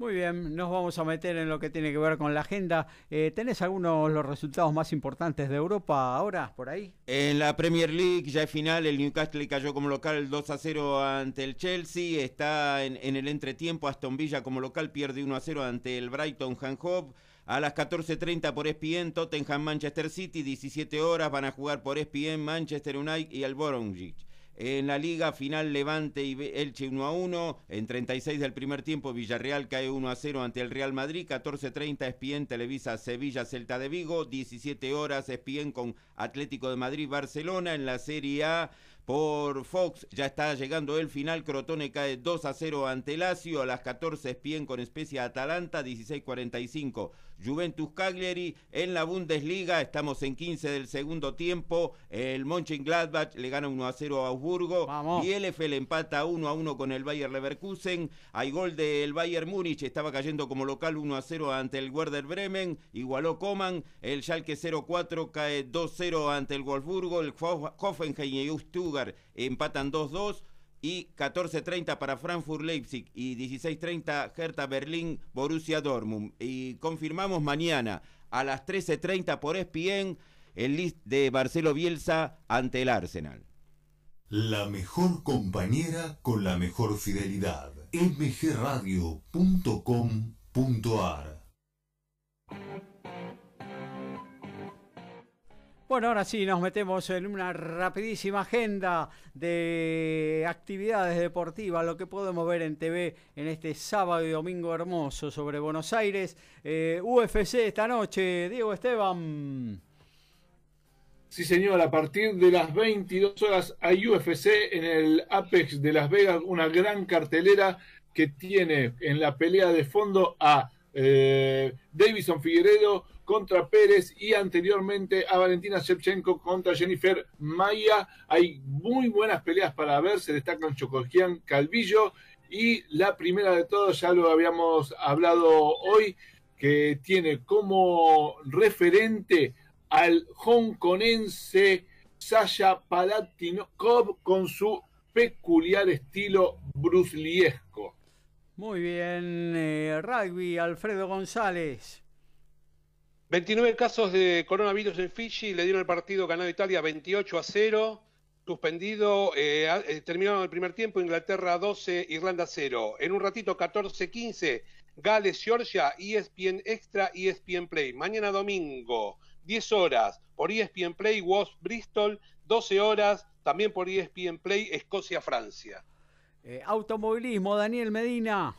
Speaker 8: Muy bien, nos vamos a meter en lo que tiene que ver con la agenda. Eh, ¿Tenés algunos de los resultados más importantes de Europa ahora, por ahí?
Speaker 4: En la Premier League ya es final, el Newcastle cayó como local 2 a 0 ante el Chelsea, está en, en el entretiempo, Aston Villa como local pierde 1 a 0 ante el Brighton Han Hove. A las 14.30 por ESPN, Tottenham Manchester City, 17 horas van a jugar por ESPN Manchester United y el Bromwich. En la liga final Levante y Elche 1 a 1. En 36 del primer tiempo Villarreal cae 1 a 0 ante el Real Madrid. 14.30 ESPN Televisa Sevilla Celta de Vigo. 17 horas ESPN con Atlético de Madrid Barcelona. En la Serie A Por Fox ya está llegando el final, Crotone cae 2 a 0 ante Lazio, a las 14 Spien con Especia Atalanta, 16-45 Juventus Cagliari en la Bundesliga, estamos en 15 del segundo tiempo, el Mönchengladbach le gana 1 a 0 a Augsburgo, Bielefeld empata 1 a 1 con el Bayer Leverkusen, hay gol del Bayern Múnich, estaba cayendo como local 1 a 0 ante el Werder Bremen, igualó Coman, el Schalke 04 cae 2 0 ante el Wolfsburgo, el Hoffenheim y Stuttgart empatan 2-2 y 14.30 para Frankfurt Leipzig y 16.30 Hertha Berlín Borussia Dortmund. Y confirmamos mañana a las 13.30 por ESPN el list de Marcelo Bielsa ante el Arsenal.
Speaker 12: La mejor compañera con la mejor fidelidad. mgradio.com.ar
Speaker 8: Bueno, ahora sí, nos metemos en una rapidísima agenda de actividades deportivas, lo que podemos ver en TV en este sábado y domingo hermoso sobre Buenos Aires. Eh, UFC esta noche, Diego Esteban.
Speaker 10: Sí, señor, a partir de las 22 horas hay UFC en el Apex de Las Vegas, una gran cartelera que tiene en la pelea de fondo a eh, Davison Figueredo contra Pérez y anteriormente a Valentina Shevchenko contra Jennifer Maya. Hay muy buenas peleas para ver, se destacan Chocogian Calvillo y la primera de todos, ya lo habíamos hablado hoy, que tiene como referente al hongkonense Sasha Palatinov con su peculiar estilo brusliesco.
Speaker 8: Muy bien, eh, rugby, Alfredo González.
Speaker 9: 29 casos de coronavirus en Fiji, le dieron el partido ganado Italia 28 a 0, suspendido, eh, eh, terminaron el primer tiempo, Inglaterra 12, Irlanda 0. En un ratito 14-15, Gales, Georgia, ESPN Extra, ESPN Play. Mañana domingo, 10 horas, por ESPN Play, Wasp Bristol, 12 horas, también por ESPN Play, Escocia, Francia.
Speaker 8: Eh, automovilismo, Daniel Medina.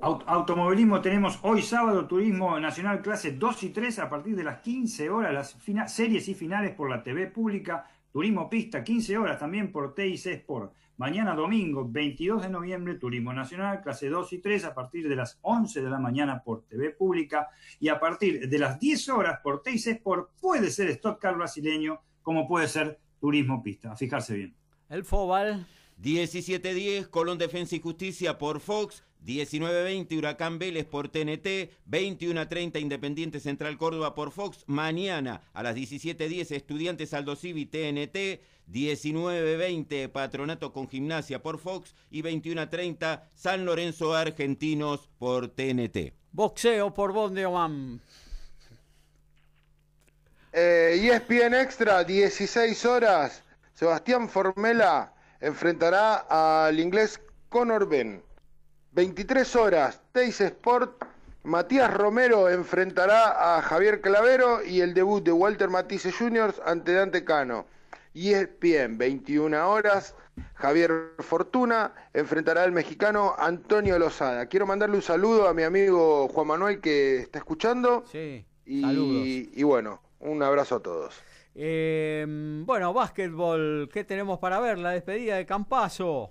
Speaker 1: Automovilismo tenemos hoy sábado Turismo Nacional clase 2 y 3 a partir de las 15 horas, las series y finales por la TV pública, Turismo Pista 15 horas también por TIC Sport. Mañana domingo 22 de noviembre Turismo Nacional clase 2 y 3 a partir de las 11 de la mañana por TV pública y a partir de las 10 horas por TIC Sport puede ser Stock Car brasileño como puede ser Turismo Pista. A fijarse bien.
Speaker 8: El Fobal.
Speaker 4: 17-10, Colón Defensa y Justicia por Fox, 19-20 Huracán Vélez por TNT, 21-30 Independiente Central Córdoba por Fox, mañana a las 17-10 Estudiantes Aldo Civi TNT, 19-20 Patronato con Gimnasia por Fox y 21-30 San Lorenzo Argentinos por TNT.
Speaker 8: Boxeo por Bondeoman.
Speaker 11: Eh, ESPN Extra, 16 horas. Sebastián Formela enfrentará al inglés Conor Ben. 23 horas, Teis Sport, Matías Romero enfrentará a Javier Clavero y el debut de Walter Matisse Jr. ante Dante Cano. Y es bien, 21 horas, Javier Fortuna enfrentará al mexicano Antonio Lozada. Quiero mandarle un saludo a mi amigo Juan Manuel que está escuchando.
Speaker 8: Sí,
Speaker 11: y, y bueno, un abrazo a todos.
Speaker 8: Eh, bueno, básquetbol, ¿qué tenemos para ver? La despedida de Campazo.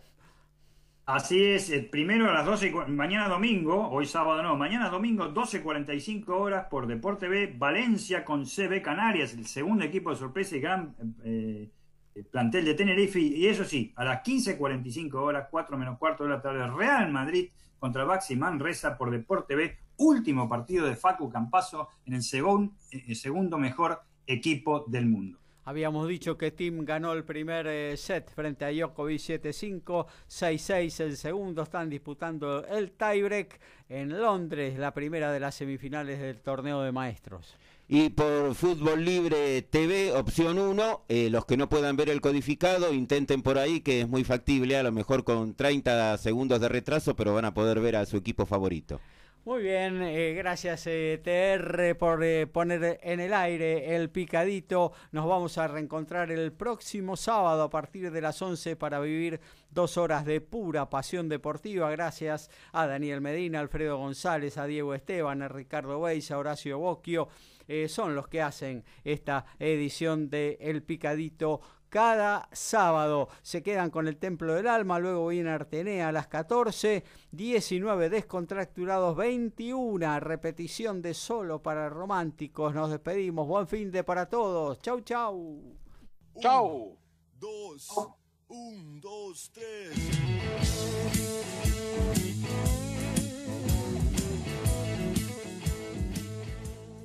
Speaker 1: Así es, el primero a las 12, mañana domingo, hoy sábado no, mañana domingo 12.45 horas por Deporte B, Valencia con CB Canarias, el segundo equipo de sorpresa y gran eh, eh, plantel de Tenerife. Y eso sí, a las 15.45 horas, 4 menos cuarto de la tarde, Real Madrid contra Baxi Manresa por Deporte B, último partido de Facu Campazo en el segundo mejor equipo del mundo.
Speaker 8: Habíamos dicho que Tim ganó el primer eh, set frente a Djokovic 7-5, 6-6 el segundo. Están disputando el tiebreak en Londres, la primera de las semifinales del torneo de maestros.
Speaker 4: Y por Fútbol Libre TV, opción 1, eh, los que no puedan ver el codificado, intenten por ahí, que es muy factible, a lo mejor con 30 segundos de retraso, pero van a poder ver a su equipo favorito.
Speaker 8: Muy bien, eh, gracias eh, TR por eh, poner en el aire el picadito. Nos vamos a reencontrar el próximo sábado a partir de las 11 para vivir dos horas de pura pasión deportiva. Gracias a Daniel Medina, Alfredo González, a Diego Esteban, a Ricardo Beis, a Horacio Bocchio. son los que hacen esta edición de El Picadito cada sábado. Se quedan con el Templo del Alma, luego viene Artenea a las 14, 19 descontracturados, 21 repetición de solo para románticos. Nos despedimos. Buen fin de para todos. Chau, chau.
Speaker 9: Chau.
Speaker 7: Dos, un, dos, tres.